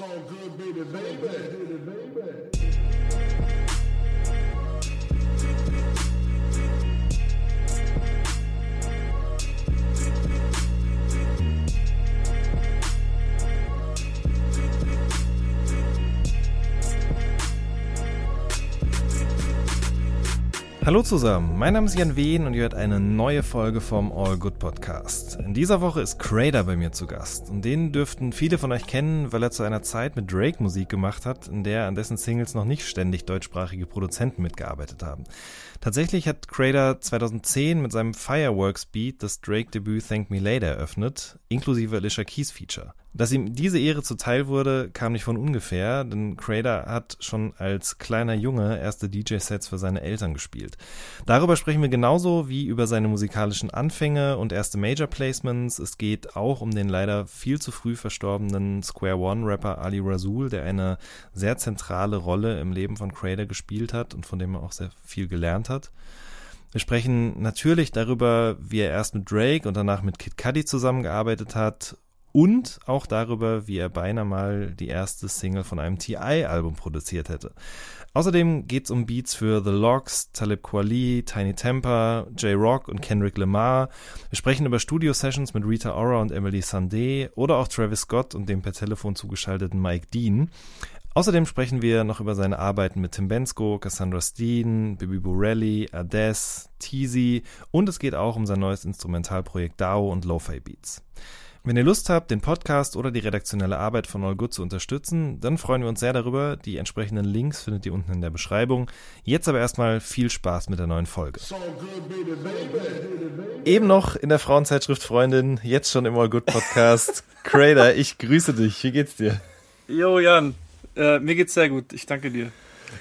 So good, baby, baby, baby. Hallo zusammen, mein Name ist Jan Wehn und ihr hört eine neue Folge vom All Good Podcast. In dieser Woche ist Crader bei mir zu Gast und den dürften viele von euch kennen, weil er zu einer Zeit mit Drake Musik gemacht hat, in der an dessen Singles noch nicht ständig deutschsprachige Produzenten mitgearbeitet haben. Tatsächlich hat Crader 2010 mit seinem Fireworks Beat das Drake-Debüt Thank Me Later eröffnet, inklusive Alicia Keys Feature. Dass ihm diese Ehre zuteil wurde, kam nicht von ungefähr, denn Crader hat schon als kleiner Junge erste DJ-Sets für seine Eltern gespielt. Darüber sprechen wir genauso wie über seine musikalischen Anfänge und erste Major-Placements. Es geht auch um den leider viel zu früh verstorbenen Square One-Rapper Ali Rasul, der eine sehr zentrale Rolle im Leben von Crader gespielt hat und von dem er auch sehr viel gelernt hat. Wir sprechen natürlich darüber, wie er erst mit Drake und danach mit Kid Cudi zusammengearbeitet hat und auch darüber, wie er beinahe mal die erste Single von einem TI-Album produziert hätte. Außerdem geht's um Beats für The Logs, Talib Kweli, Tiny Temper, J-Rock und Kendrick Lamar. Wir sprechen über Studio-Sessions mit Rita Ora und Emily Sandé oder auch Travis Scott und dem per Telefon zugeschalteten Mike Dean. Außerdem sprechen wir noch über seine Arbeiten mit Tim Bensko, Cassandra Steen, Bibi Borelli, Ades, Teasy und es geht auch um sein neues Instrumentalprojekt DAO und Lo-Fi Beats. Wenn ihr Lust habt, den Podcast oder die redaktionelle Arbeit von All Good zu unterstützen, dann freuen wir uns sehr darüber. Die entsprechenden Links findet ihr unten in der Beschreibung. Jetzt aber erstmal viel Spaß mit der neuen Folge. Eben noch in der Frauenzeitschrift Freundin, jetzt schon im All Good Podcast. Crader, ich grüße dich. Wie geht's dir? Jo, Jan. Äh, mir geht's sehr gut. Ich danke dir.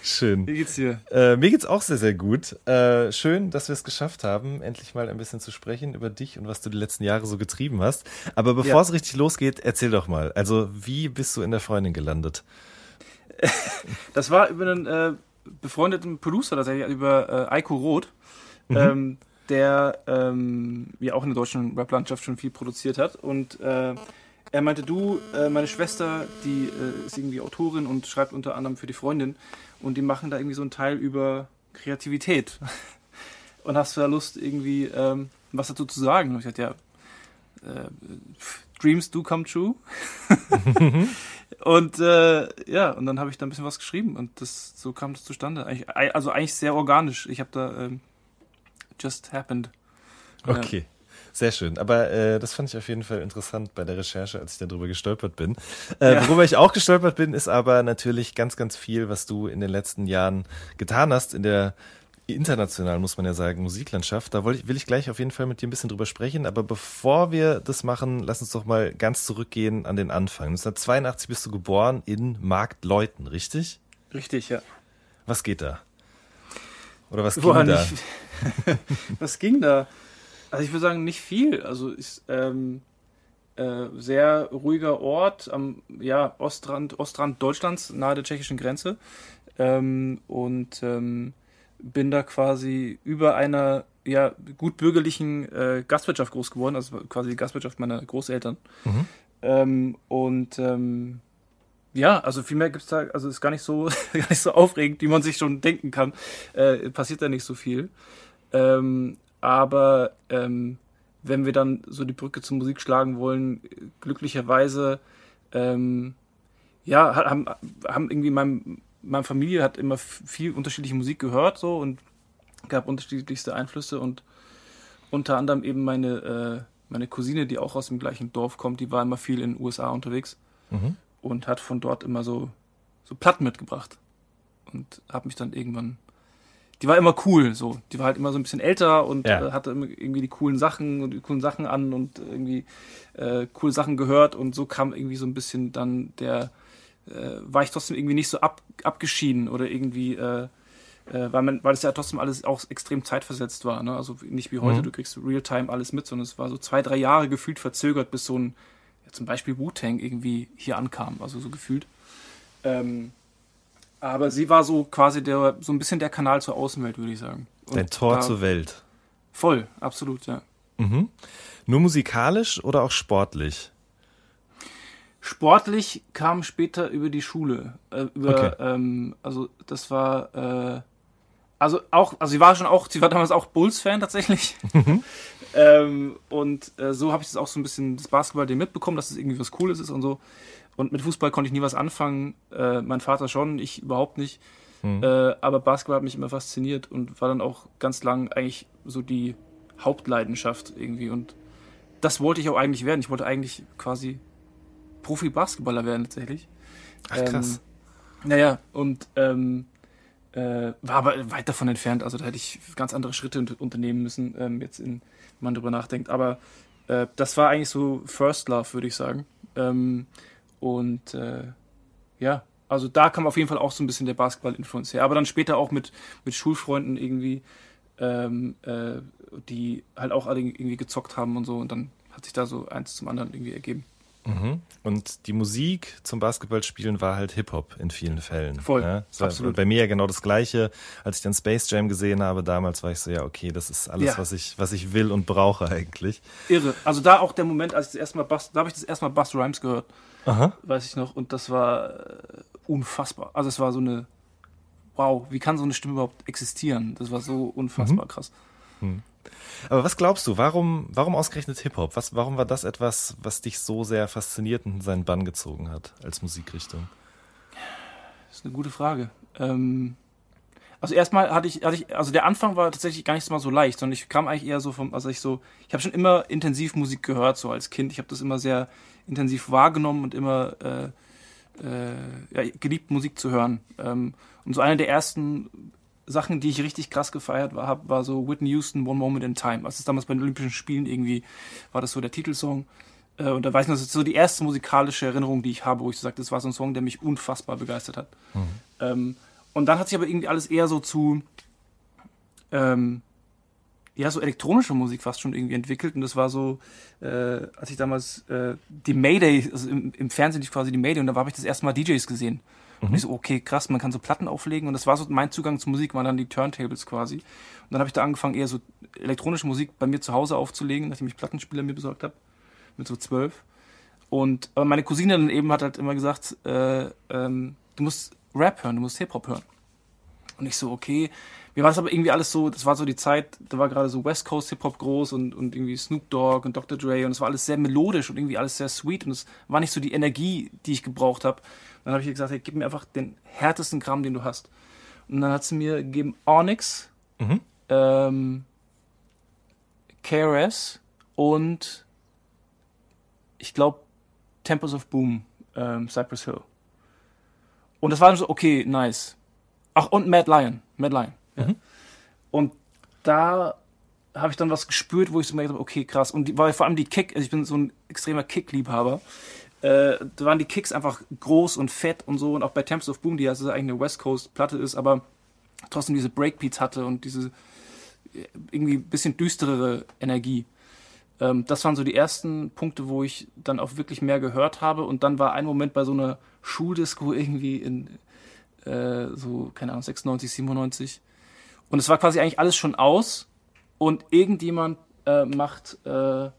Schön. Wie geht's dir? Äh, mir geht's auch sehr, sehr gut. Äh, schön, dass wir es geschafft haben, endlich mal ein bisschen zu sprechen über dich und was du die letzten Jahre so getrieben hast. Aber bevor Ja. es richtig losgeht, erzähl doch mal. Also, wie bist du in der Freundin gelandet? Das war über einen äh, befreundeten Producer, tatsächlich über äh, Eiko Roth, ähm, der ähm, ja auch in der deutschen Rap-Landschaft schon viel produziert hat. Und äh, er meinte, du, äh, meine Schwester, die äh, ist irgendwie Autorin und schreibt unter anderem für die Freundin. Und die machen da irgendwie so einen Teil über Kreativität. Und hast du da Lust, irgendwie ähm, was dazu zu sagen? Und ich dachte, ja, äh, Dreams do come true. und äh, ja, und dann habe ich da ein bisschen was geschrieben und das so kam das zustande. Eigentlich, also eigentlich sehr organisch. Ich habe da ähm, just happened. Okay. Sehr schön. Aber äh, das fand ich auf jeden Fall interessant bei der Recherche, als ich darüber gestolpert bin. Äh, Ja. Worüber ich auch gestolpert bin, ist aber natürlich ganz, ganz viel, was du in den letzten Jahren getan hast in der international, muss man ja sagen, Musiklandschaft. Da ich, will ich gleich auf jeden Fall mit dir ein bisschen drüber sprechen. Aber bevor wir das machen, lass uns doch mal ganz zurückgehen an den Anfang. 1982 bist du geboren in Marktleuten, richtig? Richtig, ja. Was geht da? Oder was ging Woran da? was ging da? Also ich würde sagen, nicht viel. Also ist ähm, äh, sehr ruhiger Ort am ja, Ostrand, Ostrand Deutschlands, nahe der tschechischen Grenze. Ähm, und ähm, bin da quasi über einer ja, gut bürgerlichen äh, Gastwirtschaft groß geworden, also quasi die Gastwirtschaft meiner Großeltern. Mhm. Ähm, und ähm, ja, also viel mehr gibt's da, also ist gar nicht so, gar nicht so aufregend, wie man sich schon denken kann. Äh, passiert da nicht so viel. Ähm, aber ähm, wenn wir dann so die Brücke zur Musik schlagen wollen, glücklicherweise, ähm, ja, ha- haben, haben irgendwie mein, meine Familie hat immer viel unterschiedliche Musik gehört so und gab unterschiedlichste Einflüsse und unter anderem eben meine, äh, meine Cousine, die auch aus dem gleichen Dorf kommt, die war immer viel in den USA unterwegs Mhm. und hat von dort immer so, so Platten mitgebracht. Und hat mich dann irgendwann. Die war immer cool, so. Die war halt immer so ein bisschen älter und Ja. äh, hatte irgendwie die coolen Sachen und die coolen Sachen an und irgendwie äh, coole Sachen gehört und so kam irgendwie so ein bisschen dann der, äh, war ich trotzdem irgendwie nicht so ab, abgeschieden oder irgendwie, äh, äh, weil man, weil es ja trotzdem alles auch extrem zeitversetzt war, ne? Also nicht wie heute, Mhm. du kriegst Realtime alles mit, sondern es war so zwei, drei Jahre gefühlt verzögert, bis so ein, ja, zum Beispiel Wu-Tang irgendwie hier ankam, also so gefühlt. Ähm, aber sie war so quasi der, so ein bisschen der Kanal zur Außenwelt, würde ich sagen. Und Dein Tor zur Welt. Voll, absolut, ja. Mhm. Nur musikalisch oder auch sportlich? sportlich kam später über die Schule. Äh, über, Okay. ähm, also das war, äh, also auch, also sie war schon auch, sie war damals auch Bulls-Fan tatsächlich. ähm, und äh, so habe ich das auch so ein bisschen das Basketball mitbekommen, dass es irgendwie was Cooles ist und so. Und mit Fußball konnte ich nie was anfangen. Äh, mein Vater schon, ich überhaupt nicht. Mhm. Äh, aber Basketball hat mich immer fasziniert und war dann auch ganz lang eigentlich so die Hauptleidenschaft irgendwie. Und das wollte ich auch eigentlich werden. Ich wollte eigentlich quasi Profi-Basketballer werden tatsächlich. Ach krass. Ähm, naja, und ähm, äh, war aber weit davon entfernt. Also da hätte ich ganz andere Schritte unt- unternehmen müssen, ähm, jetzt in, wenn man drüber nachdenkt. Aber äh, das war eigentlich so First Love, würde ich sagen. Ähm, und äh, ja, also da kam auf jeden Fall auch so ein bisschen der Basketball-Influence her. Aber dann später auch mit, mit Schulfreunden irgendwie, ähm, äh, die halt auch alle irgendwie gezockt haben und so. Und dann hat sich da so eins zum anderen irgendwie ergeben. Mhm. Und die Musik zum Basketballspielen war halt Hip-Hop in vielen Fällen. Voll, Ja? War absolut. Bei mir ja genau das Gleiche. Als ich dann Space Jam gesehen habe, damals war ich so, ja, okay, das ist alles, Ja. was, ich, was ich will und brauche eigentlich. Irre. Also da auch der Moment, als ich das erste Mal Bust, da habe ich das erste Mal Bust Rhymes gehört, Aha. weiß ich noch. Und das war äh, unfassbar. Also es war so eine, wow, wie kann so eine Stimme überhaupt existieren? Das war so unfassbar krass. Aber was glaubst du, warum, warum ausgerechnet Hip-Hop? Warum war das etwas, was dich so sehr fasziniert und in seinen Bann gezogen hat als Musikrichtung? Das ist eine gute Frage. Ähm, also erstmal hatte ich, hatte ich, also der Anfang war tatsächlich gar nicht mal so leicht, sondern ich kam eigentlich eher so vom, also ich so, ich habe schon immer intensiv Musik gehört, so als Kind. Ich habe das immer sehr intensiv wahrgenommen und immer äh, äh, ja, geliebt, Musik zu hören. Ähm, und so eine der ersten Sachen, die ich richtig krass gefeiert war, hab, war so Whitney Houston, One Moment in Time. Also das ist damals bei den Olympischen Spielen irgendwie, war das so der Titelsong. Äh, und da weiß ich noch, das ist so die erste musikalische Erinnerung, die ich habe, wo ich so sage, das war so ein Song, der mich unfassbar begeistert hat. Ähm, und dann hat sich aber irgendwie alles eher so zu, ähm, ja, so elektronische Musik fast schon irgendwie entwickelt. Und das war so, äh, als ich damals äh, die Mayday, also im, im Fernsehen lief quasi die Mayday und da habe ich das erste Mal DJs gesehen. Und ich so, okay, krass, man kann so Platten auflegen und das war so mein Zugang zur Musik, waren dann die Turntables quasi. Und dann habe ich da angefangen, eher so elektronische Musik bei mir zu Hause aufzulegen, nachdem ich Plattenspieler mir besorgt habe, mit so zwölf. Und aber meine Cousine dann eben hat halt immer gesagt, äh, ähm, du musst Rap hören, du musst Hip-Hop hören. Und ich so, okay. Mir war das aber irgendwie alles so, das war so die Zeit, da war gerade so West Coast Hip-Hop groß und, und irgendwie Snoop Dogg und Dr. Dre und es war alles sehr melodisch und irgendwie alles sehr sweet und es war nicht so die Energie, die ich gebraucht habe. Dann habe ich ihr gesagt, hey, gib mir einfach den härtesten Kram, den du hast. Und dann hat sie mir gegeben Onyx, Mhm. ähm, KRS und ich glaube Temples of Boom, ähm, Cypress Hill. Und das war dann so, okay, nice. Ach, und Mad Lion. Mad Lion. Ja. Und da habe ich dann was gespürt, wo ich so gemerkt habe, okay, krass. Und die, weil vor allem die Kick, also ich bin so ein extremer Kick-Liebhaber. Äh, da waren die Kicks einfach groß und fett und so. Und auch bei Temples of Boom, die also eigentlich eine West Coast-Platte ist, aber trotzdem diese Breakbeats hatte und diese äh, irgendwie ein bisschen düsterere Energie. Ähm, das waren so die ersten Punkte, wo ich dann auch wirklich mehr gehört habe. Und dann war ein Moment bei so einer Schuldisco irgendwie in äh, so, keine Ahnung, 96, 97. Und es war quasi eigentlich alles schon aus. Und irgendjemand äh, macht, äh,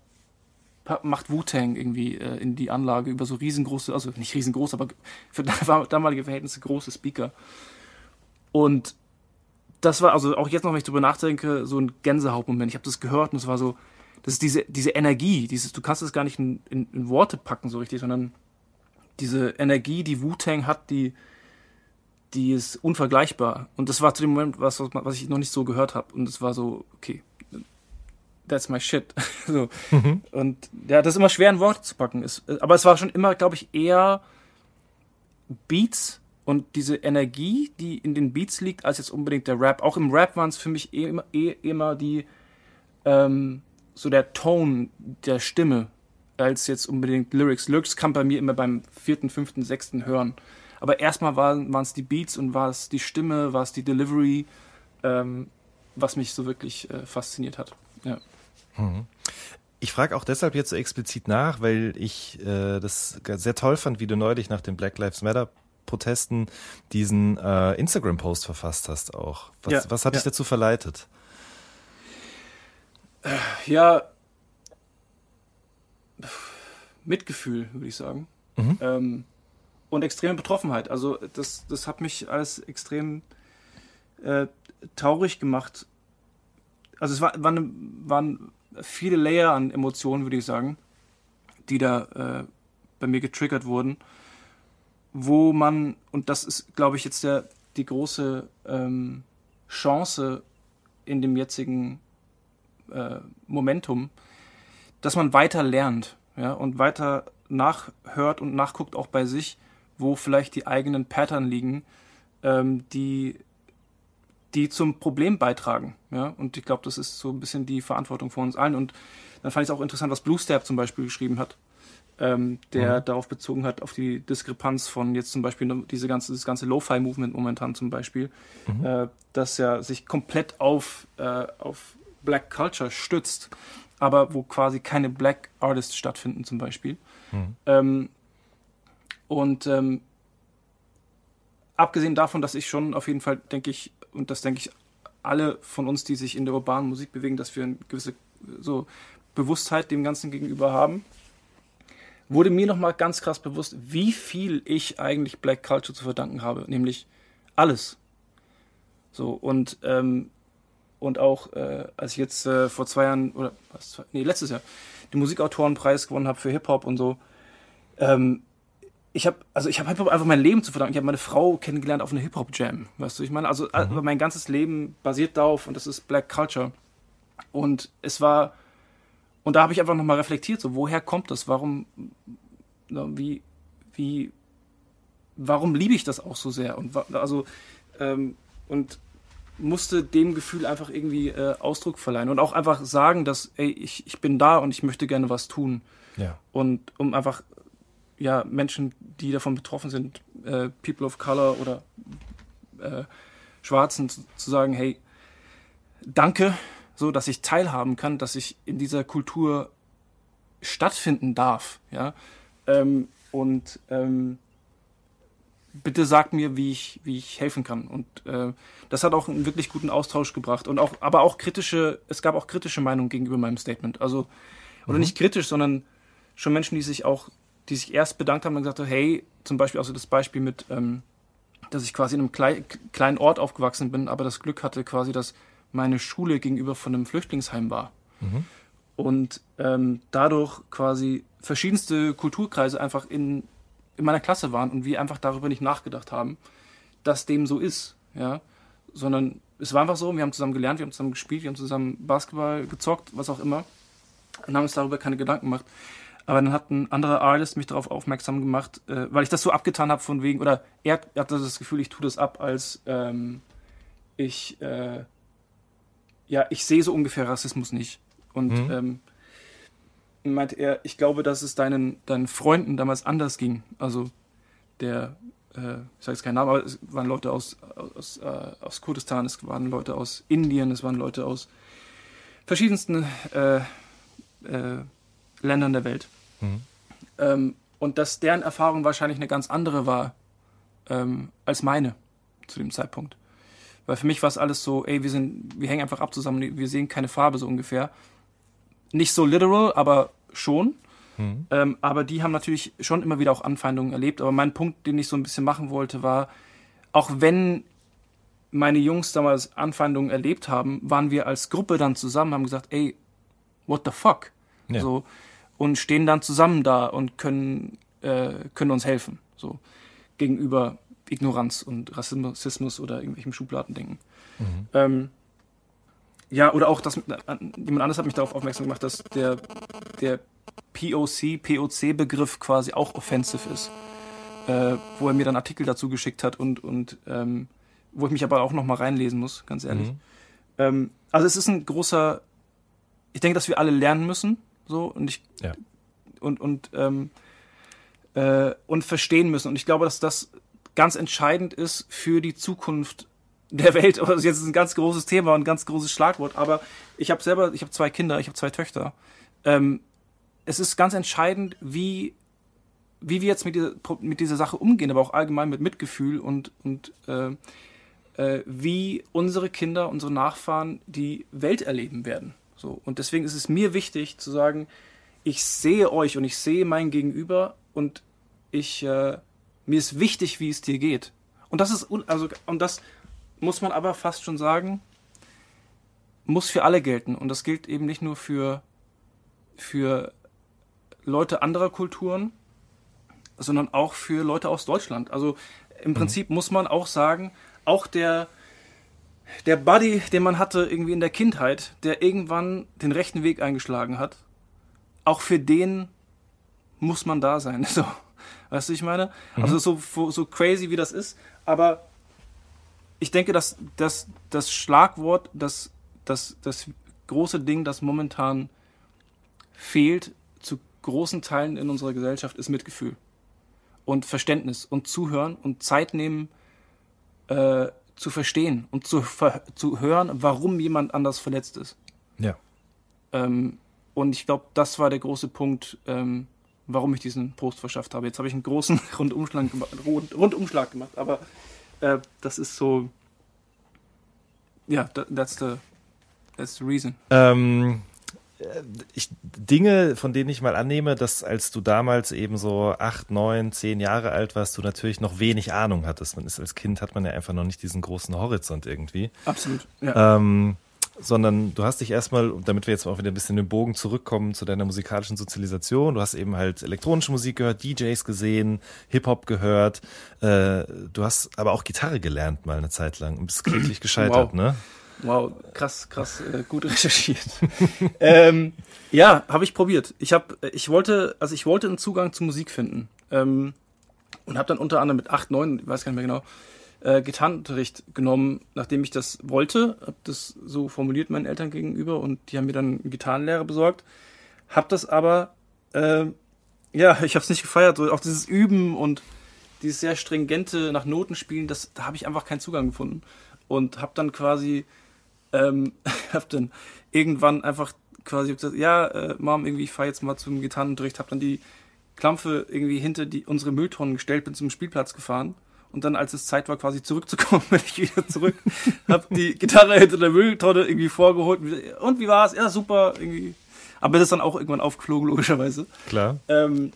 macht Wu-Tang irgendwie äh, in die Anlage über so riesengroße, also nicht riesengroß, aber für damalige Verhältnisse große Speaker. Und das war, also auch jetzt noch, wenn ich drüber nachdenke, so ein Gänsehautmoment. Ich habe das gehört und es war so, das ist diese, diese Energie, dieses, du kannst es gar nicht in, in, in Worte packen so richtig, sondern diese Energie, die Wu-Tang hat, die, die ist unvergleichbar. Und das war zu dem Moment was, was, ich noch nicht so gehört habe. Und es war so, okay, that's my shit. so. Und ja, das ist immer schwer in Worte zu packen. Es, aber es war schon immer, glaube ich, eher Beats und diese Energie, die in den Beats liegt, als jetzt unbedingt der Rap. Auch im Rap waren es für mich eh immer, eh immer die, ähm, so der Ton der Stimme, als jetzt unbedingt Lyrics. Lyrics kam bei mir immer beim vierten, fünften, sechsten Hören. Aber erstmal waren es die Beats und war es die Stimme, war es die Delivery, ähm, was mich so wirklich äh, fasziniert hat. Ja. Ich frage auch deshalb jetzt so explizit nach, weil ich äh, das sehr toll fand, wie du neulich nach den Black Lives Matter Protesten diesen äh, Instagram-Post verfasst hast auch. Was, Ja, was hat dich ja. dazu verleitet? Ja, Mitgefühl, würde ich sagen. Mhm. Ähm, und extreme Betroffenheit. Also das, das hat mich alles extrem äh, traurig gemacht. Also es war, waren, waren viele Layer an Emotionen, würde ich sagen, die da äh, bei mir getriggert wurden, wo man, und das ist, glaube ich, jetzt der, die große ähm, Chance in dem jetzigen äh, Momentum, dass man weiter lernt ja, und weiter nachhört und nachguckt auch bei sich, wo vielleicht die eigenen Pattern liegen, ähm, die, die zum Problem beitragen. Ja? Und ich glaube, das ist so ein bisschen die Verantwortung von uns allen. Und dann fand ich es auch interessant, was Blue Step zum Beispiel geschrieben hat, ähm, der Mhm. darauf bezogen hat, auf die Diskrepanz von jetzt zum Beispiel diese ganze, das ganze Lo-Fi-Movement momentan zum Beispiel, Mhm. äh, das ja sich komplett auf, äh, auf Black Culture stützt, aber wo quasi keine Black Artists stattfinden zum Beispiel. Mhm. Ähm, und ähm, abgesehen davon, dass ich schon auf jeden Fall denke ich, und das denke ich alle von uns, die sich in der urbanen Musik bewegen, dass wir eine gewisse so Bewusstheit dem Ganzen gegenüber haben, wurde mir nochmal ganz krass bewusst, wie viel ich eigentlich Black Culture zu verdanken habe, nämlich alles. So, und, ähm, und auch, äh, als ich jetzt äh, vor zwei Jahren, oder was, nee, letztes Jahr, den Musikautorenpreis gewonnen habe für Hip-Hop und so, ähm, ich habe also ich habe einfach mein Leben zu verdanken. Ich habe meine Frau kennengelernt auf einer Hip-Hop-Jam, weißt du, ich meine, also äh, mein ganzes Leben basiert darauf und das ist Black Culture. Und es war, und da habe ich einfach nochmal reflektiert, so, woher kommt das? Warum, wie, wie, warum liebe ich das auch so sehr? Und also, ähm, und musste dem Gefühl einfach irgendwie äh, Ausdruck verleihen und auch einfach sagen, dass, ey, ich, ich bin da und ich möchte gerne was tun. Ja. Und um einfach, ja, Menschen, die davon betroffen sind, äh, People of Color oder äh, Schwarzen, zu, zu sagen, hey, danke, so, dass ich teilhaben kann, dass ich in dieser Kultur stattfinden darf, ja. Ähm, und ähm, bitte sagt mir, wie ich, wie ich helfen kann. Und äh, das hat auch einen wirklich guten Austausch gebracht. Und auch, aber auch kritische, es gab auch kritische Meinungen gegenüber meinem Statement. Also, oder nicht kritisch, sondern schon Menschen, die sich auch, die sich erst bedankt haben und gesagt haben, hey, zum Beispiel, also das Beispiel mit, ähm, dass ich quasi in einem klei kleinen Ort aufgewachsen bin, aber das Glück hatte quasi, dass meine Schule gegenüber von einem Flüchtlingsheim war. Mhm. Und ähm, dadurch quasi verschiedenste Kulturkreise einfach in, in meiner Klasse waren und wir einfach darüber nicht nachgedacht haben, dass dem so ist, ja. Sondern es war einfach so, wir haben zusammen gelernt, wir haben zusammen gespielt, wir haben zusammen Basketball gezockt, was auch immer und haben uns darüber keine Gedanken gemacht. Aber dann hat ein anderer Artist mich darauf aufmerksam gemacht, äh, weil ich das so abgetan habe von wegen, oder er, er hatte das Gefühl, ich tue das ab, als ähm, ich, äh, ja, ich sehe so ungefähr Rassismus nicht. Und Mhm. ähm, meinte er, ich glaube, dass es deinen, deinen Freunden damals anders ging. Also der, äh, ich sage jetzt keinen Namen, aber es waren Leute aus, aus, äh, aus Kurdistan, es waren Leute aus Indien, es waren Leute aus verschiedensten äh, äh, Ländern der Welt. Mhm. Ähm, und dass deren Erfahrung wahrscheinlich eine ganz andere war ähm, als meine zu dem Zeitpunkt. Weil für mich war es alles so, ey, wir sind, wir hängen einfach ab zusammen, wir sehen keine Farbe so ungefähr. Nicht so literal, aber schon. Mhm. Ähm, aber die haben natürlich schon immer wieder auch Anfeindungen erlebt. Aber mein Punkt, den ich so ein bisschen machen wollte, war, auch wenn meine Jungs damals Anfeindungen erlebt haben, waren wir als Gruppe dann zusammen, haben gesagt, ey, what the fuck? Ja. So, und stehen dann zusammen da und können, äh, können uns helfen. So, gegenüber Ignoranz und Rassismus oder irgendwelchem Schubladendenken. Mhm. Ähm, ja, oder auch, dass äh, jemand anderes hat mich darauf aufmerksam gemacht, dass der, der POC, POC-Begriff quasi auch offensive ist. Äh, wo er mir dann Artikel dazu geschickt hat und, und ähm, wo ich mich aber auch nochmal reinlesen muss, ganz ehrlich. Mhm. Ähm, also es ist ein großer, ich denke, dass wir alle lernen müssen, so und ich Ja. und und ähm, äh, und verstehen müssen. Und ich glaube, dass das ganz entscheidend ist für die Zukunft der Welt. Also jetzt ist ein ganz großes Thema und ein ganz großes Schlagwort. Aber ich habe selber, ich habe zwei Kinder, ich habe zwei Töchter. Ähm, es ist ganz entscheidend, wie wie wir jetzt mit dieser, mit dieser Sache umgehen, aber auch allgemein mit Mitgefühl und, und äh, äh, wie unsere Kinder, unsere Nachfahren die Welt erleben werden. So. Und deswegen ist es mir wichtig zu sagen, ich sehe euch und ich sehe mein Gegenüber und ich, äh, mir ist wichtig, wie es dir geht. Und das ist, un also, und das muss man aber fast schon sagen, muss für alle gelten. Und das gilt eben nicht nur für, für Leute anderer Kulturen, sondern auch für Leute aus Deutschland. Also im Prinzip muss man auch sagen, auch der, der Buddy, den man hatte irgendwie in der Kindheit, der irgendwann den rechten Weg eingeschlagen hat, auch für den muss man da sein. So, weißt du, ich meine? Also so, so crazy wie das ist, aber ich denke, dass, dass das Schlagwort, das, das, das große Ding, das momentan fehlt zu großen Teilen in unserer Gesellschaft, ist Mitgefühl und Verständnis und Zuhören und Zeit nehmen, äh, zu verstehen und zu, zu hören, warum jemand anders verletzt ist. Ja. Ähm, und ich glaube, das war der große Punkt, ähm, warum ich diesen Post verschafft habe. Jetzt habe ich einen großen Rundumschlag, gema Rund Rundumschlag gemacht, aber äh, das ist so. Ja, that, that's the that's the reason. Ähm, ich, Dinge, von denen ich mal annehme, dass als du damals eben so acht, neun, zehn Jahre alt warst, du natürlich noch wenig Ahnung hattest. Man ist als Kind hat man ja einfach noch nicht diesen großen Horizont irgendwie. Absolut. Ja. Ähm, sondern du hast dich erstmal, damit wir jetzt auch wieder ein bisschen den Bogen zurückkommen zu deiner musikalischen Sozialisation, du hast eben halt elektronische Musik gehört, DJs gesehen, Hip-Hop gehört, äh, du hast aber auch Gitarre gelernt mal eine Zeit lang und bist glücklich gescheitert, Wow. ne? Wow, krass, krass, äh, gut recherchiert. ähm, ja, habe ich probiert. Ich habe, ich wollte, also ich wollte einen Zugang zu Musik finden ähm, und habe dann unter anderem mit 8, 9, ich weiß gar nicht mehr genau, äh, Gitarrenunterricht genommen, nachdem ich das wollte. Habe das so formuliert meinen Eltern gegenüber und die haben mir dann einen Gitarrenlehrer besorgt. Hab das aber, äh, ja, ich habe es nicht gefeiert. So, auch dieses Üben und dieses sehr stringente nach Noten spielen, das, da habe ich einfach keinen Zugang gefunden und habe dann quasi ähm, hab dann irgendwann einfach quasi gesagt, ja, äh, Mom, irgendwie ich fahr jetzt mal zum Gitarrenunterricht, hab dann die Klampfe irgendwie hinter die unsere Mülltonnen gestellt, bin zum Spielplatz gefahren und dann, als es Zeit war, quasi zurückzukommen, bin ich wieder zurück, hab die Gitarre hinter der Mülltonne irgendwie vorgeholt und wie war's? Ja, super, irgendwie. Aber das ist dann auch irgendwann aufgeflogen, logischerweise. Klar. Ähm,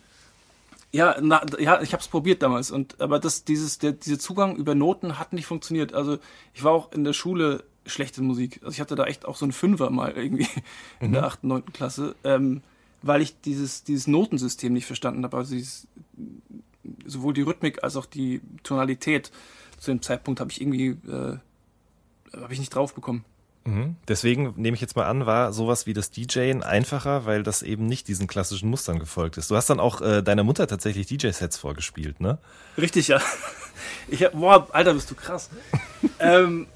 ja, na, ja, ich habe es probiert damals und aber das dieses der dieser Zugang über Noten hat nicht funktioniert. Also ich war auch in der Schule schlechte Musik. Also ich hatte da echt auch so einen Fünfer mal irgendwie in der achten, neunten Klasse, ähm, weil ich dieses dieses Notensystem nicht verstanden habe. Also dieses, sowohl die Rhythmik als auch die Tonalität zu dem Zeitpunkt habe ich irgendwie äh, habe ich nicht drauf bekommen. Mhm. Deswegen nehme ich jetzt mal an, war sowas wie das DJen einfacher, weil das eben nicht diesen klassischen Mustern gefolgt ist. Du hast dann auch äh, deiner Mutter tatsächlich DJ-Sets vorgespielt, ne? Richtig, ja. Ich hab, boah, Alter, bist du krass. ähm,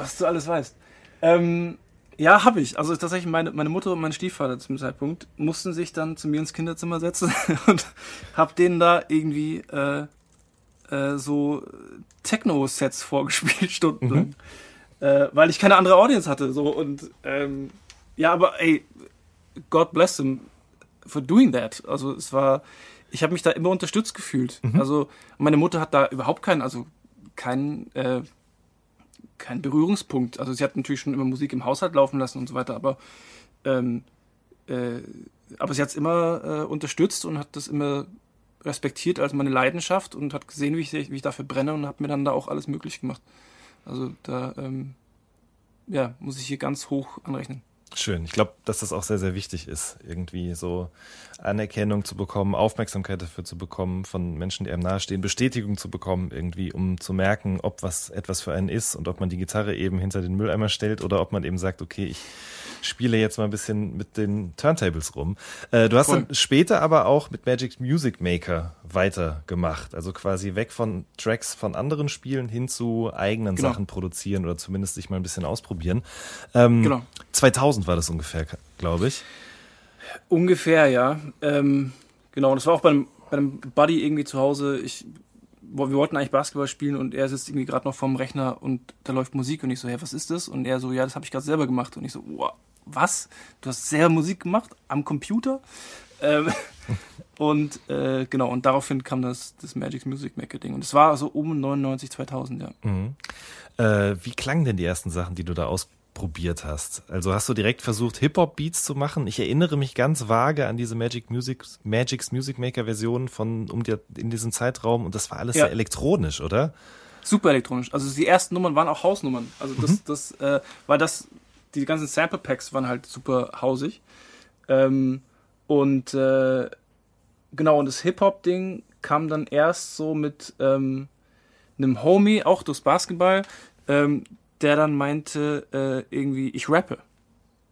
was du alles weißt. Ähm, ja, habe ich. Also tatsächlich, meine, meine Mutter und mein Stiefvater zum Zeitpunkt mussten sich dann zu mir ins Kinderzimmer setzen und hab denen da irgendwie äh, äh, so Techno-Sets vorgespielt, stundenlang. Äh, weil ich keine andere Audience hatte. So und ähm, ja, aber ey, God bless him for doing that. Also es war, ich habe mich da immer unterstützt gefühlt. Also meine Mutter hat da überhaupt keinen, also keinen, äh, keinen Berührungspunkt. Also sie hat natürlich schon immer Musik im Haushalt laufen lassen und so weiter, aber ähm, äh, aber sie hat es immer äh, unterstützt und hat das immer respektiert als meine Leidenschaft und hat gesehen, wie ich, wie ich dafür brenne und hat mir dann da auch alles möglich gemacht. Also da ähm, ja, muss ich hier ganz hoch anrechnen. Schön. Ich glaube, dass das auch sehr, sehr wichtig ist, irgendwie so Anerkennung zu bekommen, Aufmerksamkeit dafür zu bekommen, von Menschen, die einem nahestehen, Bestätigung zu bekommen, irgendwie, um zu merken, ob was etwas für einen ist und ob man die Gitarre eben hinter den Mülleimer stellt oder ob man eben sagt, okay, ich spiele jetzt mal ein bisschen mit den Turntables rum. Äh, du hast Voll. dann später aber auch mit Magic Music Maker weitergemacht, also quasi weg von Tracks von anderen Spielen hin zu eigenen Genau. Sachen produzieren oder zumindest sich mal ein bisschen ausprobieren. Ähm, Genau. 2000 war das ungefähr, glaube ich. Ungefähr, ja. Ähm, genau, das war auch bei einem, bei einem Buddy irgendwie zu Hause. Ich, wir wollten eigentlich Basketball spielen und er sitzt irgendwie gerade noch vorm Rechner und da läuft Musik und ich so, hey, was ist das? Und er so, ja, das habe ich gerade selber gemacht. Und ich so, wow, was? Du hast selber Musik gemacht am Computer? Ähm, und äh, genau, und daraufhin kam das, das Magic Music Maker Ding. Und es war so um 99, 2000, ja. Mhm. Äh, wie klangen denn die ersten Sachen, die du da ausprobiert probiert hast. Also hast du direkt versucht, Hip-Hop-Beats zu machen? Ich erinnere mich ganz vage an diese Magic Music, Magic's Music Maker Version von um die, in diesem Zeitraum und das war alles Ja. sehr elektronisch, oder? Super elektronisch. Also die ersten Nummern waren auch Hausnummern. Also das, Mhm. das, äh, weil das, die ganzen Sample Packs waren halt super hausig. Ähm, und äh, genau, und das Hip-Hop-Ding kam dann erst so mit ähm, einem Homie, auch durchs Basketball, ähm, der dann meinte, äh, irgendwie, ich rappe.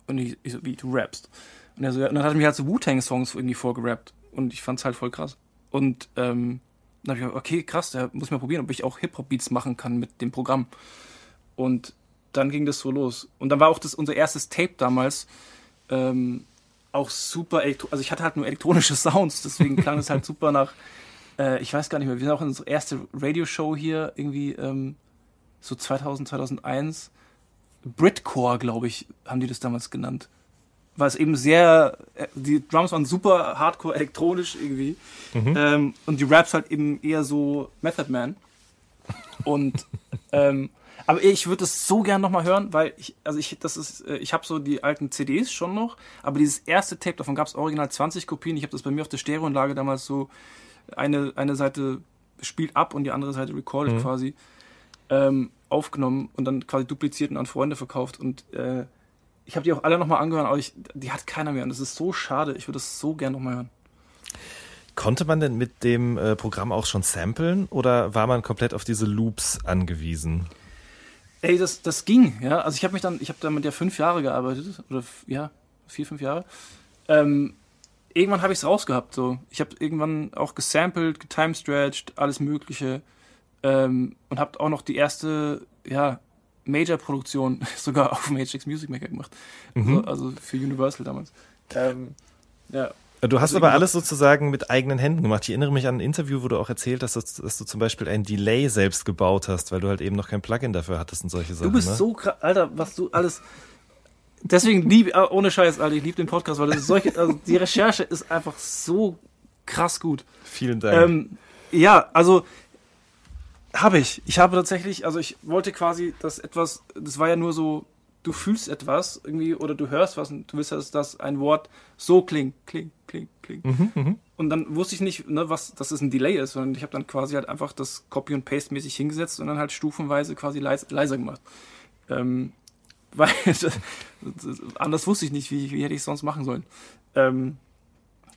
Und ich, ich so, wie, du rappst? Und, er so, ja, und dann hat er mir halt so Wu-Tang-Songs irgendwie vorgerappt. Und ich fand's halt voll krass. Und ähm, dann habe ich gedacht, okay, krass, der muss mal probieren, ob ich auch Hip-Hop-Beats machen kann mit dem Programm. Und dann ging das so los. Und dann war auch das unser erstes Tape damals ähm, auch super elektro also ich hatte halt nur elektronische Sounds, deswegen klang es halt super nach, äh, ich weiß gar nicht mehr, wir sind auch in unsere erste Radioshow hier irgendwie ähm, so 2000, 2001. Britcore, glaube ich, haben die das damals genannt. Weil es eben sehr, äh, die Drums waren super hardcore elektronisch irgendwie. Ähm, und die Raps halt eben eher so Method Man. Und ähm, aber ich würde es so gern nochmal hören, weil ich, also ich, das ist, äh, ich habe so die alten CDs schon noch, aber dieses erste Tape, davon gab es original 20 Kopien. Ich habe das bei mir auf der Stereoanlage damals so, eine, eine Seite spielt ab und die andere Seite recorded quasi, ähm, aufgenommen und dann quasi dupliziert und an Freunde verkauft. Und äh, ich habe die auch alle nochmal angehört, aber ich, die hat keiner mehr. Und das ist so schade. Ich würde das so gern nochmal hören. Konnte man denn mit dem äh, Programm auch schon samplen oder war man komplett auf diese Loops angewiesen? Ey, das, das ging, ja. Also ich habe mich dann, ich habe damit ja fünf Jahre gearbeitet, oder ja, vier, fünf Jahre. Ähm, irgendwann habe ich es rausgehabt, so. Ich habe irgendwann auch gesampelt, getimestretched, alles Mögliche. Ähm, und habe auch noch die erste, ja, Major-Produktion sogar auf Matrix Music Maker gemacht. Also, also für Universal damals. Ähm, ja. Du hast Also aber alles sozusagen mit eigenen Händen gemacht. Ich erinnere mich an ein Interview, wo du auch erzählt hast, dass, dass du zum Beispiel ein Delay selbst gebaut hast, weil du halt eben noch kein Plugin dafür hattest und solche Sachen. Du bist ne? so krass, Alter, was du alles. Deswegen lieb, äh, ohne Scheiß, Alter, ich liebe den Podcast, weil das ist solche, also die Recherche ist einfach so krass gut. Vielen Dank. Ähm, ja, also habe ich. Ich habe tatsächlich, also ich wollte quasi, dass etwas, das war ja nur so, du fühlst etwas irgendwie oder du hörst was und du willst, dass das ein Wort so klingt, klingt, klingt, klingt. Und dann wusste ich nicht, ne, was, dass es ein Delay ist, sondern ich habe dann quasi halt einfach das Copy und Paste mäßig hingesetzt und dann halt stufenweise quasi leis, leiser gemacht. Ähm, weil anders wusste ich nicht, wie, wie hätte ich es sonst machen sollen. Ähm,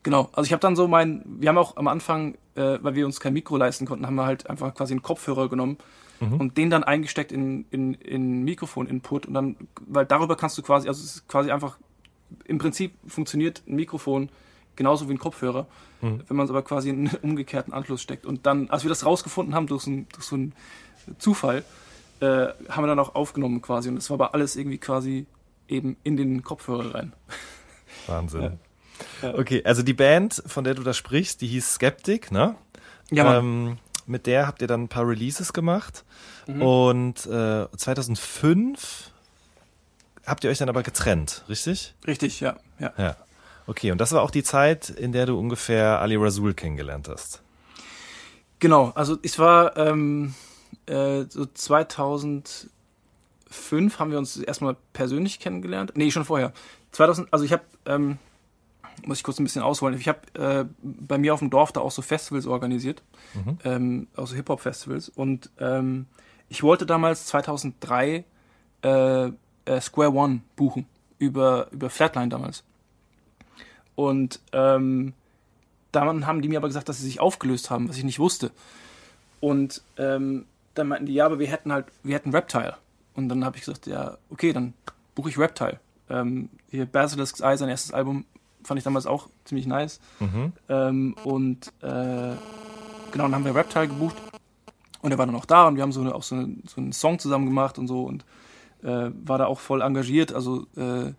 genau, also ich habe dann so mein, wir haben auch am Anfang, äh, weil wir uns kein Mikro leisten konnten, haben wir halt einfach quasi einen Kopfhörer genommen und den dann eingesteckt in, in, in Mikrofon-Input und dann, weil darüber kannst du quasi, also es ist quasi einfach, im Prinzip funktioniert ein Mikrofon genauso wie ein Kopfhörer, wenn man es aber quasi in einen umgekehrten Anschluss steckt. Und dann, als wir das rausgefunden haben durch so, ein, durch so einen Zufall, äh, haben wir dann auch aufgenommen quasi und das war aber alles irgendwie quasi eben in den Kopfhörer rein. Wahnsinn. Ja. Okay, also die Band, von der du da sprichst, die hieß Skeptic, ne? Ja, ähm, mit der habt ihr dann ein paar Releases gemacht. Mhm. Und äh, 2005 habt ihr euch dann aber getrennt, richtig? Richtig, ja, ja. Ja. Okay, und das war auch die Zeit, in der du ungefähr Ali Rasul kennengelernt hast. Genau, also es war ähm, äh, so 2005 haben wir uns erstmal persönlich kennengelernt. Nee, schon vorher. 2000, also ich habe, ähm, muss ich kurz ein bisschen ausholen, ich habe äh, bei mir auf dem Dorf da auch so Festivals organisiert, ähm, also Hip-Hop-Festivals. Und ähm, ich wollte damals 2003 äh, äh, Square One buchen, über, über Flatline damals. Und ähm, dann haben die mir aber gesagt, dass sie sich aufgelöst haben, was ich nicht wusste. Und ähm, dann meinten die, ja, aber wir hätten halt, wir hätten Reptile. Und dann habe ich gesagt, ja, okay, dann buche ich Reptile. Ähm, hier Basilisk's Eye, sein erstes Album, fand ich damals auch ziemlich nice. Ähm, und äh, genau, dann haben wir Reptile gebucht. Und er war dann auch da und wir haben so, eine, auch so, eine, so einen Song zusammen gemacht und so und äh, war da auch voll engagiert. Also äh,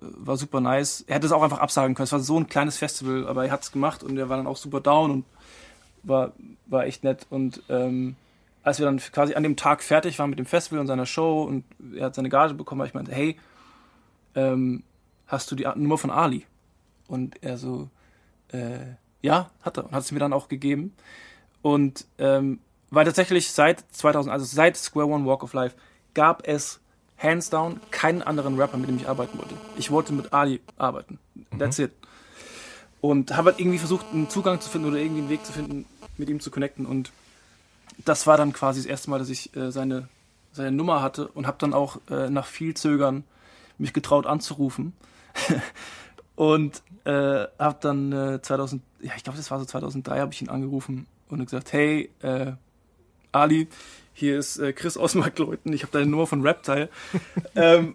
war super nice. Er hätte es auch einfach absagen können. Es war so ein kleines Festival, aber er hat es gemacht und er war dann auch super down und war, war echt nett. Und ähm, als wir dann quasi an dem Tag fertig waren mit dem Festival und seiner Show und er hat seine Gage bekommen, habe ich meinte, hey, ähm, hast du die Nummer von Ali? Und er so, äh, ja, hat er. Und hat es mir dann auch gegeben. Und ähm, weil tatsächlich seit 2000, also seit Square One Walk of Life, gab es hands down keinen anderen Rapper, mit dem ich arbeiten wollte. Ich wollte mit Ali arbeiten. That's it. Und habe halt irgendwie versucht, einen Zugang zu finden oder irgendwie einen Weg zu finden, mit ihm zu connecten. Und das war dann quasi das erste Mal, dass ich äh, seine, seine Nummer hatte und habe dann auch äh, nach viel Zögern mich getraut anzurufen. und äh, habe dann äh, 2000, ja, ich glaube, das war so 2003, habe ich ihn angerufen und gesagt, hey, äh, Ali, hier ist äh, Chris aus Markleuten, ich habe deine Nummer von Reptile. ähm,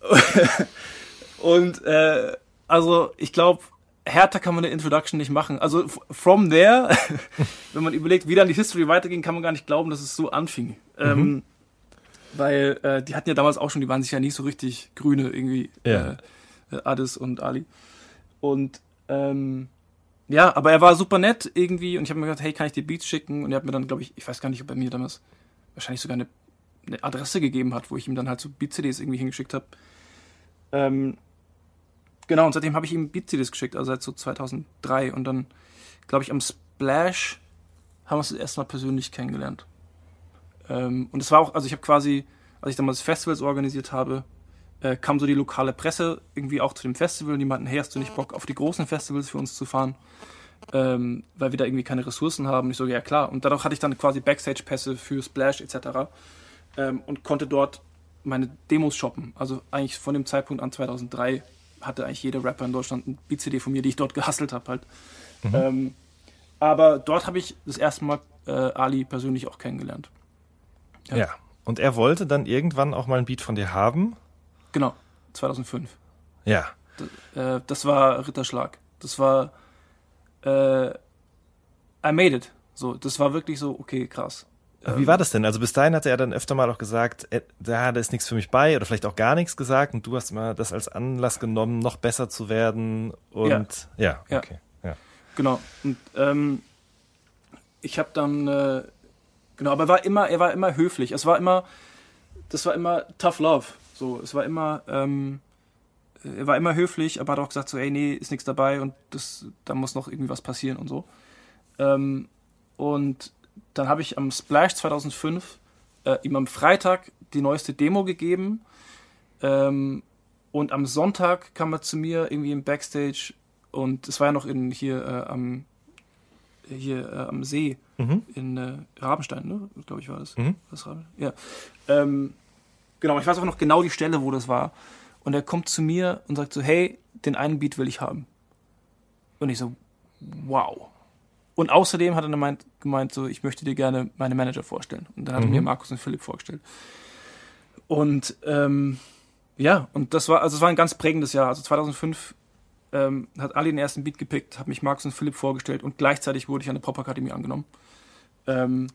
und äh, also ich glaube, härter kann man eine Introduction nicht machen. Also from there, wenn man überlegt, wie dann die History weiterging, kann man gar nicht glauben, dass es so anfing. Ähm, weil äh, die hatten ja damals auch schon, die waren sich ja nicht so richtig grüne irgendwie, Ja. äh, Adis und Ali. Und ähm, ja, aber er war super nett irgendwie und ich habe mir gedacht, hey, kann ich dir Beats schicken? Und er hat mir dann, glaube ich, ich weiß gar nicht, ob er mir damals wahrscheinlich sogar eine, eine Adresse gegeben hat, wo ich ihm dann halt so Beat-CDs irgendwie hingeschickt habe. Ähm, genau, und seitdem habe ich ihm Beat-CDs geschickt, also seit so 2003. Und dann, glaube ich, am Splash haben wir uns das erste Mal persönlich kennengelernt. Ähm, und es war auch, also ich habe quasi, als ich damals Festivals organisiert habe, äh, kam so die lokale Presse irgendwie auch zu dem Festival und die meinten, hey, hast du nicht Bock auf die großen Festivals für uns zu fahren? Ähm, weil wir da irgendwie keine Ressourcen haben. Ich so, ja klar. Und dadurch hatte ich dann quasi Backstage-Pässe für Splash etc. Ähm, und konnte dort meine Demos shoppen. Also eigentlich von dem Zeitpunkt an 2003 hatte eigentlich jeder Rapper in Deutschland ein Beat-CD von mir, die ich dort gehustelt habe halt. Ähm, aber dort habe ich das erste Mal äh, Ali persönlich auch kennengelernt. Ja. Ja. Und er wollte dann irgendwann auch mal ein Beat von dir haben. Genau, 2005. Ja. Äh, das war Ritterschlag. Das war äh, I made it. So, das war wirklich so, okay, krass. Aber Wie war das denn? Also bis dahin hat er dann öfter mal auch gesagt, äh, da da ist nichts für mich bei oder vielleicht auch gar nichts gesagt und du hast mal das als Anlass genommen, noch besser zu werden und ja, Ja. okay. Ja. Genau. Und ähm, ich habe dann äh, genau, aber er war immer, er war immer höflich. Es war immer, das war immer tough love. So, es war immer, ähm, er war immer höflich, aber hat auch gesagt so, ey, nee, ist nichts dabei und das, da muss noch irgendwie was passieren und so. Ähm, und dann habe ich am Splash 2005 äh, ihm am Freitag die neueste Demo gegeben. Ähm, und am Sonntag kam er zu mir irgendwie im Backstage und es war ja noch in hier äh, am hier äh, am See Mhm. in äh, Rabenstein, ne? Glaube ich war das. Mhm. das Raben? Ja. Ähm, genau, ich weiß auch noch genau die Stelle, wo das war. Und er kommt zu mir und sagt so, hey, den einen Beat will ich haben. Und ich so, wow. Und außerdem hat er gemeint, gemeint so, ich möchte dir gerne meine Manager vorstellen. Und dann hat er Mhm. mir Markus und Philipp vorgestellt. Und ähm, ja, und das war, also es war ein ganz prägendes Jahr. Also 2005 ähm, hat Ali den ersten Beat gepickt, hat mich Markus und Philipp vorgestellt und gleichzeitig wurde ich an der Popakademie angenommen. Ähm,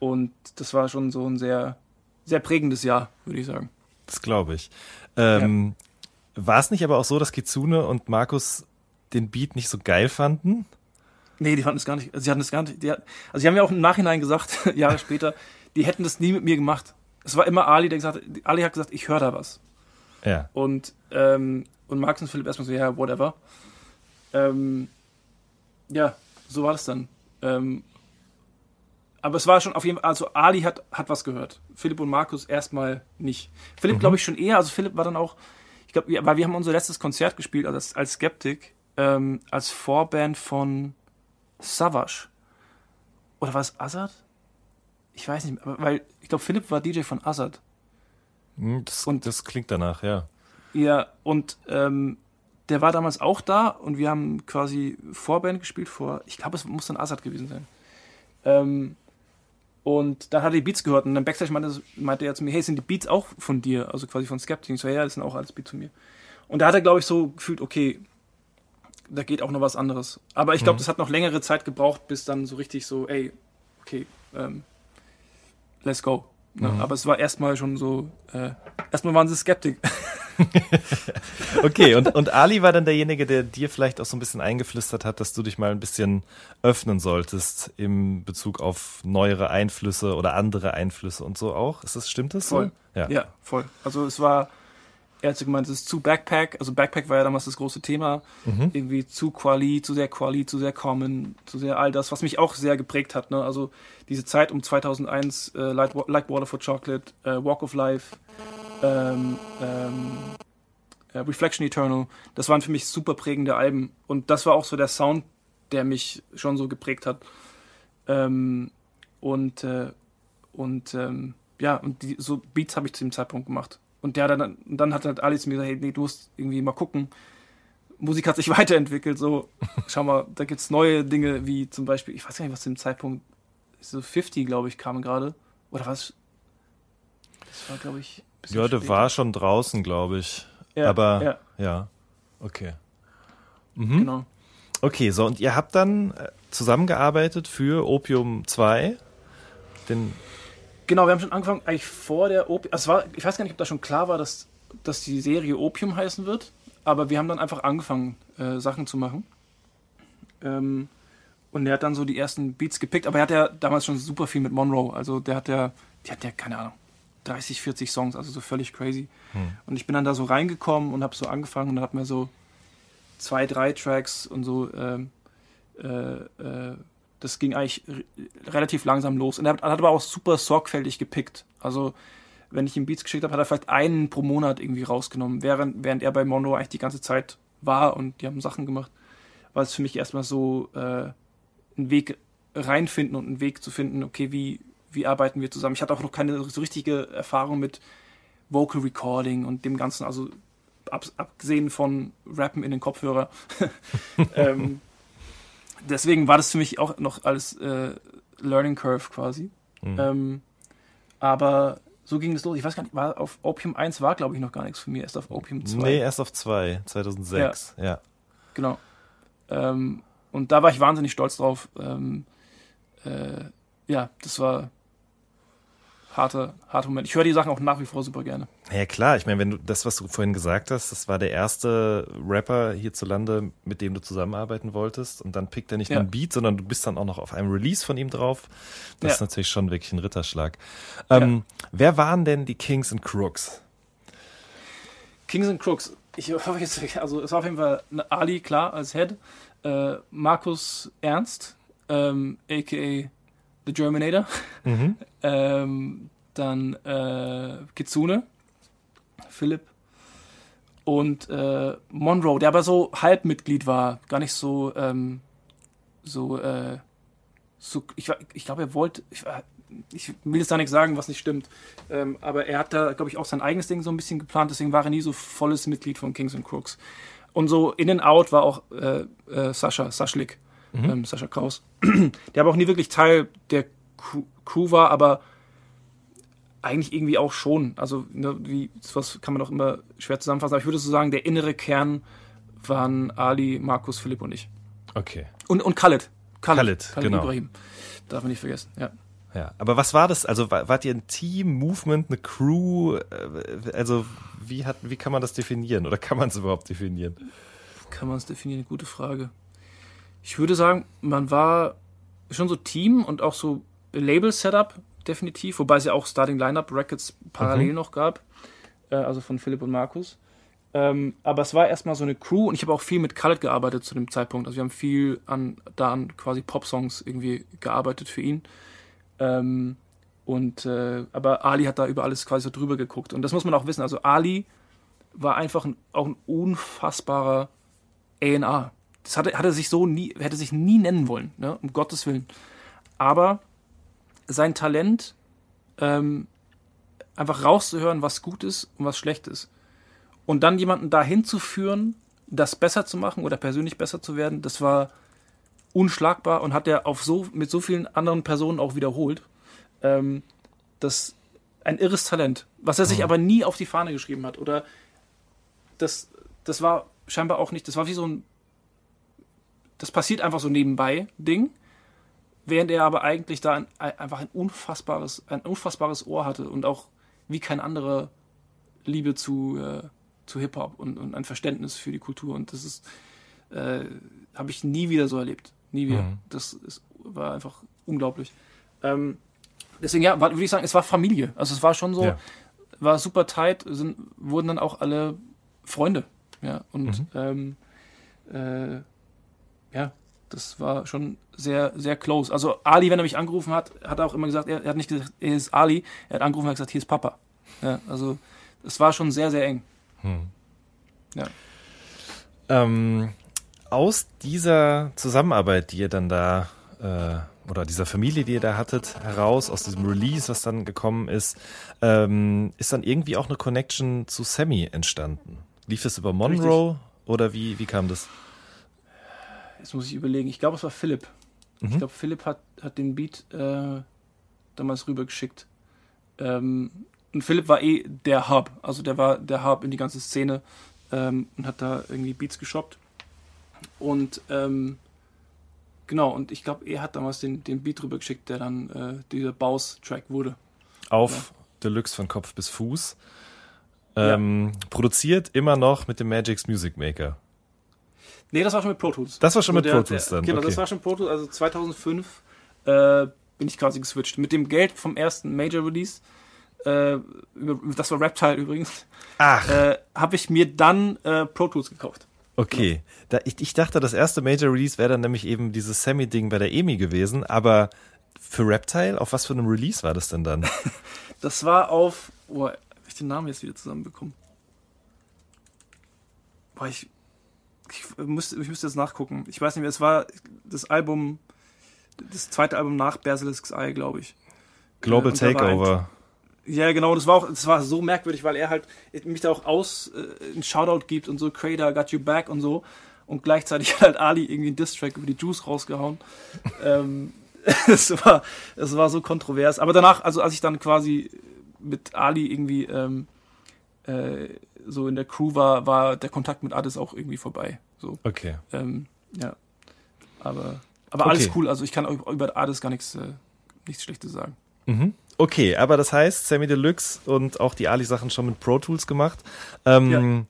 und das war schon so ein sehr, sehr prägendes Jahr, würde ich sagen. Das glaube ich. Ähm, War es nicht aber auch so, dass Kitsune und Markus den Beat nicht so geil fanden? Nee, die fanden es gar nicht. Also sie hatten es gar nicht. Die, also sie haben ja auch im Nachhinein gesagt, Jahre später, die hätten das nie mit mir gemacht. Es war immer Ali, der gesagt hat, Ali hat gesagt, ich höre da was. Ja. Und, ähm, und Markus und Philipp erstmal so, ja, whatever. Ähm, ja, so war das dann. Ähm, aber es war schon auf jeden Fall, also Ali hat, hat was gehört. Philipp und Markus erstmal nicht. Philipp glaube ich schon eher, also Philipp war dann auch, ich glaube, weil wir haben unser letztes Konzert gespielt also als, als Skeptic, ähm, als Vorband von Savage. Oder war es Azad? Ich weiß nicht, aber weil ich glaube, Philipp war DJ von Azad. Hm, Das, Und- das klingt danach, ja. Ja, und ähm, der war damals auch da und wir haben quasi Vorband gespielt vor, ich glaube, es muss dann Assad gewesen sein. Ähm, und dann hat er die Beats gehört und dann Backstage meinte, meinte er zu mir, hey, sind die Beats auch von dir? Also quasi von Skeptic. Ich so, ja, das sind auch alles Beats von mir. Und da hat er, glaube ich, so gefühlt, okay, da geht auch noch was anderes. Aber ich glaube, das hat noch längere Zeit gebraucht, bis dann so richtig so, ey, okay, ähm, let's go. Ne? Aber es war erstmal schon so, äh, erstmal waren sie Skeptik. Okay, und, und Ali war dann derjenige, der dir vielleicht auch so ein bisschen eingeflüstert hat, dass du dich mal ein bisschen öffnen solltest im Bezug auf neuere Einflüsse oder andere Einflüsse und so auch. Ist das, stimmt das Voll. so? Ja. Ja, voll. Also es war, er hat so gemeint, es ist zu Backpack. Also Backpack war ja damals das große Thema. Irgendwie zu Quali, zu sehr Quali, zu sehr Common, zu sehr all das, was mich auch sehr geprägt hat. Ne? Also diese Zeit um 2001, äh, like, like Water for Chocolate, äh, Walk of Life, ähm, ähm, äh, Reflection Eternal, das waren für mich super prägende Alben. Und das war auch so der Sound, der mich schon so geprägt hat. Ähm, und äh, und ähm, ja, und die, so Beats habe ich zu dem Zeitpunkt gemacht. Und der dann, dann hat halt Alice mir gesagt, hey, nee, du musst irgendwie mal gucken. Musik hat sich weiterentwickelt, so, schau mal, da gibt es neue Dinge, wie zum Beispiel, ich weiß gar nicht, was zu dem Zeitpunkt, so 50, glaube ich, kam gerade. Oder was? Das war, glaube ich, Ja, der war schon draußen, glaube ich. Ja, Aber, ja. ja. Okay. Mhm. Genau. Okay, so, und ihr habt dann äh, zusammengearbeitet für Opium 2, den Genau, wir haben schon angefangen, eigentlich vor der Opium. Also war, ich weiß gar nicht, ob da schon klar war, dass, dass die Serie Opium heißen wird, aber wir haben dann einfach angefangen, äh, Sachen zu machen. Ähm, und er hat dann so die ersten Beats gepickt, aber er hat ja damals schon super viel mit Monroe. Also der hat ja, die hat ja, keine Ahnung, 30, 40 Songs, also so völlig crazy. Hm. Und ich bin dann da so reingekommen und habe so angefangen und dann hatten wir so zwei, drei Tracks und so ähm, äh, äh, das ging eigentlich relativ langsam los. Und er hat, aber auch super sorgfältig gepickt. Also, wenn ich ihm Beats geschickt habe, hat er vielleicht einen pro Monat irgendwie rausgenommen, während, während er bei Mono eigentlich die ganze Zeit war und die haben Sachen gemacht. War es für mich erstmal so äh, einen Weg reinfinden und einen Weg zu finden, okay, wie, wie arbeiten wir zusammen. Ich hatte auch noch keine so richtige Erfahrung mit Vocal Recording und dem Ganzen, also ab, abgesehen von Rappen in den Kopfhörer. ähm, deswegen war das für mich auch noch alles äh, Learning Curve quasi. Mhm. Ähm, aber so ging es los. Ich weiß gar nicht, war auf Opium 1 war, glaube ich, noch gar nichts für mich. Erst auf Opium 2. Nee, erst auf 2, 2006, ja. ja. Genau. Ähm, und da war ich wahnsinnig stolz drauf. Ähm, äh, ja, das war harter, harter Moment. Ich höre die Sachen auch nach wie vor super gerne. Ja klar, ich meine, wenn du das, was du vorhin gesagt hast, das war der erste Rapper hierzulande, mit dem du zusammenarbeiten wolltest und dann pickt er nicht ja. nur ein Beat, sondern du bist dann auch noch auf einem Release von ihm drauf. Das ja. ist natürlich schon wirklich ein Ritterschlag. Ähm, ja. Wer waren denn die Kings and Crooks? Kings and Crooks, ich hoffe jetzt, also es war auf jeden Fall Ali, klar, als Head, äh, Markus Ernst, ähm, aka The Germinator. Mhm. ähm, dann äh, Kitsune, Philipp und äh, Monroe, der aber so Halbmitglied war, gar nicht so, ähm, so, äh, so ich, ich glaube, er wollte, ich, ich, will jetzt da nichts sagen, was nicht stimmt, ähm, aber er hat da, glaube ich, auch sein eigenes Ding so ein bisschen geplant, deswegen war er nie so volles Mitglied von Kings and Crooks. Und so in and out war auch äh, äh, Sascha, Saschlik, mhm. ähm, Sascha Kraus, der aber auch nie wirklich Teil der Crew war, aber eigentlich irgendwie auch schon. Also, ne, wie, was kann man auch immer schwer zusammenfassen. Aber ich würde so sagen, der innere Kern waren Ali, Markus, Philipp und ich. Okay. Und, und Khaled. Khaled, Khaled, Khaled genau. Ibrahim. Darf man nicht vergessen, ja. Ja, aber was war das? Also wart ihr ein Team, Movement, eine Crew? Äh, also wie hat, wie kann man das definieren oder kann man es überhaupt definieren? Kann man es definieren? Gute Frage. Ich würde sagen, man war schon so Team und auch so Label-Setup, definitiv, wobei es ja auch Starting Lineup Records parallel mhm. noch gab, äh, also von Philipp und Markus. Ähm, aber es war erstmal so eine Crew und ich habe auch viel mit Khaled gearbeitet zu dem Zeitpunkt. Also wir haben viel an, da an quasi Pop-Songs irgendwie gearbeitet für ihn. Ähm, und äh, aber Ali hat da über alles quasi so drüber geguckt. Und das muss man auch wissen. Also Ali war einfach ein, auch ein unfassbarer A&R. Das hatte, hatte sich so nie, hätte sich nie nennen wollen, ne? um Gottes Willen. Aber sein Talent, ähm, einfach rauszuhören, was gut ist und was schlecht ist. Und dann jemanden dahin zu führen, das besser zu machen oder persönlich besser zu werden, das war unschlagbar und hat er auf so, mit so vielen anderen Personen auch wiederholt. Ähm, das ein irres Talent, was er sich mhm. aber nie auf die Fahne geschrieben hat. Oder das, das war scheinbar auch nicht, das war wie so ein, das passiert einfach so nebenbei Ding während er aber eigentlich da ein, einfach ein unfassbares, ein unfassbares Ohr hatte und auch wie kein anderer Liebe zu, äh, zu Hip-Hop und, und ein Verständnis für die Kultur. Und das ist, äh, habe ich nie wieder so erlebt. Nie wieder. Mhm. Das ist, war einfach unglaublich. Ähm, deswegen, ja, würde ich sagen, es war Familie. Also es war schon so, ja. war super tight, sind, wurden dann auch alle Freunde. Ja, und mhm. ähm, äh, ja, das war schon sehr, sehr close. Also Ali, wenn er mich angerufen hat, hat er auch immer gesagt, er, er hat nicht gesagt, er ist Ali, er hat angerufen und gesagt, hier ist Papa. Ja, also es war schon sehr, sehr eng. Ja. Ähm, aus dieser Zusammenarbeit, die ihr dann da, äh, oder dieser Familie, die ihr da hattet, heraus, aus diesem Release, was dann gekommen ist, ähm, ist dann irgendwie auch eine Connection zu Sammy entstanden. Lief das über Monroe oder wie, wie kam das? Jetzt muss ich überlegen. Ich glaube, es war Philipp. Mhm. Ich glaube, Philipp hat, hat den Beat äh, damals rübergeschickt. Ähm, und Philipp war eh der Hub. Also der war der Hub in die ganze Szene ähm, und hat da irgendwie Beats geshoppt. Und ähm, genau, und ich glaube, er hat damals den, den Beat rübergeschickt, der dann äh, dieser Baus-Track wurde. Auf Deluxe von Kopf bis Fuß. Ähm, Produziert immer noch mit dem Magix Music Maker. Nee, das war schon mit Pro Tools. Das war schon mit der- Pro Tools der, dann, Genau, okay. das war schon Pro Tools. Also 2005 äh, bin ich quasi geswitcht. Mit dem Geld vom ersten Major Release, äh, das war Reptile übrigens, Ach, äh, habe ich mir dann äh, Pro Tools gekauft. okay. Da, ich, ich dachte, das erste Major Release wäre dann nämlich eben dieses Sammy-Ding bei der EMI gewesen, aber für Reptile, auf was für einem Release war das denn dann? Das war auf. Oh, hab ich den Namen jetzt wieder zusammenbekommen? Boah, ich. Ich müsste, ich müsste jetzt nachgucken. Ich weiß nicht mehr, es war das Album, das zweite Album nach Basilisks Eye, glaube ich. Global war Takeover. Ja, genau, das war auch, das war so merkwürdig, weil er halt mich da auch aus äh, einen Shoutout gibt und so, Crater, got you back und so. Und gleichzeitig hat halt Ali irgendwie einen Distrack über die Juice rausgehauen. ähm, es war, es war so kontrovers. Aber danach, also als ich dann quasi mit Ali irgendwie ähm, äh, so in der Crew war, war der Kontakt mit Addis auch irgendwie vorbei. So, Okay. ähm, ja. Aber, aber alles Okay. cool. Also ich kann auch über Addis gar nichts, äh, nichts Schlechtes sagen. Mhm. Okay, aber das heißt, Sammy Deluxe und auch die Ali-Sachen schon mit Pro Tools gemacht. Ähm,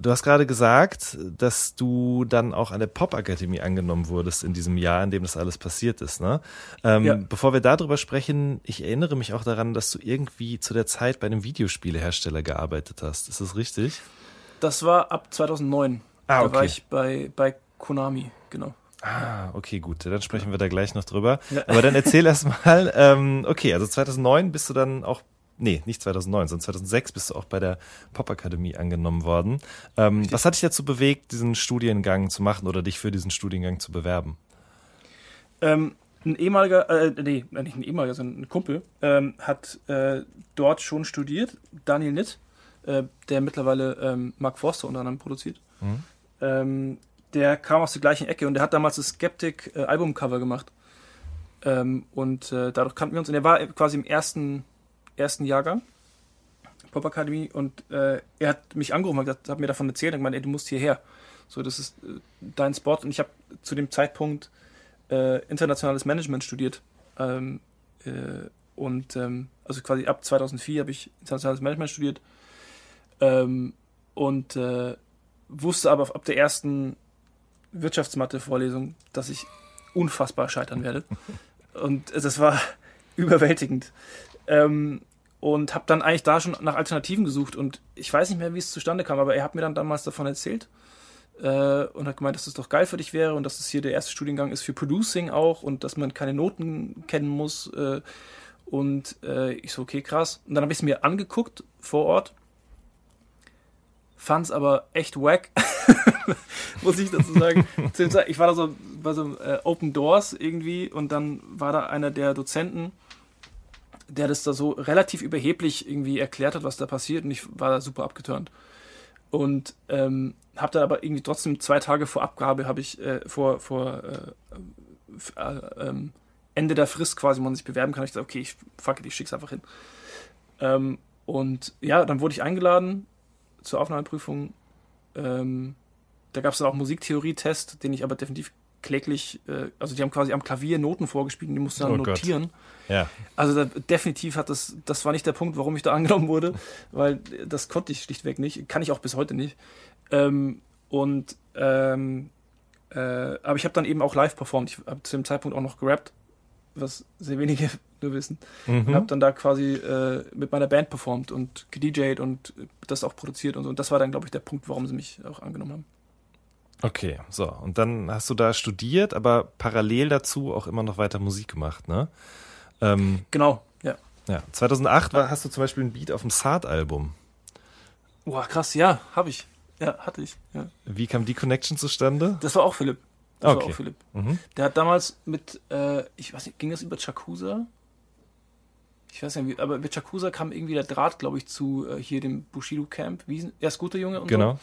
Du hast gerade gesagt, dass du dann auch an der Pop-Akademie angenommen wurdest in diesem Jahr, in dem das alles passiert ist. Ne? Ähm, Ja. Bevor wir darüber sprechen, ich erinnere mich auch daran, dass du irgendwie zu der Zeit bei einem Videospielehersteller gearbeitet hast. Ist das richtig? Das war ab 2009. Ah, Da okay. war ich bei, bei Konami, genau. Ah, okay, gut. Dann sprechen wir da gleich noch drüber. Ja. Aber dann erzähl erst mal, ähm, okay, also 2009 bist du dann auch, nee, nicht 2009, sondern 2006 bist du auch bei der Popakademie angenommen worden. Ähm, was hat dich dazu bewegt, diesen Studiengang zu machen oder dich für diesen Studiengang zu bewerben? Ähm, ein ehemaliger, äh, nee, nicht ein ehemaliger, sondern ein Kumpel, ähm, hat äh, dort schon studiert, Daniel Nitt, äh, der mittlerweile ähm, Mark Forster unter anderem produziert. Mhm. Ähm, der kam aus der gleichen Ecke und der hat damals das Skeptic äh, Albumcover gemacht. Ähm, und äh, dadurch kannten wir uns. Und er war quasi im ersten, ersten Jahrgang Pop Academy und äh, er hat mich angerufen und gesagt, hat mir davon erzählt und gemeint, ey, du musst hierher. So, das ist äh, dein Spot. Und ich habe zu dem Zeitpunkt äh, internationales Management studiert. Ähm, äh, und ähm, also quasi ab 2004 habe ich internationales Management studiert. Ähm, und äh, wusste aber ab der ersten Wirtschaftsmathe-Vorlesung, dass ich unfassbar scheitern werde. Und das war überwältigend. Ähm, und habe dann eigentlich da schon nach Alternativen gesucht. Und ich weiß nicht mehr, wie es zustande kam, aber er hat mir dann damals davon erzählt äh, und hat gemeint, dass das doch geil für dich wäre und dass das hier der erste Studiengang ist für Producing auch und dass man keine Noten kennen muss. Äh, und äh, ich so, okay, krass. Und dann habe ich es mir angeguckt vor Ort. Fand es aber echt wack, muss ich dazu sagen. Ich war da so bei so äh, Open Doors irgendwie und dann war da einer der Dozenten, der das da so relativ überheblich irgendwie erklärt hat, was da passiert und ich war da super abgeturnt. Und ähm, habe dann aber irgendwie trotzdem zwei Tage vor Abgabe habe ich äh, vor, vor äh, f- äh, ähm, Ende der Frist quasi, wo man sich bewerben kann, ich gesagt, okay, ich fuck it, ich schick's einfach hin. Ähm, und ja, dann wurde ich eingeladen zur Aufnahmeprüfung. Ähm, da gab es dann auch Musiktheorie-Test, den ich aber definitiv kläglich, äh, also die haben quasi am Klavier Noten vorgespielt und die mussten dann Oh notieren. Ja. Also da, definitiv hat das, das war nicht der Punkt, warum ich da angenommen wurde, weil das konnte ich schlichtweg nicht, kann ich auch bis heute nicht. Ähm, und ähm, äh, aber ich habe dann eben auch live performt. Ich habe zu dem Zeitpunkt auch noch gerappt, was sehr wenige nur wissen. Und habe Mhm. dann da quasi äh, mit meiner Band performt und gedjed und das auch produziert und so. Und das war dann, glaube ich, der Punkt, warum sie mich auch angenommen haben. Okay, so. Und dann hast du da studiert, aber parallel dazu auch immer noch weiter Musik gemacht, ne? Ähm, Genau, ja. ja. 2008 war, hast du zum Beispiel ein Beat auf dem Saat-Album Boah, krass, ja, habe ich. Ja, hatte ich. Ja. Wie kam die Connection zustande? Das war auch Philipp. Das Okay. war auch Philipp. Mhm. Der hat damals mit, äh, ich weiß nicht, ging das über Chakusa? Ich weiß nicht, aber mit Chakusa kam irgendwie der Draht, glaube ich, zu äh, hier dem Bushido Camp. Wie hieß- Er ist guter Junge und Genau.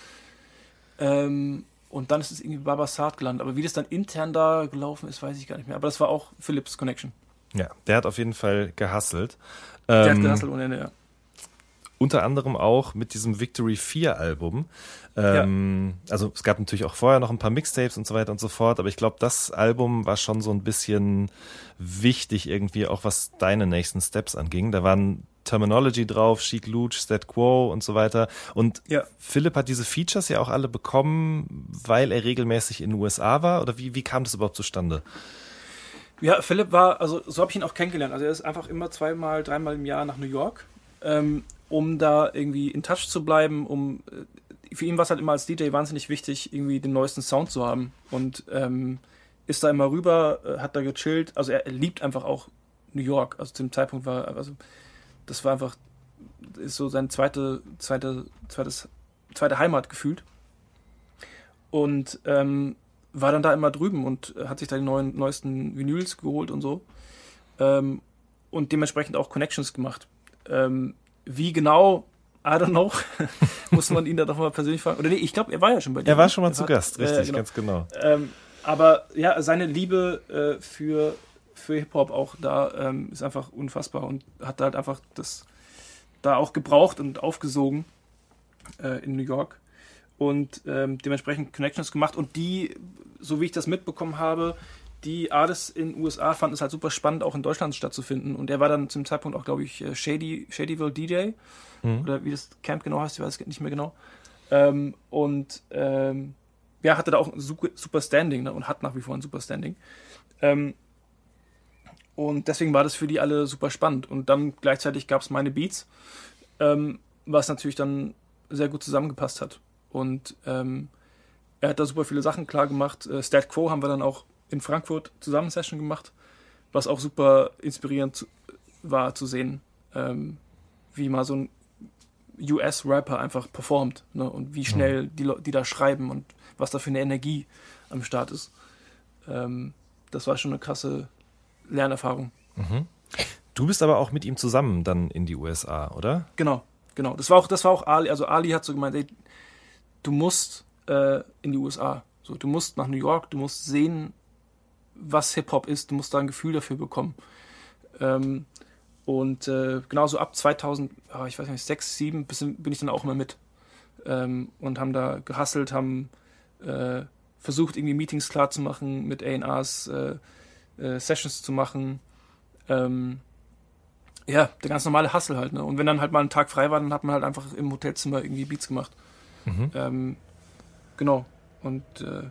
so. Ähm, und dann ist es irgendwie Babasat gelandet. Aber wie das dann intern da gelaufen ist, weiß ich gar nicht mehr. Aber das war auch Philipps Connection. Ja, der hat auf jeden Fall gehustelt. Der Ähm, hat gehasselt ohne Ende, ja. unter anderem auch mit diesem Victory 4 Album. Ähm, Also es gab natürlich auch vorher noch ein paar Mixtapes und so weiter und so fort, aber ich glaube, das Album war schon so ein bisschen wichtig irgendwie, auch was deine nächsten Steps anging. Da waren Terminology drauf, Chic Luch, Stat Quo und so weiter. Und Ja. Philipp hat diese Features ja auch alle bekommen, weil er regelmäßig in den USA war? Oder wie, wie kam das überhaupt zustande? Ja, Philipp war, also so habe ich ihn auch kennengelernt. Also er ist einfach immer zweimal, dreimal im Jahr nach New York, ähm, um da irgendwie in Touch zu bleiben, um äh, für ihn war es halt immer als DJ wahnsinnig wichtig, irgendwie den neuesten Sound zu haben. Und ähm, ist da immer rüber, äh, hat da gechillt. Also er, er liebt einfach auch New York. Also zu dem Zeitpunkt war, also das war einfach, ist so seine zweite, zweite, zweites, zweite Heimat gefühlt. Und ähm, war dann da immer drüben und äh, hat sich da die neuen, neuesten Vinyls geholt und so. Ähm, und dementsprechend auch Connections gemacht. Ähm, wie genau, I don't know, muss man ihn da doch mal persönlich fragen. Oder nee, ich glaube, er war ja schon bei dir. Er war schon mal Er zu hat- Gast, äh, richtig, genau. ganz genau. Ähm, aber ja, seine Liebe äh, für, für Hip-Hop auch da ähm, ist einfach unfassbar und hat halt einfach das da auch gebraucht und aufgesogen äh, in New York und ähm, dementsprechend Connections gemacht und die, so wie ich das mitbekommen habe, die Artists in USA fanden es halt super spannend, auch in Deutschland stattzufinden und er war dann zum Zeitpunkt auch, glaube ich, äh, Shady, Shadyville DJ Mhm. oder wie das Camp genau heißt, ich weiß es nicht mehr genau. Ähm, und ähm, ja, hatte da auch ein super, super Standing ne, und hat nach wie vor ein super Standing. Ähm, und deswegen war das für die alle super spannend. Und dann gleichzeitig gab es meine Beats, ähm, was natürlich dann sehr gut zusammengepasst hat. Und ähm, er hat da super viele Sachen klar gemacht. Äh, Stat Quo haben wir dann auch in Frankfurt zusammen Session gemacht, was auch super inspirierend zu, war zu sehen, ähm, wie mal so ein US-Rapper einfach performt ne? und wie schnell die, Leu- die da schreiben und was da für eine Energie am Start ist. Ähm, das war schon eine krasse Lernerfahrung. Du bist aber auch mit ihm zusammen dann in die USA, oder? Genau, genau. Das war auch, das war auch Ali. Also Ali hat so gemeint, ey, du musst äh, in die USA. So, du musst nach New York, du musst sehen, was Hip-Hop ist, du musst da ein Gefühl dafür bekommen. Ähm, und äh, genauso ab 2000, ah, ich weiß nicht, 6, 7 bisschen, bin ich dann auch immer mit. Ähm, und haben da gehustelt, haben äh, versucht, irgendwie Meetings klar zu machen, mit A&Rs äh, äh, Sessions zu machen. Ähm, ja, der ganz normale Hustle halt. Ne? Und wenn dann halt mal ein Tag frei war, dann hat man halt einfach im Hotelzimmer irgendwie Beats gemacht. Mhm. Ähm, genau. Und äh,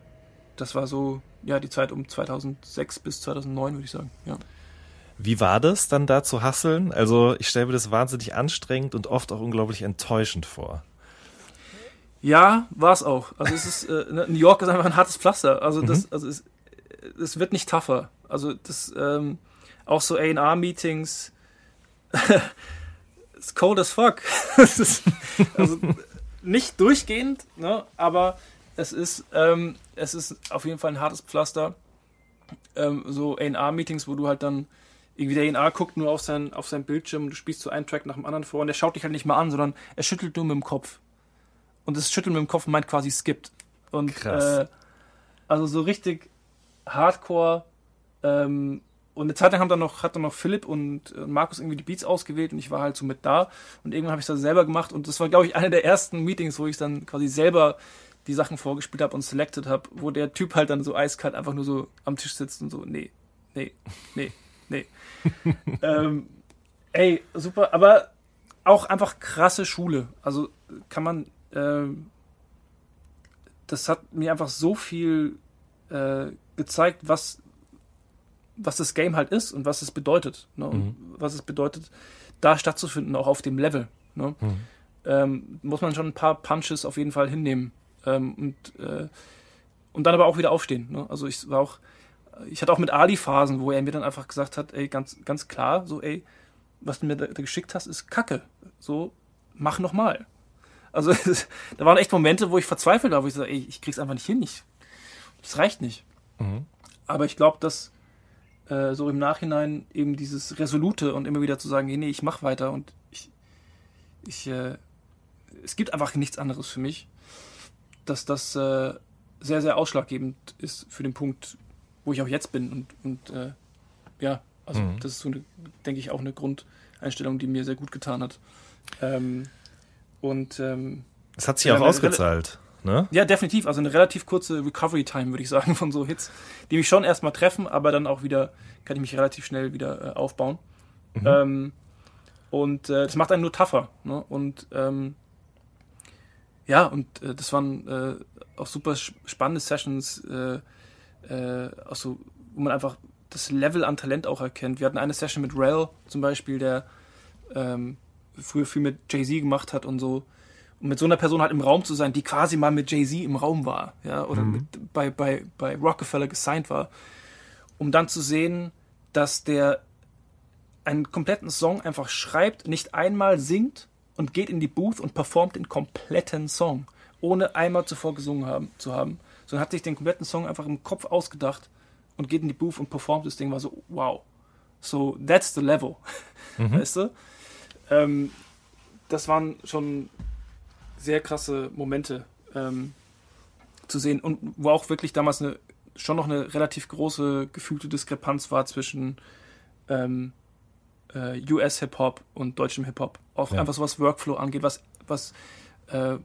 das war so, ja, die Zeit um 2006 bis 2009, würde ich sagen. Ja. Wie war das dann da zu hasseln? Also ich stelle mir das wahnsinnig anstrengend und oft auch unglaublich enttäuschend vor. Ja, war es auch. Also es ist, äh, ne, New York ist einfach ein hartes Pflaster. Also das, also es, es wird nicht tougher. Also das, ähm, auch so A&R-Meetings, it's cold as fuck. Ist, also nicht durchgehend, ne, aber es ist, ähm, es ist auf jeden Fall ein hartes Pflaster. Ähm, so A&R-Meetings, wo du halt dann irgendwie der A&R guckt nur auf sein, auf sein Bildschirm und du spielst so einen Track nach dem anderen vor und der schaut dich halt nicht mal an, sondern er schüttelt nur mit dem Kopf. Und das Schütteln mit dem Kopf meint quasi skippt. Und Krass. Äh, also so richtig Hardcore. Ähm, und eine Zeit lang haben dann noch, hat dann noch Philipp und Markus irgendwie die Beats ausgewählt und ich war halt so mit da. Und irgendwann habe ich das selber gemacht und das war, glaube ich, eine der ersten Meetings, wo ich dann quasi selber die Sachen vorgespielt habe und selected habe, wo der Typ halt dann so eiskalt einfach nur so am Tisch sitzt und so, nee, nee, nee, nee. ähm, ey, super, aber auch einfach krasse Schule. Also kann man, ähm, das hat mir einfach so viel äh, gezeigt, was, was das Game halt ist und was es bedeutet. Ne? Und was es bedeutet, da stattzufinden, auch auf dem Level. Ne? Ähm, muss man schon ein paar Punches auf jeden Fall hinnehmen. Ähm, und, äh, und dann aber auch wieder aufstehen. Ne? Also ich war auch, ich hatte auch mit Ali Phasen, wo er mir dann einfach gesagt hat, ey, ganz, ganz klar, so, ey, was du mir da, da geschickt hast, ist Kacke. So, mach nochmal. Also da waren echt Momente, wo ich verzweifelt war, wo ich so, ey, ich krieg's einfach nicht hin. Ich, das reicht nicht. Mhm. Aber ich glaube, dass äh, so im Nachhinein eben dieses Resolute und immer wieder zu sagen, nee, ich mach weiter und ich, ich äh, es gibt einfach nichts anderes für mich, dass das äh, sehr, sehr ausschlaggebend ist für den Punkt, wo ich auch jetzt bin. Und, und äh, ja, also Mhm. das ist so, eine, denke ich, auch eine Grundeinstellung, die mir sehr gut getan hat. Ähm, und ähm, Es hat sich Ja, auch eine ne? ja, definitiv. Also eine relativ kurze Recovery-Time, würde ich sagen, von so Hits, die mich schon erstmal treffen, aber dann auch wieder, kann ich mich relativ schnell wieder äh, aufbauen. Mhm. Ähm, und äh, das macht einen nur tougher. Ne? Und ähm, ja, und äh, das waren äh, auch super spannende Sessions, äh, äh, auch so, wo man einfach das Level an Talent auch erkennt. Wir hatten eine Session mit Rel zum Beispiel, der ähm, früher viel mit Jay-Z gemacht hat und so. Und mit so einer Person halt im Raum zu sein, die quasi mal mit Jay-Z im Raum war, ja, oder mit, bei, bei, bei Rockefeller gesigned war, um dann zu sehen, dass der einen kompletten Song einfach schreibt, nicht einmal singt und geht in die Booth und performt den kompletten Song, ohne einmal zuvor gesungen haben, zu haben, sondern hat sich den kompletten Song einfach im Kopf ausgedacht und geht in die Booth und performt das Ding, war so, wow. So, that's the level. Weißt du? Ähm, das waren schon sehr krasse Momente ähm, zu sehen und wo auch wirklich damals eine, schon noch eine relativ große gefühlte Diskrepanz war zwischen ähm, äh, US-Hip-Hop und deutschem Hip-Hop. Auch Ja. einfach so was Workflow angeht, was, was äh,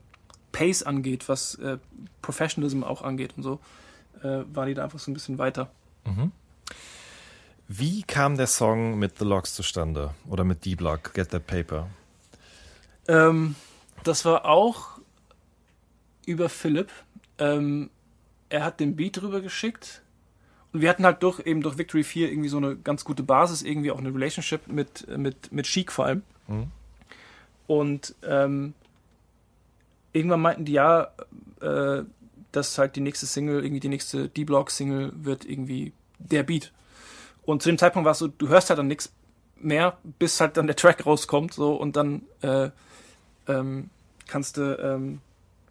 Pace angeht, was äh, Professionalism auch angeht und so, äh, waren die da einfach so ein bisschen weiter. Wie kam der Song mit The Logs zustande? Oder mit D-Block, Get That Paper? Ähm, das war auch über Philipp. Ähm, er hat den Beat drüber geschickt. Und wir hatten halt durch, eben durch Victory 4 irgendwie so eine ganz gute Basis, irgendwie auch eine Relationship mit, mit, mit Chic vor allem. Mhm. Und ähm, irgendwann meinten die ja, äh, dass halt die nächste Single, irgendwie die nächste D-Block-Single wird irgendwie der Beat. Und zu dem Zeitpunkt war es so, du hörst halt dann nichts mehr, bis halt dann der Track rauskommt, so und dann äh, ähm, kannst du ähm,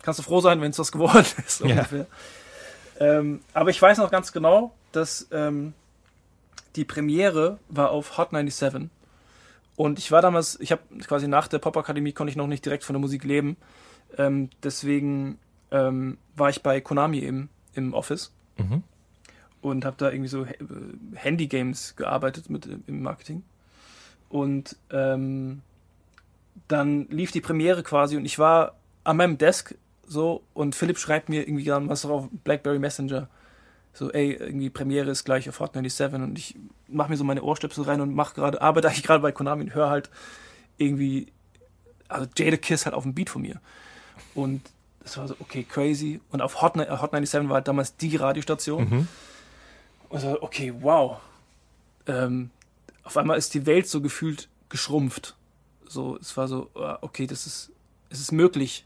kannst du froh sein, wenn es was geworden ist Ja. ungefähr. Ähm, aber ich weiß noch ganz genau, dass ähm, die Premiere war auf Hot 97 und ich war damals, ich habe quasi nach der Popakademie konnte ich noch nicht direkt von der Musik leben, ähm, deswegen war ich bei Konami im, im Office Mhm. und habe da irgendwie so äh, Handy-Games gearbeitet mit im Marketing. Und ähm, dann lief die Premiere quasi und ich war an meinem Desk so und Philipp schreibt mir irgendwie dann was auf Blackberry Messenger. So, ey, irgendwie Premiere ist gleich auf Hot 97 und ich mache mir so meine Ohrstöpsel rein und mache gerade, arbeite eigentlich gerade bei Konami und höre halt irgendwie, also Jada Kiss halt auf dem Beat von mir. Und das war so, okay, crazy. Und auf Hot, Ni- Hot 97 war halt damals die Radiostation. Mhm. Und so, okay, wow. Ähm, auf einmal ist die Welt so gefühlt geschrumpft. So, es war so, ah, okay, das ist, es ist möglich,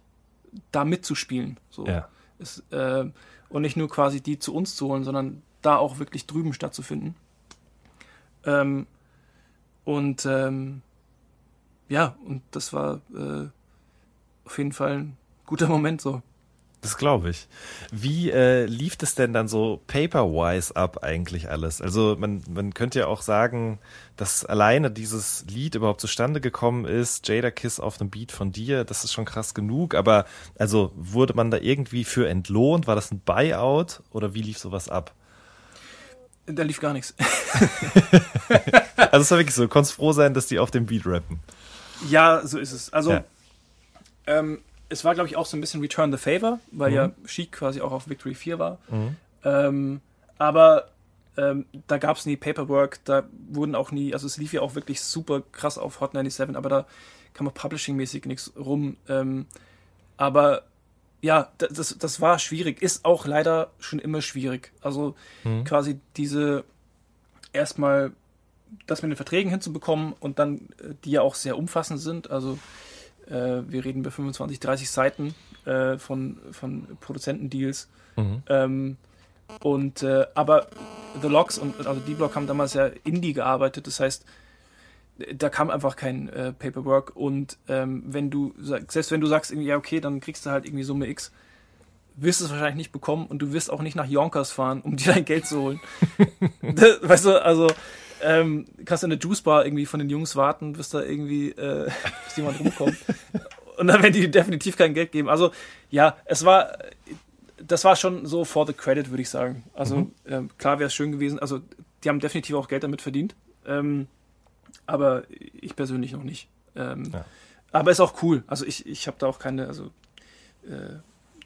da mitzuspielen. So. Ja. Es, äh, und nicht nur quasi die zu uns zu holen, sondern da auch wirklich drüben stattzufinden. Ähm, und ähm, ja, und das war äh, auf jeden Fall ein guter Moment so. Das glaube ich. Wie äh, lief das denn dann so paperwise ab eigentlich alles? Also man, man könnte ja auch sagen, dass alleine dieses Lied überhaupt zustande gekommen ist, Jada Kiss auf einem Beat von dir, das ist schon krass genug, aber also wurde man da irgendwie für entlohnt? War das ein Buyout oder wie lief sowas ab? Da lief gar nichts. Also es war wirklich so, du konntest froh sein, dass die auf dem Beat rappen. Ja, so ist es. Also, Ja. ähm, es war, glaube ich, auch so ein bisschen Return the Favor, weil Mhm. ja Chic quasi auch auf Victory 4 war. Ähm, aber ähm, da gab es nie Paperwork, da wurden auch nie, also es lief ja auch wirklich super krass auf Hot 97, aber da kam auch publishing-mäßig nichts rum. Ähm, aber ja, da- das, das war schwierig, ist auch leider schon immer schwierig. Also quasi diese erstmal das mit den Verträgen hinzubekommen und dann, äh, die ja auch sehr umfassend sind. Also wir reden über 25, 30 Seiten äh, von, von Produzentendeals. Mhm. Ähm, und äh, aber The Logs und also D-Block haben damals ja Indie gearbeitet, das heißt, da kam einfach kein äh, Paperwork und ähm, wenn du selbst wenn du sagst irgendwie ja okay dann kriegst du halt irgendwie Summe X wirst du es wahrscheinlich nicht bekommen und du wirst auch nicht nach Yonkers fahren um dir dein Geld zu holen das, weißt du also ähm, kannst du in der Juice-Bar irgendwie von den Jungs warten, bis da irgendwie äh, bis jemand rumkommt. Und dann werden die definitiv kein Geld geben. Also, ja, es war, das war schon so for the credit, würde ich sagen. Also, mhm. ähm, klar wäre es schön gewesen. Also, die haben definitiv auch Geld damit verdient. Ähm, aber ich persönlich noch nicht. Ähm, ja. Aber ist auch cool. Also, ich, ich habe da auch keine, also, äh,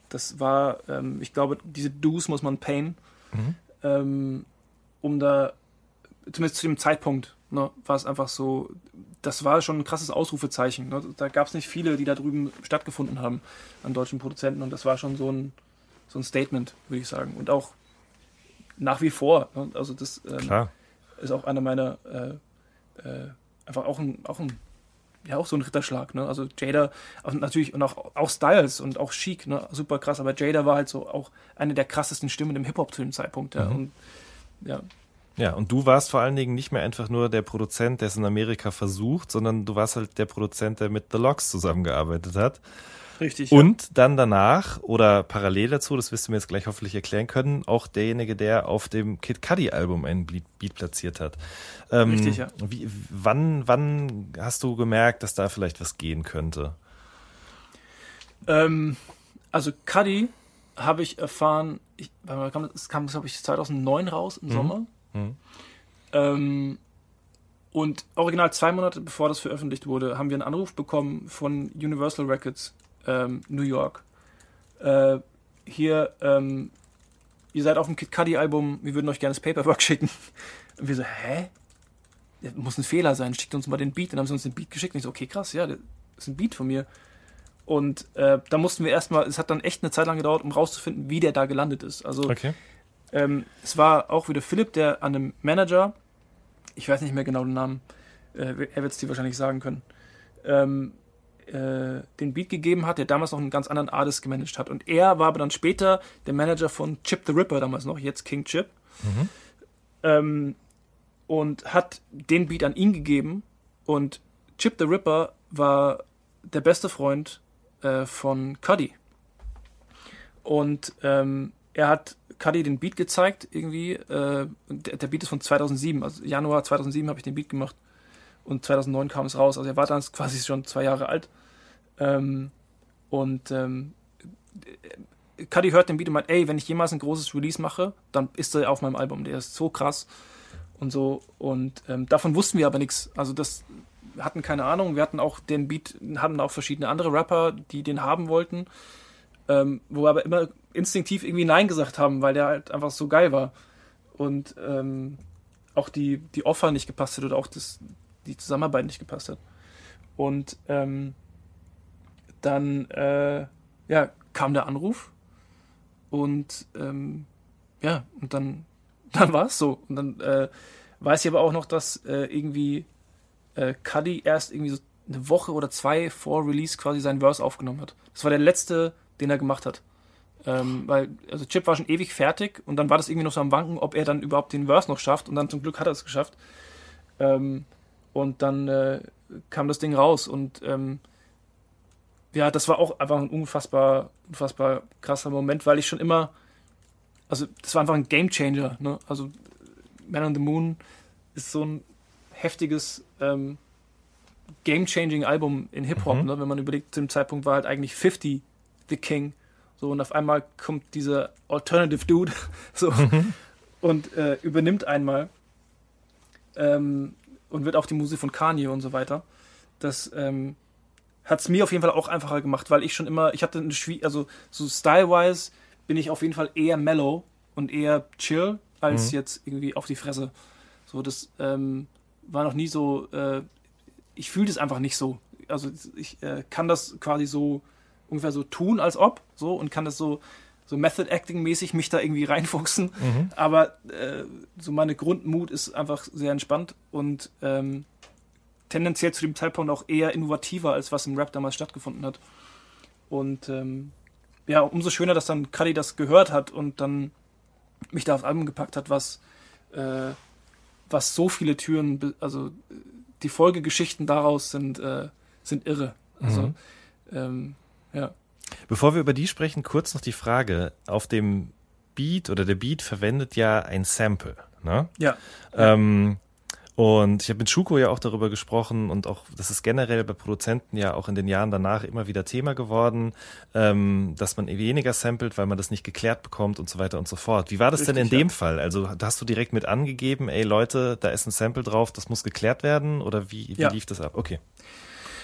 das war, ähm, ich glaube, diese Dues muss man payen, mhm. Ähm, um da zumindest zu dem Zeitpunkt, ne, war es einfach so, das war schon ein krasses Ausrufezeichen. Ne? Da gab es nicht viele, die da drüben stattgefunden haben an deutschen Produzenten und das war schon so ein, so ein Statement, würde ich sagen. Und auch nach wie vor. Ne? Also das ähm, ist auch einer meiner äh, äh, einfach auch ein, auch ein ja auch so ein Ritterschlag, ne? Also Jada und natürlich und auch, auch Styles und auch Chic, ne? Super krass, aber Jada war halt so auch eine der krassesten Stimmen im Hip-Hop zu dem Zeitpunkt, ja. Mhm. Und ja, ja, und du warst vor allen Dingen nicht mehr einfach nur der Produzent, der es in Amerika versucht, sondern du warst halt der Produzent, der mit The Locks zusammengearbeitet hat. Richtig. Und ja. dann danach oder parallel dazu, das wirst du mir jetzt gleich hoffentlich erklären können, auch derjenige, der auf dem Kid Cudi Album einen Beat platziert hat. Ähm, Richtig, ja. Wie, wann, wann hast du gemerkt, dass da vielleicht was gehen könnte? Ähm, also Cudi habe ich erfahren, ich, es kam, glaube ich, 2009 raus im mhm. Sommer. Mhm. Ähm, und original zwei Monate bevor das veröffentlicht wurde, haben wir einen Anruf bekommen von Universal Records ähm, New York. Äh, hier, ähm, ihr seid auf dem Kid Cudi Album, wir würden euch gerne das Paperwork schicken. Und wir so, hä? Das muss ein Fehler sein, schickt uns mal den Beat. Dann haben sie uns den Beat geschickt und ich so, okay, krass, ja, das ist ein Beat von mir. Und äh, da mussten wir erstmal, es hat dann echt eine Zeit lang gedauert, um rauszufinden, wie der da gelandet ist. Also okay. Ähm, es war auch wieder Philipp, der an einem Manager, ich weiß nicht mehr genau den Namen, äh, er wird es dir wahrscheinlich sagen können, ähm, äh, den Beat gegeben hat, der damals noch einen ganz anderen Artist gemanagt hat. Und er war aber dann später der Manager von Chip the Ripper, damals noch, jetzt King Chip. Mhm. Ähm, und hat den Beat an ihn gegeben. Und Chip the Ripper war der beste Freund äh, von Cuddy. Und ähm, er hat Cuddy den Beat gezeigt, irgendwie. Äh, der, der, Beat ist von 2007, also Januar 2007 habe ich den Beat gemacht und 2009 kam es raus. Also er war dann quasi schon zwei Jahre alt. Ähm, und ähm, Cuddy hört den Beat und meint, ey, wenn ich jemals ein großes Release mache, dann ist er auf meinem Album. Der ist so krass und so. Und ähm, davon wussten wir aber nichts. Also das hatten keine Ahnung. Wir hatten auch den Beat, hatten auch verschiedene andere Rapper, die den haben wollten. Ähm, wo aber immer instinktiv irgendwie Nein gesagt haben, weil der halt einfach so geil war. Und ähm, auch die, die Offer nicht gepasst hat oder auch das, die Zusammenarbeit nicht gepasst hat. Und ähm, dann äh, ja, kam der Anruf und ähm, ja, und dann, dann war es so. Und dann äh, weiß ich aber auch noch, dass äh, irgendwie äh, Cuddy erst irgendwie so eine Woche oder zwei vor Release quasi seinen Verse aufgenommen hat. Das war der letzte, den er gemacht hat. Ähm, weil, also Chip war schon ewig fertig und dann war das irgendwie noch so am Wanken, ob er dann überhaupt den Verse noch schafft und dann zum Glück hat er es geschafft. Ähm, und dann äh, kam das Ding raus und ähm, ja, das war auch einfach ein unfassbar, unfassbar krasser Moment, weil ich schon immer, also das war einfach ein Game Changer. Ne? Also Man on the Moon ist so ein heftiges ähm, Game Changing Album in Hip Hop. Mhm. Ne? Wenn man überlegt, zu dem Zeitpunkt war halt eigentlich 50 The King so, und auf einmal kommt dieser Alternative Dude so mhm. und äh, übernimmt einmal ähm, und wird auch die Musik von Kanye und so weiter. Das ähm, hat es mir auf jeden Fall auch einfacher gemacht, weil ich schon immer, ich hatte eine Schwierigkeit, also so style-wise bin ich auf jeden Fall eher mellow und eher chill, als mhm. jetzt irgendwie auf die Fresse. So, das ähm, war noch nie so, äh, ich fühle das einfach nicht so. Also ich äh, kann das quasi so ungefähr so tun, als ob, so und kann das so so Method Acting mäßig mich da irgendwie reinfuchsen. Mhm. Aber äh, so meine Grundmut ist einfach sehr entspannt und ähm, tendenziell zu dem Zeitpunkt auch eher innovativer, als was im Rap damals stattgefunden hat. Und ähm, ja, umso schöner, dass dann Cuddy das gehört hat und dann mich da aufs Album gepackt hat, was, äh, was so viele Türen, also die Folgegeschichten daraus sind, äh, sind irre. Also, Mhm. ähm, ja. Bevor wir über die sprechen, kurz noch die Frage. Auf dem Beat oder der Beat verwendet ja ein Sample. Ne? Ja. Ähm, und ich habe mit Schuko ja auch darüber gesprochen und auch, das ist generell bei Produzenten ja auch in den Jahren danach immer wieder Thema geworden, ähm, dass man weniger samplet, weil man das nicht geklärt bekommt und so weiter und so fort. Wie war das denn in Richtig, dem ja. Fall? Also hast du direkt mit angegeben, ey Leute, da ist ein Sample drauf, das muss geklärt werden oder wie, wie Ja. lief das ab? Okay.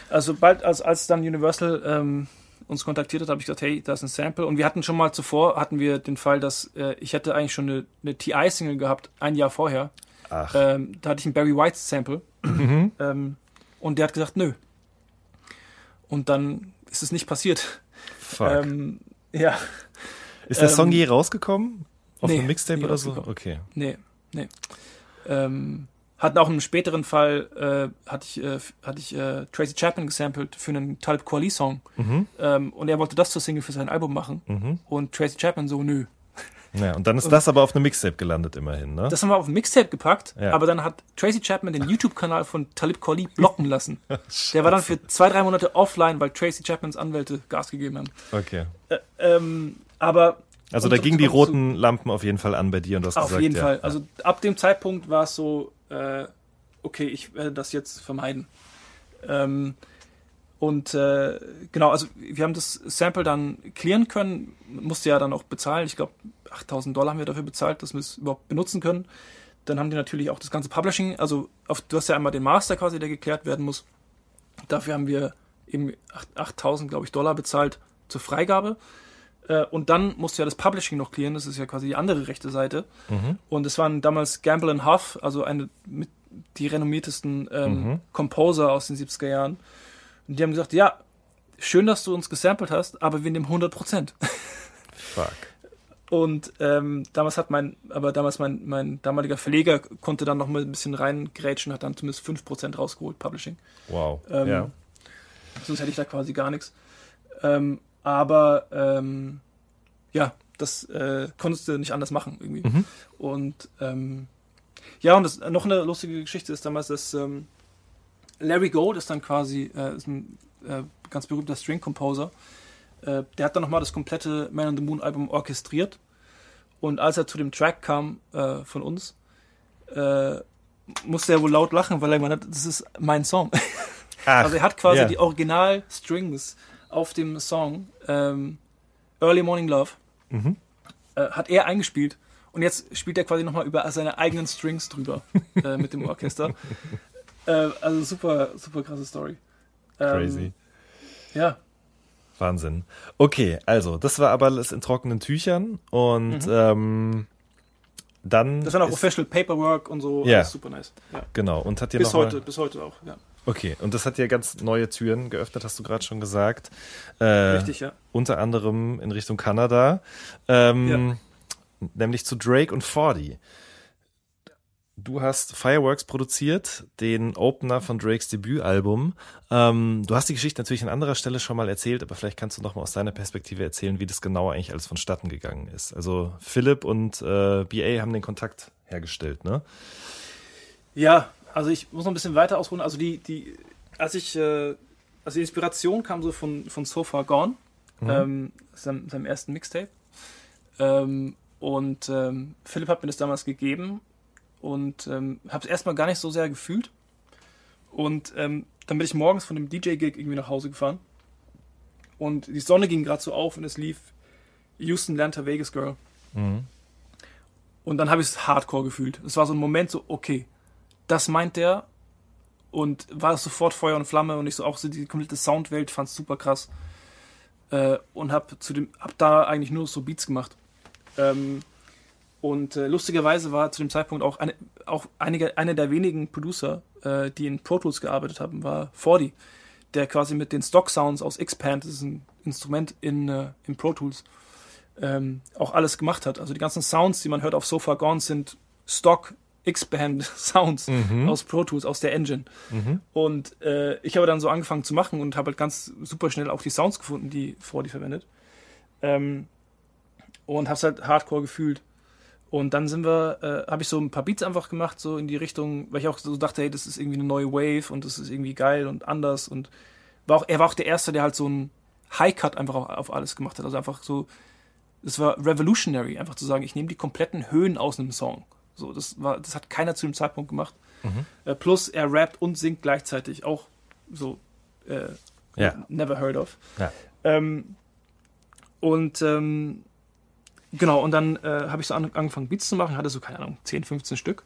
Also bald, als, als dann Universal ähm, uns kontaktiert hat, habe ich gesagt, hey, da ist ein Sample. Und wir hatten schon mal zuvor, hatten wir den Fall, dass äh, ich hätte eigentlich schon eine, eine TI-Single gehabt, ein Jahr vorher. Ach, Ähm, da hatte ich ein Barry White Sample. mhm. Ähm, und der hat gesagt, nö. Und dann ist es nicht passiert. fuck. Ähm, ja, ist der Song ähm, je rausgekommen? Auf nee, einem Mixtape oder so? Okay. nee, nee. Ähm, hatten auch einem späteren Fall, äh, hatte ich, äh, hatte ich äh, Tracy Chapman gesampelt für einen Talib Kweli Song. Mhm. Ähm, und er wollte das zur Single für sein Album machen. Mhm. Und Tracy Chapman so, nö. Ja, und dann ist das aber auf einem Mixtape gelandet immerhin, ne? Das haben wir auf ein Mixtape gepackt, Ja. aber dann hat Tracy Chapman den YouTube-Kanal von Talib Kweli blocken lassen. Der war dann für zwei, drei Monate offline, weil Tracy Chapmans Anwälte Gas gegeben haben. Okay. Äh, ähm, aber Also Und da gingen die roten Lampen auf jeden Fall an bei dir und du hast auf gesagt, jeden ja, Fall. Also ab dem Zeitpunkt war es so, äh, okay, ich werde das jetzt vermeiden. Ähm, und äh, genau, also wir haben das Sample dann clearen können, musste ja dann auch bezahlen. Ich glaube, 8000 Dollar haben wir dafür bezahlt, dass wir es überhaupt benutzen können. Dann haben die natürlich auch das ganze Publishing, also auf, du hast ja einmal den Master quasi, der geklärt werden muss. Dafür haben wir eben 8 8000, glaube ich, Dollar bezahlt zur Freigabe. Äh, Und dann musste ja das Publishing noch clearen, das ist ja quasi die andere rechte Seite. Mhm. Und es waren damals Gamble and Huff, also eine mit die renommiertesten ähm, Mhm. Composer aus den 70er Jahren. Und die haben gesagt, ja, schön, dass du uns gesampelt hast, aber wir nehmen 100 Prozent. Fuck. Und ähm, damals hat mein, aber damals mein, mein damaliger Verleger konnte dann noch mal ein bisschen reingrätschen, hat dann zumindest 5% rausgeholt, Publishing. Wow. Ähm, ja. Sonst hätte ich da quasi gar nichts. Ähm, aber ähm, ja, das äh, konntest du nicht anders machen irgendwie. Mhm. Und ähm, ja, und das, noch eine lustige Geschichte ist damals, dass ähm, Larry Gold ist dann quasi äh, ist ein äh, ganz berühmter String Composer. Äh, der hat dann nochmal das komplette Man on the Moon Album orchestriert. Und als er zu dem Track kam äh, von uns, äh, musste er wohl laut lachen, weil er gemeint hat, das ist mein Song. Ach, Also er hat quasi ja. die Original-Strings auf dem Song ähm, Early Morning Love Mhm. äh, hat er eingespielt und jetzt spielt er quasi nochmal über seine eigenen Strings drüber äh, mit dem Orchester. Äh, also super, super krasse Story. Ähm, Crazy. Ja, Wahnsinn. Okay, also, das war aber alles in trockenen Tüchern und Mhm. ähm, dann. das war noch Official Paperwork und so. Ja. alles super nice. Ja. Genau, und hat dir Bis noch heute, bis heute auch. Ja. Okay, und das hat dir ganz neue Türen geöffnet, hast du gerade schon gesagt. Äh, Richtig, ja. Unter anderem in Richtung Kanada. Ähm, Nämlich zu Drake und 40. Du hast Fireworks produziert, den Opener von Drakes Debütalbum. Ähm, du hast die Geschichte natürlich an anderer Stelle schon mal erzählt, aber vielleicht kannst du noch mal aus deiner Perspektive erzählen, wie das genau eigentlich alles vonstatten gegangen ist. Also Philipp und äh, BA haben den Kontakt hergestellt, ne? Ja, also ich muss noch ein bisschen weiter ausholen. Also die, die, als ich, äh, also die Inspiration kam so von, von So Far Gone, Mhm. ähm, seinem, seinem ersten Mixtape. Ähm, und ähm, Philipp hat mir das damals gegeben und ähm, habe es erstmal gar nicht so sehr gefühlt. Und ähm, dann bin ich morgens von dem DJ-Gig irgendwie nach Hause gefahren. Und die Sonne ging gerade so auf und es lief Houston Lanta Vegas Girl. Mhm. Und dann habe ich es hardcore gefühlt. Es war so ein Moment so, okay, das meint der. Und war sofort Feuer und Flamme und ich so auch so die komplette Soundwelt fand super krass. Äh, und hab zu dem, hab da eigentlich nur so Beats gemacht. Ähm, und äh, lustigerweise war zu dem Zeitpunkt auch, eine, auch einige, einer der wenigen Producer, äh, die in Pro Tools gearbeitet haben, war 40, der quasi mit den Stock Sounds aus Xpand, das ist ein Instrument in, äh, in Pro Tools, ähm, auch alles gemacht hat. Also die ganzen Sounds, die man hört auf Sofa Gone, sind Stock X-Band Sounds Mhm. aus Pro Tools, aus der Engine. Mhm. Und äh, ich habe dann so angefangen zu machen und habe halt ganz super schnell auch die Sounds gefunden, die Fordy verwendet. Ähm, und habe es halt hardcore gefühlt. Und dann sind wir, äh, habe ich so ein paar Beats einfach gemacht, so in die Richtung, weil ich auch so dachte, hey, das ist irgendwie eine neue Wave und das ist irgendwie geil und anders. Und war auch, er war auch der Erste, der halt so ein High-Cut einfach auf, auf alles gemacht hat. Also einfach so, es war revolutionary, einfach zu sagen, ich nehme die kompletten Höhen aus einem Song. So, das war, das hat keiner zu dem Zeitpunkt gemacht. Äh, plus er rappt und singt gleichzeitig auch so äh, Ja. never heard of. Ja. Ähm, und ähm, genau, und dann äh, habe ich so an, angefangen Beats zu machen, hatte so, keine Ahnung, 10, 15 Stück.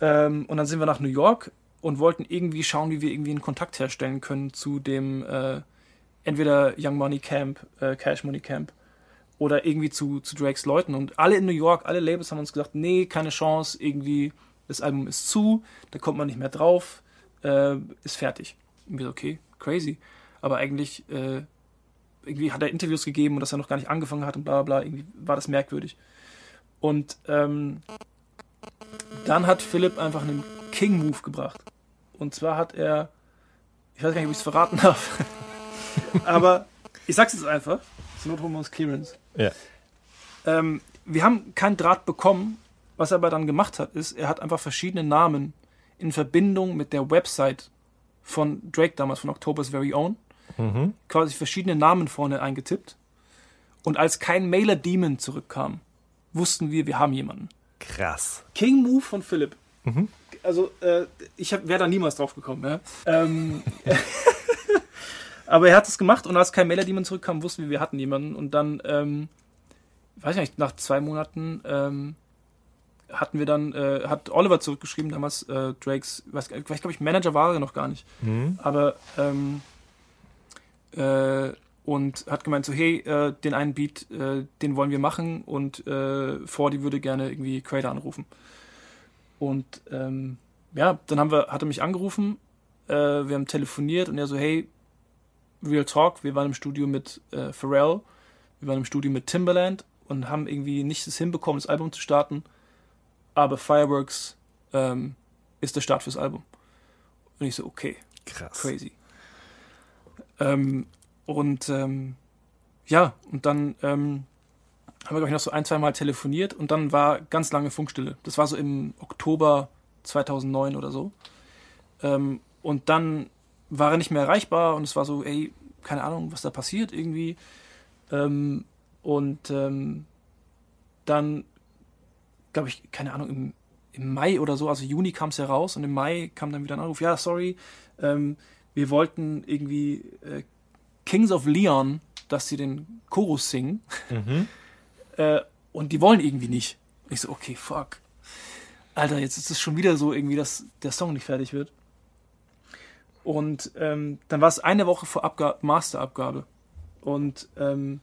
Ähm, und dann sind wir nach New York und wollten irgendwie schauen, wie wir irgendwie einen Kontakt herstellen können zu dem äh, entweder Young Money Camp, äh, Cash Money Camp oder irgendwie zu, zu Drakes Leuten. Und alle in New York, alle Labels haben uns gesagt, nee, keine Chance, irgendwie, das Album ist zu, da kommt man nicht mehr drauf, äh, ist fertig. Und wir so, okay, crazy. Aber eigentlich, äh, irgendwie hat er Interviews gegeben und dass er noch gar nicht angefangen hat und bla bla bla, irgendwie war das merkwürdig. Und ähm, dann hat Philipp einfach einen King-Move gebracht. Und zwar hat er, ich weiß gar nicht, ob ich es verraten darf, aber ich sag's jetzt einfach, zur Not holen wir uns Clearance. Ja. Ähm, wir haben keinen Draht bekommen. Was er aber dann gemacht hat, ist, er hat einfach verschiedene Namen in Verbindung mit der Website von Drake damals, von October's Very Own, Mhm. quasi verschiedene Namen vorne eingetippt. Und als kein Mailer Demon zurückkam, wussten wir, wir haben jemanden. Krass. King Move von Philipp. Also, äh, ich wäre da niemals drauf gekommen. Ja? Ähm, aber er hat es gemacht und als kein Mailer Demon zurückkam, wussten wir, wir hatten jemanden. Und dann, ähm, weiß ich nicht, nach zwei Monaten ähm, hatten wir dann, äh, hat Oliver zurückgeschrieben, damals äh, Drakes, weiß, ich glaube ich, Manager war er noch gar nicht. Mhm. Aber ähm, äh, und hat gemeint so, hey, äh, den einen Beat, äh, den wollen wir machen und äh, Fordi würde gerne irgendwie Creator anrufen. Und ähm, ja, dann haben wir, hat er mich angerufen, äh, wir haben telefoniert und er so, hey, Real Talk, wir waren im Studio mit äh, Pharrell, wir waren im Studio mit Timbaland und haben irgendwie nicht es hinbekommen, das Album zu starten, aber Fireworks ähm, ist der Start fürs Album. Und ich so, okay, Krass. crazy. Ähm, und ähm, ja, und dann ähm, haben wir, glaube ich, noch so ein, zwei Mal telefoniert und dann war ganz lange Funkstille. Das war so im Oktober 2009 oder so. Ähm, und dann war er nicht mehr erreichbar und es war so, ey, keine Ahnung, was da passiert irgendwie. Ähm, und ähm, dann, glaube ich, keine Ahnung, im, im Mai oder so, also Juni kam es ja raus und im Mai kam dann wieder ein Anruf, ja, sorry, ähm, wir wollten irgendwie äh, Kings of Leon, dass sie den Chorus singen. Mhm. Äh, und die wollen irgendwie nicht. Ich so, okay, fuck. Alter, jetzt ist es schon wieder so irgendwie, dass der Song nicht fertig wird. Und ähm, dann war es eine Woche vor Abga Masterabgabe. Und ähm,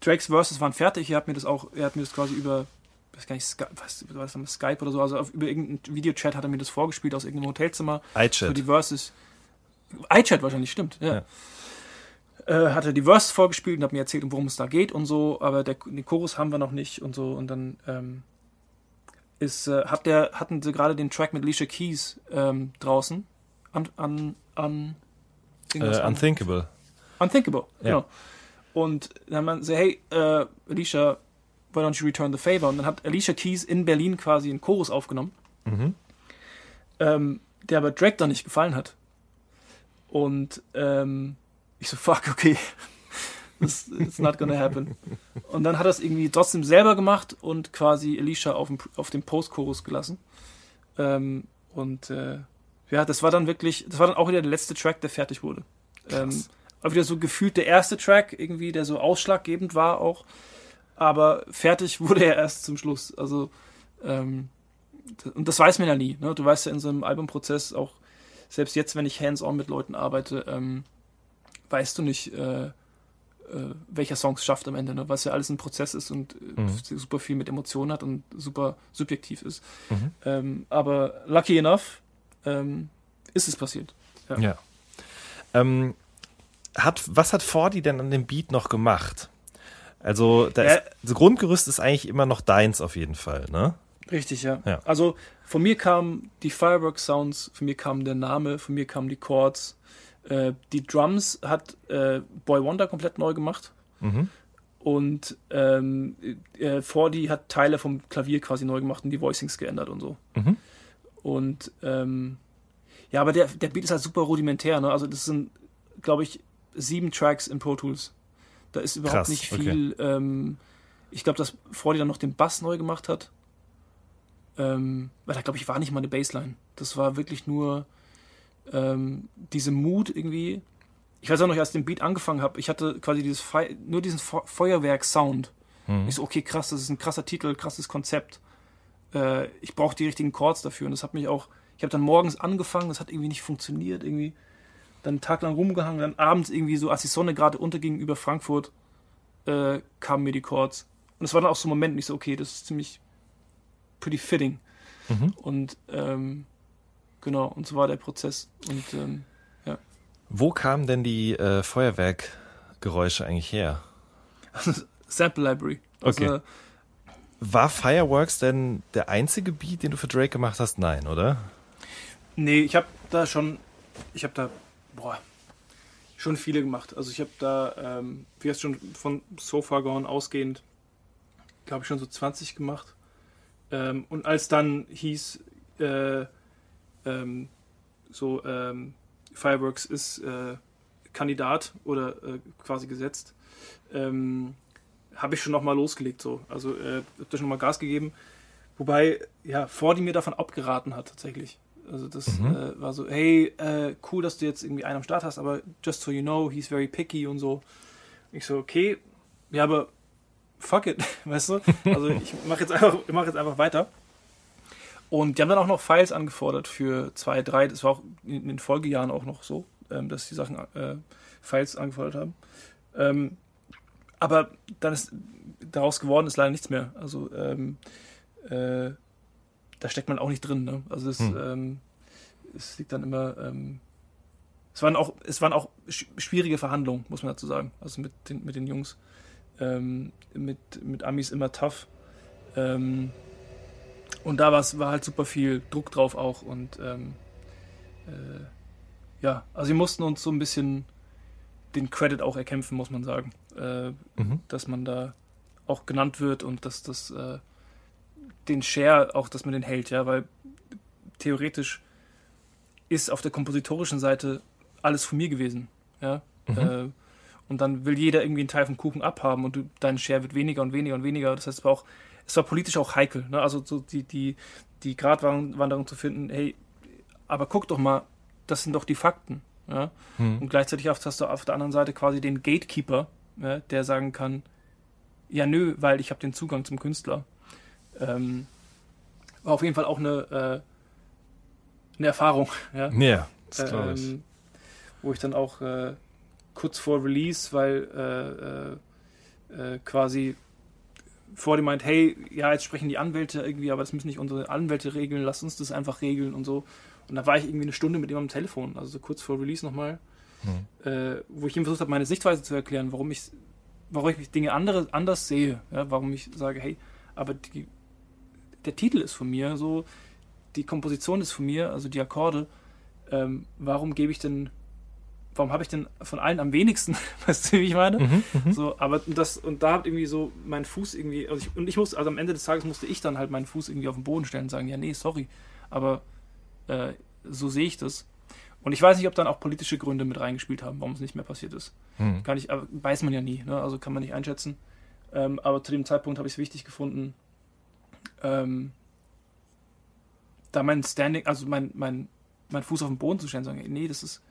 Drakes Verses waren fertig. Er hat mir das auch, er hat mir das quasi über, weiß gar nicht, Sky, was, was war das, Skype oder so, also auf, über irgendeinen Videochat hat er mir das vorgespielt aus irgendeinem Hotelzimmer iChat. die Verses. iChat wahrscheinlich, stimmt, ja. Ja. Äh, hat er die Verses vorgespielt und hat mir erzählt, worum es da geht und so, aber der, den Chorus haben wir noch nicht und so. Und dann ähm, ist, äh, hat der, hatten sie gerade den Track mit Alicia Keys ähm, draußen. An, irgendwas Äh, an- unthinkable. Unthinkable, Ja. genau. Und dann haben man so, hey, äh, Alicia, why don't you return the favor? Und dann hat Alicia Keys in Berlin quasi einen Chorus aufgenommen, Mhm. ähm, der aber Drake dann nicht gefallen hat. Und ähm, ich so, fuck, okay, this, it's not gonna happen. Und dann hat er es irgendwie trotzdem selber gemacht und quasi Alicia auf dem, auf dem Post-Chorus gelassen. Ähm, und äh, ja, das war dann wirklich, das war dann auch wieder der letzte Track, der fertig wurde. Ähm, auch wieder so gefühlt der erste Track, irgendwie, der so ausschlaggebend war auch. Aber fertig wurde er erst zum Schluss. Also, ähm, und das weiß man ja nie. Ne? Du weißt ja in so einem Albumprozess auch, selbst jetzt, wenn ich hands-on mit Leuten arbeite, ähm, weißt du nicht, äh, äh, welcher Song es schafft am Ende, ne? was ja alles ein Prozess ist und äh, Mhm. super viel mit Emotionen hat und super subjektiv ist. Mhm. Ähm, aber lucky enough ähm, ist es passiert. Ja. Ähm, hat, was hat Fordi denn an dem Beat noch gemacht? Also, da Ja. ist, das Grundgerüst ist eigentlich immer noch deins auf jeden Fall, ne? Richtig, ja. Ja. Also von mir kamen die Fireworks Sounds, von mir kam der Name, von mir kamen die Chords. Äh, die Drums hat äh, Boy Wonder komplett neu gemacht. Mhm. Und ähm, äh, Fordy hat Teile vom Klavier quasi neu gemacht und die Voicings geändert und so. Mhm. Und ähm, ja, aber der, der Beat ist halt super rudimentär. Ne? Also das sind, glaube ich, sieben Tracks in Pro Tools. Da ist überhaupt Krass, nicht okay. viel. Ähm, ich glaube, dass Fordy dann noch den Bass neu gemacht hat. Ähm, weil da, glaube ich, war nicht mal eine Bassline. Das war wirklich nur ähm, diese Mut irgendwie. Ich weiß auch noch, als ich den Beat angefangen habe, ich hatte quasi dieses Fe nur diesen Fe Feuerwerk-Sound. Mhm. Ich so, okay, krass, das ist ein krasser Titel, krasses Konzept. Äh, ich brauche die richtigen Chords dafür. Und das hat mich auch, ich habe dann morgens angefangen, das hat irgendwie nicht funktioniert, irgendwie. Dann einen Tag lang rumgehangen, dann abends irgendwie so, als die Sonne gerade unterging über Frankfurt, äh, kamen mir die Chords. Und es war dann auch so ein Moment, nicht so, okay, das ist ziemlich pretty fitting. Mhm. Und ähm, genau, und so war der Prozess. Und ähm, Wo kamen denn die äh, Feuerwerkgeräusche eigentlich her? Sample Library. Also, Okay. War Fireworks denn der einzige Beat, den du für Drake gemacht hast? Nein, oder? Nee, ich habe da schon, ich habe da, boah, schon viele gemacht. Also ich habe da, ähm, wie jetzt schon von So Far Gone ausgehend, glaube ich schon so 20 gemacht. Ähm, und als dann hieß, äh, ähm, so ähm, Fireworks ist äh, Kandidat oder äh, quasi gesetzt, ähm, habe ich schon nochmal losgelegt so. Also äh, habe da schon mal Gas gegeben. Wobei, ja, Fordi mir davon abgeraten hat tatsächlich. Also das Mhm. äh, war so, hey, äh, cool, dass du jetzt irgendwie einen am Start hast, aber just so you know, he's very picky und so. Ich so, okay, ja, aber fuck it, weißt du? Also ich mache jetzt einfach, ich mache jetzt einfach weiter. Und die haben dann auch noch Files angefordert für zwei, drei. Das war auch in den Folgejahren auch noch so, ähm, dass die Sachen äh, Files angefordert haben. Ähm, aber dann ist daraus geworden ist leider nichts mehr. Also ähm, äh, da steckt man auch nicht drin. Ne? Also es, Hm. ähm, es liegt dann immer. Ähm, es waren auch, es waren auch sch- schwierige Verhandlungen, muss man dazu sagen. Also mit den, mit den Jungs. Ähm, mit, mit Amis immer tough. Ähm, und da war halt super viel Druck drauf auch. Und ähm, äh, ja, also sie mussten uns so ein bisschen den Credit auch erkämpfen, muss man sagen. Äh, Mhm. dass man da auch genannt wird und dass das äh, den Share auch, dass man den hält, ja, weil theoretisch ist auf der kompositorischen Seite alles von mir gewesen, ja. Mhm. Äh, und dann will jeder irgendwie einen Teil vom Kuchen abhaben und du, dein Share wird weniger und weniger und weniger. Das heißt, es war auch, es war politisch auch heikel, ne? Also so die, die, die Gratwanderung zu finden, hey, aber guck doch mal, das sind doch die Fakten, ja. Mhm. Und gleichzeitig hast du auf der anderen Seite quasi den Gatekeeper, ja, der sagen kann, ja nö, weil ich habe den Zugang zum Künstler. Ähm, war auf jeden Fall auch eine, äh, eine Erfahrung, ja, Ja, das glaube ich. ähm, wo ich dann auch äh, kurz vor Release, weil äh, äh, äh, quasi vor dem meint, hey, ja, jetzt sprechen die Anwälte irgendwie, aber das müssen nicht unsere Anwälte regeln, lass uns das einfach regeln und so. Und da war ich irgendwie eine Stunde mit ihm am Telefon, also so kurz vor Release nochmal, Mhm. äh, wo ich ihm versucht habe, meine Sichtweise zu erklären, warum ich, warum ich Dinge andere, anders sehe, ja, warum ich sage, hey, aber die, der Titel ist von mir, so, die Komposition ist von mir, also die Akkorde, ähm, warum gebe ich denn, warum habe ich denn von allen am wenigsten, weißt du, wie ich meine? Mhm. Mhm. So, aber das, und da hat irgendwie so mein Fuß irgendwie, also ich, und ich muss, also am Ende des Tages musste ich dann halt meinen Fuß irgendwie auf den Boden stellen und sagen, ja, nee, sorry, aber äh, so sehe ich das. Und ich weiß nicht, ob dann auch politische Gründe mit reingespielt haben, warum es nicht mehr passiert ist. Mhm. Kann ich, weiß man ja nie, ne? also kann man nicht einschätzen. Ähm, aber zu dem Zeitpunkt habe ich es wichtig gefunden, ähm, da mein Standing, also mein, mein, mein Fuß auf den Boden zu stellen, sagen, nee, das ist,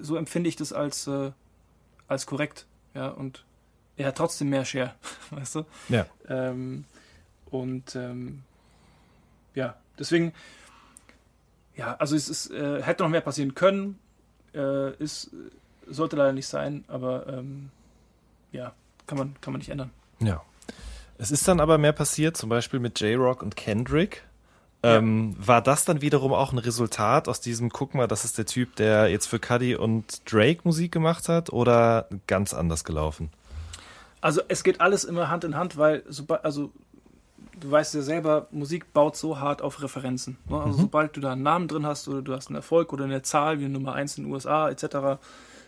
so empfinde ich das als, äh, als korrekt, ja, und er hat trotzdem mehr Share, weißt du? Ja. Ähm, und ähm, ja, deswegen, ja, also es ist, äh, hätte noch mehr passieren können, äh, ist, sollte leider nicht sein, aber ähm, ja, kann man, kann man nicht ändern. Ja. Es ist dann aber mehr passiert, zum Beispiel mit J-Rock und Kendrick. Ja. Ähm, war das dann wiederum auch ein Resultat aus diesem, guck mal, das ist der Typ, der jetzt für Cuddy und Drake Musik gemacht hat oder ganz anders gelaufen? Also es geht alles immer Hand in Hand, weil sobald, also du weißt ja selber, Musik baut so hart auf Referenzen. Ne? Also Mhm. sobald du da einen Namen drin hast oder du hast einen Erfolg oder eine Zahl wie Nummer 1 in den USA etc.,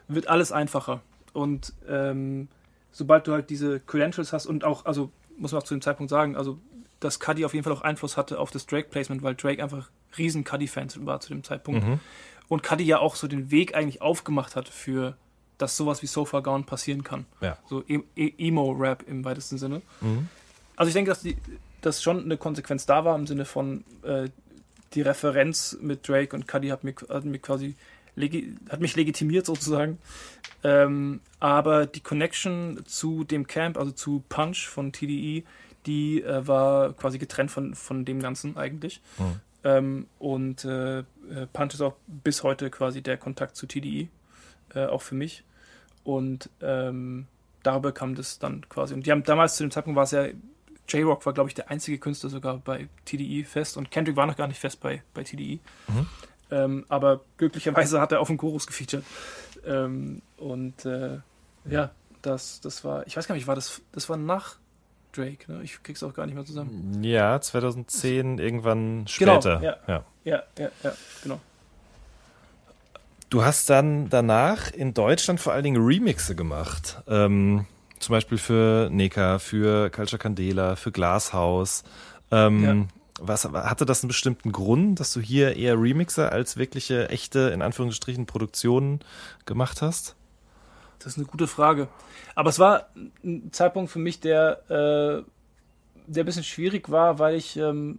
wird alles einfacher. Und ähm, sobald du halt diese Credentials hast und auch, also muss man auch zu dem Zeitpunkt sagen, also dass Cuddy auf jeden Fall auch Einfluss hatte auf das Drake-Placement, weil Drake einfach riesen Cuddy-Fans war zu dem Zeitpunkt. Mhm. Und Cuddy ja auch so den Weg eigentlich aufgemacht hat für, dass sowas wie So Far Gone passieren kann. Ja. So E- E- Emo-Rap im weitesten Sinne. Mhm. Also ich denke, dass, die, dass schon eine Konsequenz da war im Sinne von äh, die Referenz mit Drake und Cuddy hat mir, hat mir quasi hat mich legitimiert sozusagen. Ähm, aber die Connection zu dem Camp, also zu Punch von TDE, die äh, war quasi getrennt von, von dem Ganzen eigentlich. Mhm. Ähm, und äh, äh, Punch ist auch bis heute quasi der Kontakt zu TDE, äh, auch für mich. Und ähm, darüber kam das dann quasi. Und die haben damals zu dem Zeitpunkt war es ja, J-Rock war, glaube ich, der einzige Künstler sogar bei TDE fest und Kendrick war noch gar nicht fest bei, bei TDE. Mhm. Ähm, aber glücklicherweise hat er auf dem Chorus gefeatured. Ähm, und äh, ja, das, das war, ich weiß gar nicht, war das, das war nach Drake, ne? Ich krieg's auch gar nicht mehr zusammen. Ja, 2010, irgendwann später. Genau, ja. ja. Ja, ja, ja, genau. Du hast dann danach in Deutschland vor allen Dingen Remixe gemacht. Ähm, zum Beispiel für Neka, für Culture Candela, für Glashaus. Ähm, Ja. was, hatte das einen bestimmten Grund, dass du hier eher Remixe als wirkliche, echte, in Anführungsstrichen, Produktionen gemacht hast? Das ist eine gute Frage. Aber es war ein Zeitpunkt für mich, der, äh, der ein bisschen schwierig war, weil ich, ähm,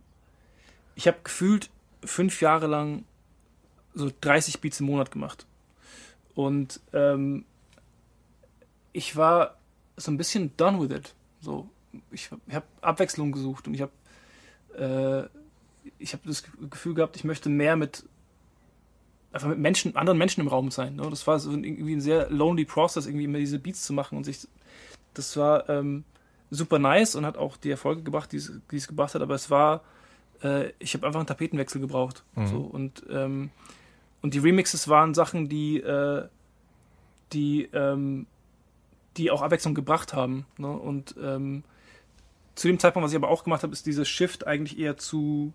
ich habe gefühlt fünf Jahre lang so 30 Beats im Monat gemacht. Und ähm, ich war so ein bisschen done with it. So, ich habe Abwechslung gesucht und ich habe äh, ich habe das Gefühl gehabt, ich möchte mehr mit einfach mit Menschen, anderen Menschen im Raum sein. Ne? Das war so ein, irgendwie ein sehr lonely Process, irgendwie immer diese Beats zu machen und sich. Das war ähm, super nice und hat auch die Erfolge gebracht, die es, gebracht hat, aber es war, äh, ich habe einfach einen Tapetenwechsel gebraucht. Mhm. So, und, ähm, und die Remixes waren Sachen, die, äh, die, ähm, die auch Abwechslung gebracht haben. Ne? Und ähm, zu dem Zeitpunkt, was ich aber auch gemacht habe, ist dieser Shift eigentlich eher zu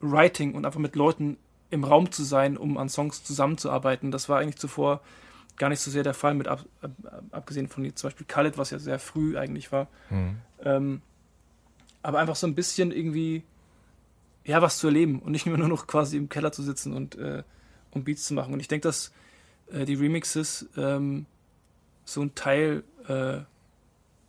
Writing und einfach mit Leuten im Raum zu sein, um an Songs zusammenzuarbeiten. Das war eigentlich zuvor gar nicht so sehr der Fall, mit ab, ab, abgesehen von jetzt zum Beispiel Khaled, was ja sehr früh eigentlich war. Mhm. Ähm, aber einfach so ein bisschen irgendwie, ja, was zu erleben und nicht immer nur noch quasi im Keller zu sitzen und, äh, und Beats zu machen. Und ich denke, dass äh, die Remixes ähm, so ein Teil, äh,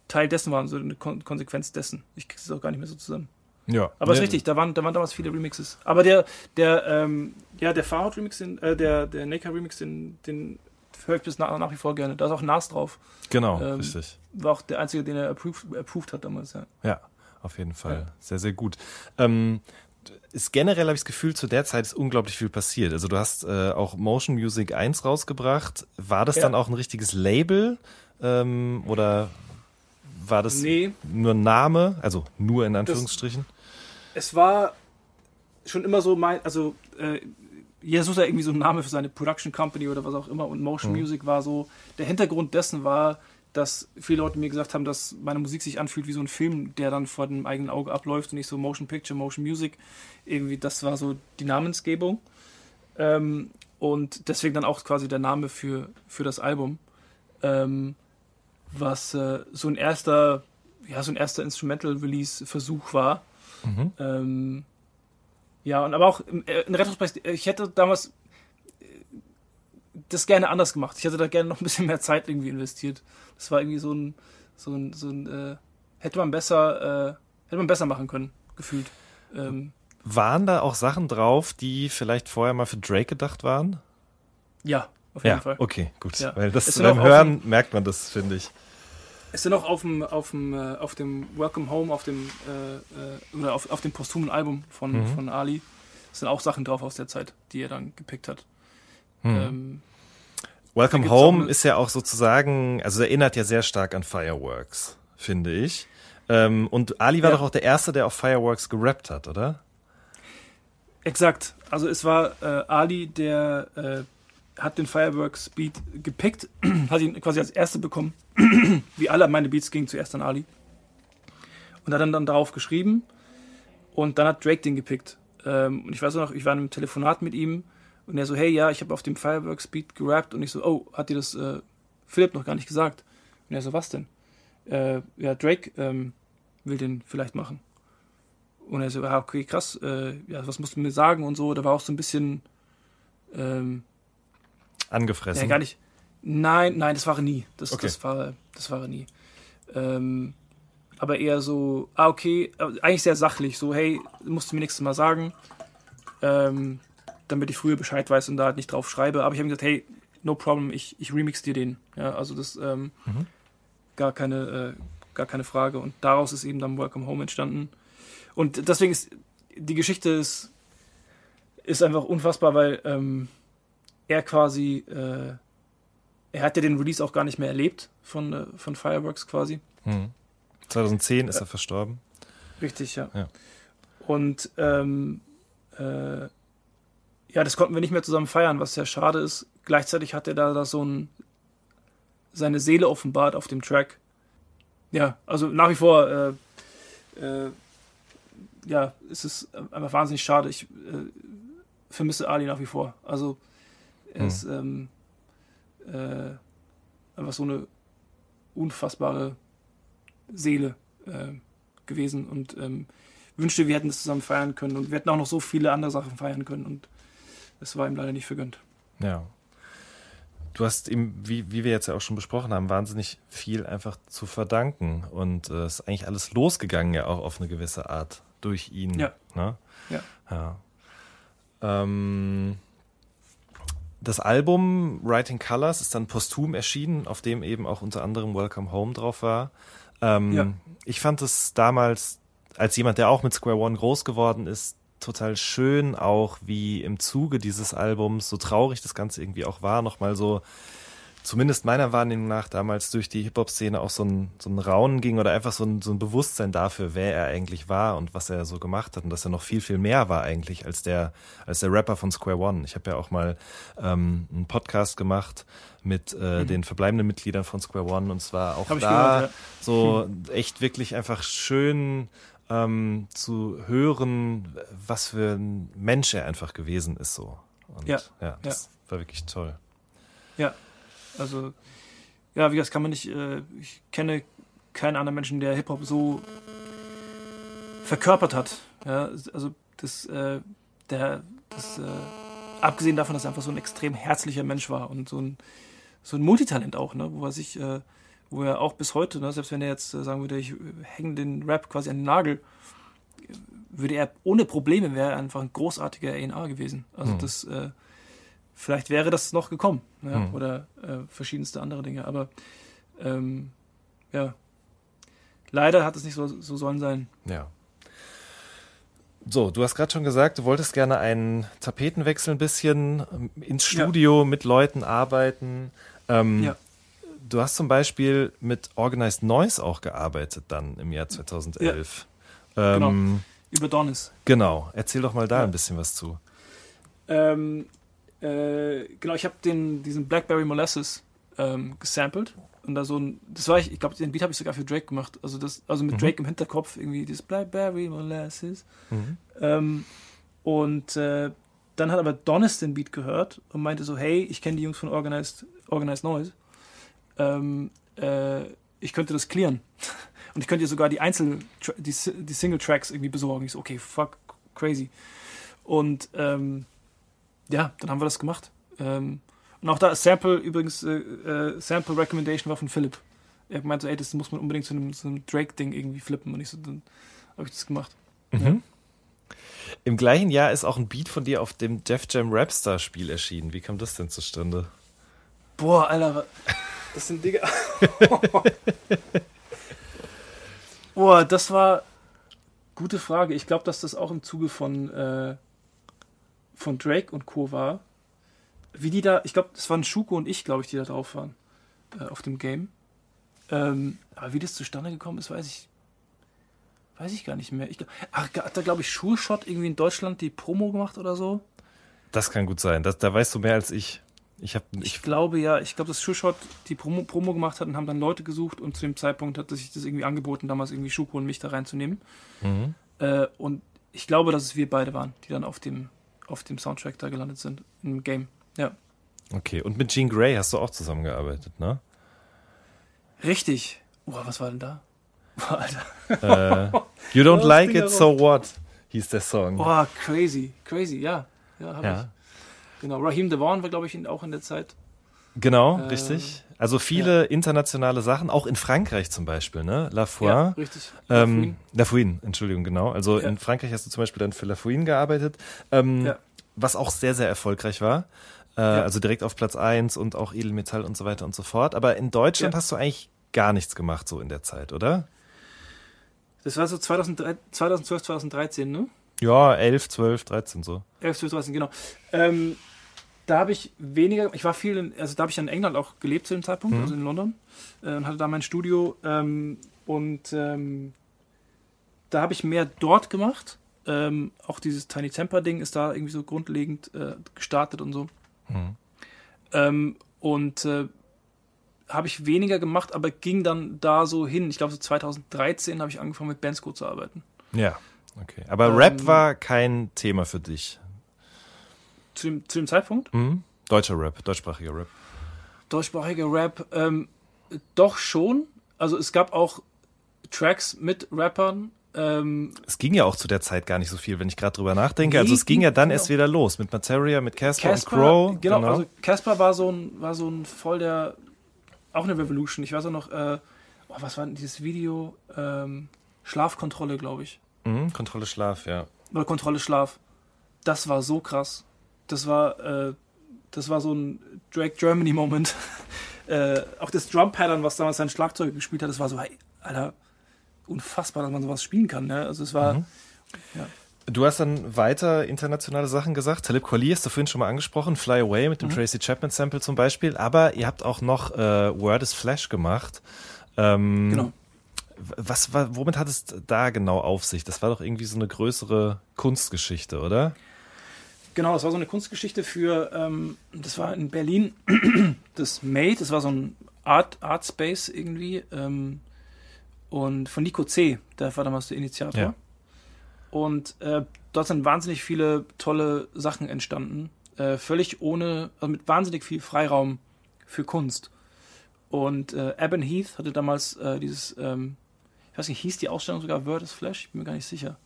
Teil dessen waren, so eine Kon Konsequenz dessen. Ich krieg's auch gar nicht mehr so zusammen. Ja. Aber ist Ja. richtig, da waren, da waren damals viele Remixes. Aber der, der, ähm, ja, der Farhout Remix, den, äh, der, der Neka Remix, den, den höre ich bis nach, nach wie vor gerne. Da ist auch Nas drauf. Genau, Ähm, richtig. War auch der einzige, den er approved, approved hat damals, ja. Ja, auf jeden Fall. Ja. Sehr, sehr gut. Ähm, ist generell habe ich das Gefühl, zu der Zeit ist unglaublich viel passiert. Also du hast äh, auch Motion Music 1 rausgebracht. War das Ja. dann auch ein richtiges Label? Ähm, oder war das Nee. nur ein Name? Also nur in Anführungsstrichen? es war schon immer so mein, also äh, sucht ja irgendwie so einen Namen für seine Production Company oder was auch immer und Motion Mhm. Music war so, der Hintergrund dessen war, dass viele Leute mir gesagt haben, dass meine Musik sich anfühlt wie so ein Film, der dann vor dem eigenen Auge abläuft und nicht so Motion Picture, Motion Music. Irgendwie, das war so die Namensgebung. Ähm, und deswegen dann auch quasi der Name für, für das Album. Ähm, was äh, so ein erster, ja, so ein erster Instrumental-Release-Versuch war. Mhm. Ähm, ja, und aber auch im- äh, in Retrospekt, ich hätte damals das gerne anders gemacht. Ich hätte da gerne noch ein bisschen mehr Zeit irgendwie investiert. Das war irgendwie so ein, so ein, so ein äh, hätte man besser, äh, hätte man besser machen können, gefühlt. Ähm, Waren da auch Sachen drauf, die vielleicht vorher mal für Drake gedacht waren? ja, auf jeden Ja, Fall. okay, gut. Ja. Weil das beim Hören merkt man das, finde ich. Es sind auch auf dem, auf dem, äh, auf dem Welcome Home, auf dem, äh, äh, oder auf, auf dem posthumen Album von, Mhm. von Ali, sind auch Sachen drauf aus der Zeit, die er dann gepickt hat. Mhm. Ähm, Welcome Home ist ja auch sozusagen, also erinnert ja sehr stark an Fireworks, finde ich. Ähm, und Ali war Ja. doch auch der Erste, der auf Fireworks gerappt hat, oder? Exakt. Also es war äh, Ali, der äh, hat den Fireworks Beat gepickt, hat ihn quasi als Erste bekommen. Wie alle meine Beats gingen zuerst an Ali. Und hat dann, dann darauf geschrieben. Und dann hat Drake den gepickt. Ähm, und ich weiß auch noch, ich war in einem Telefonat mit ihm und er so, hey, ja, ich habe auf dem Fireworks Beat gerappt. Und ich so, oh, hat dir das äh, Philipp noch gar nicht gesagt? Und er so, was denn? Äh, ja, Drake ähm, will den vielleicht machen. Und er so, ja, okay, krass, äh, ja, was musst du mir sagen und so. Da war auch so ein bisschen, ähm, Angefressen. ja, gar nicht. Nein, nein, das war nie. Das, Okay. das war, das war er nie. Ähm, aber eher so, ah, okay, eigentlich sehr sachlich, so, hey, musst du mir nächstes Mal sagen, ähm, damit ich früher Bescheid weiß und da halt nicht drauf schreibe. Aber ich habe gesagt, hey, no problem, ich, ich remix dir den. Ja, also das ähm, Mhm. gar keine, äh, gar keine Frage. Und daraus ist eben dann Welcome Home entstanden. Und deswegen ist die Geschichte ist, ist einfach unfassbar, weil ähm, er quasi, äh, er hat ja den Release auch gar nicht mehr erlebt von, äh, von Fireworks quasi. Mhm. 2010 ist er verstorben. Richtig, ja. Ja. Und ähm, äh, ja, das konnten wir nicht mehr zusammen feiern, was sehr schade ist. Gleichzeitig hat er da, da so ein seine Seele offenbart auf dem Track. Ja, also nach wie vor äh, äh, ja, es ist einfach wahnsinnig schade. Ich äh, vermisse Ali nach wie vor. Also er Hm. ist ähm, äh, einfach so eine unfassbare Seele äh, gewesen und ähm, wünschte, wir hätten das zusammen feiern können und wir hätten auch noch so viele andere Sachen feiern können und es war ihm leider nicht vergönnt. Ja. Du hast ihm, wie, wie wir jetzt ja auch schon besprochen haben, wahnsinnig viel einfach zu verdanken. Und äh, es ist eigentlich alles losgegangen ja auch auf eine gewisse Art durch ihn. Ja. Ne? Ja. ja. Ähm, das Album Writing Colors ist dann posthum erschienen, auf dem eben auch unter anderem Welcome Home drauf war. Ähm, Ja. Ich fand es damals, als jemand, der auch mit Square One groß geworden ist, total schön, auch wie im Zuge dieses Albums, so traurig das Ganze irgendwie auch war, nochmal so, zumindest meiner Wahrnehmung nach, damals durch die Hip-Hop-Szene auch so ein, so ein Raunen ging oder einfach so ein, so ein Bewusstsein dafür, wer er eigentlich war und was er so gemacht hat und dass er noch viel, viel mehr war eigentlich als der, als der Rapper von Square One. Ich habe ja auch mal ähm, einen Podcast gemacht mit äh, den verbleibenden Mitgliedern von Square One und zwar auch Mhm. Hab da gehört, so echt wirklich einfach schön ähm, zu hören, was für ein Mensch er einfach gewesen ist so. Und Ja, ja das war wirklich toll. Ja, also, ja, wie gesagt, kann man nicht, äh, ich kenne keinen anderen Menschen, der Hip-Hop so verkörpert hat. Ja, also, das, äh, der, das, äh, abgesehen davon, dass er einfach so ein extrem herzlicher Mensch war und so ein, so ein Multitalent auch, ne, wo er sich, äh, wo er auch bis heute, ne, selbst wenn er jetzt äh, sagen würde, ich hänge den Rap quasi an den Nagel, würde er ohne Probleme, wäre einfach ein großartiger A&R gewesen. Also Hm. das, äh, vielleicht wäre das noch gekommen, ja, Hm. oder äh, verschiedenste andere Dinge, aber ähm, ja, leider hat es nicht so, so sollen sein. Ja. So, du hast gerade schon gesagt, du wolltest gerne einen Tapetenwechsel ein bisschen ähm, ins Ja. Studio mit Leuten arbeiten. Ähm, Ja. Du hast zum Beispiel mit Organized Noise auch gearbeitet dann im Jahr 2011. Ähm, Über Donis. genau. Erzähl doch mal da Ja. ein bisschen was zu. Ähm, äh, genau, ich habe diesen Blackberry Molasses ähm, gesampelt und da so ein, das war ich, ich glaube, den Beat habe ich sogar für Drake gemacht, also das, also mit Mhm. Drake im Hinterkopf irgendwie dieses Blackberry Molasses. Mhm. Ähm, und äh, dann hat aber Donis den Beat gehört und meinte so, hey, ich kenne die Jungs von Organized, Organized Noise. Ähm, äh, ich könnte das clearen. Und ich könnte dir sogar die Einzel die, die Single-Tracks irgendwie besorgen. Ich so, okay, fuck, crazy. Und ähm, ja, dann haben wir das gemacht. Ähm, und auch da Sample, übrigens, äh, äh, Sample Recommendation war von Philipp. Er meinte so, ey, das muss man unbedingt zu einem, einem Drake-Ding irgendwie flippen. Und ich so, dann habe ich das gemacht. Mhm. Im gleichen Jahr ist auch ein Beat von dir auf dem Def Jam Rapstar Spiel erschienen. Wie kam das denn zustande? Boah, Alter, das sind Digga. Boah, das war gute Frage. Ich glaube, dass das auch im Zuge von, äh, von Drake und Co. war. Wie die da, ich glaube, das waren Schuko und ich, glaube ich, die da drauf waren. Äh, auf dem Game. Ähm, aber wie das zustande gekommen ist, weiß ich. Weiß ich gar nicht mehr. Ich, glaub- ach, hat da, glaube ich, Schulshot irgendwie in Deutschland die Promo gemacht oder so? Das kann gut sein. Das, da weißt du mehr als ich. Ich habe Ich ich, glaube ja, ich glaube, dass Schuhshot die Promo, Promo gemacht hat und haben dann Leute gesucht und zu dem Zeitpunkt hat sich das irgendwie angeboten, damals irgendwie Schuko und mich da reinzunehmen. mhm. Äh, und ich glaube, dass es wir beide waren, die dann auf dem, auf dem Soundtrack da gelandet sind, im Game. Ja. Okay, und mit Jean Grey hast du auch zusammengearbeitet, ne? Richtig. Boah, was war denn da? Boah, Alter. Äh, you don't like it, so what? Hieß der Song. Boah, crazy. Crazy, ja. Ja, hab ja. ich. Genau. Raheem Devon war, glaube ich, auch in der Zeit. Genau, Äh, richtig. Also viele internationale Sachen, auch in Frankreich zum Beispiel, ne? La Foi. Ja, richtig. Ähm, La Fouine, Entschuldigung, genau. Also Ja. in Frankreich hast du zum Beispiel dann für La Fouine gearbeitet, ähm, Ja. was auch sehr, sehr erfolgreich war. Äh, Also direkt auf Platz 1 und auch Edelmetall und so weiter und so fort. Aber in Deutschland Ja. hast du eigentlich gar nichts gemacht so in der Zeit, oder? Das war so 2003, 2012, 2013, ne? Ja, 11, 12, 13 so. 11, 12, 13, genau. Ähm, da habe ich weniger, ich war viel, in, also da habe ich in England auch gelebt zu dem Zeitpunkt, Mhm. also in London, äh, und hatte da mein Studio. Ähm, und ähm, da habe ich mehr dort gemacht. Ähm, auch dieses Tiny Temper Ding ist da irgendwie so grundlegend äh, gestartet und so. Mhm. Ähm, und äh, habe ich weniger gemacht, aber ging dann da so hin. Ich glaube, so 2013 habe ich angefangen mit Bandsco zu arbeiten. Ja, okay. Aber Ähm, Rap war kein Thema für dich. Zu dem, zu dem Zeitpunkt. Mhm. Deutscher Rap, deutschsprachiger Rap. Deutschsprachiger Rap, ähm, doch schon. Also es gab auch Tracks mit Rappern. Ähm, Es ging ja auch zu der Zeit gar nicht so viel, wenn ich gerade drüber nachdenke. Also es ging ja dann genau. erst wieder los mit Materia, mit Casper und Crow. genau, also Casper war so ein, war so ein voll der, auch eine Revolution. Ich weiß auch noch, äh, oh, was war denn dieses Video? Ähm, Schlafkontrolle, glaube ich. mhm, Kontrolle Schlaf, ja. Oder Kontrolle Schlaf. Das war so krass. Das war, äh, das war so ein Drake Germany Moment. äh, auch das Drum Pattern, was damals sein Schlagzeug gespielt hat, das war so, hey, Alter, unfassbar, dass man sowas spielen kann. Ne? Also es war, Mhm. Du hast dann weiter internationale Sachen gesagt. Talib Kweli hast du vorhin schon mal angesprochen. Fly Away mit dem Mhm. Tracy Chapman Sample zum Beispiel. Aber ihr habt auch noch äh, Word is Flash gemacht. Ähm, genau. Was war, womit hat es da genau auf sich? Das war doch irgendwie so eine größere Kunstgeschichte, oder? Genau, das war so eine Kunstgeschichte für, ähm, das war in Berlin, das Made, das war so ein Art, Art Space irgendwie. Ähm, und von Nico C., der war damals der Initiator. Ja. Und äh, dort sind wahnsinnig viele tolle Sachen entstanden. Äh, völlig ohne, also mit wahnsinnig viel Freiraum für Kunst. Und äh, Eben Heath hatte damals äh, dieses, ähm, ich weiß nicht, hieß die Ausstellung sogar Word is Flash? Ich bin mir gar nicht sicher.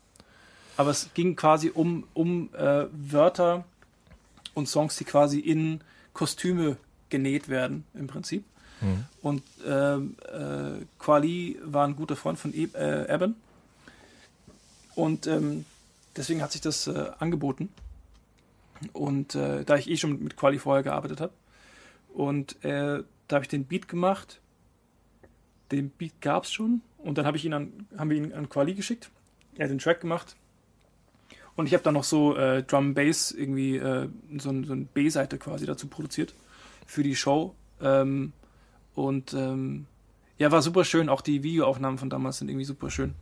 Aber es ging quasi um, um äh, Wörter und Songs, die quasi in Kostüme genäht werden, im Prinzip. Mhm. Und ähm, äh, Quali war ein guter Freund von e äh, Eben. Und ähm, deswegen hat sich das äh, angeboten. Und äh, da ich eh schon mit Quali vorher gearbeitet habe. Und äh, da habe ich den Beat gemacht. Den Beat gab es schon. Und dann hab ich ihn an, haben wir ihn an Quali geschickt. Er hat den Track gemacht. Und ich habe dann noch so äh, Drum Bass irgendwie, äh, so, so eine B-Seite quasi dazu produziert für die Show. Ähm, und ähm, ja, war super schön. Auch die Videoaufnahmen von damals sind irgendwie super schön.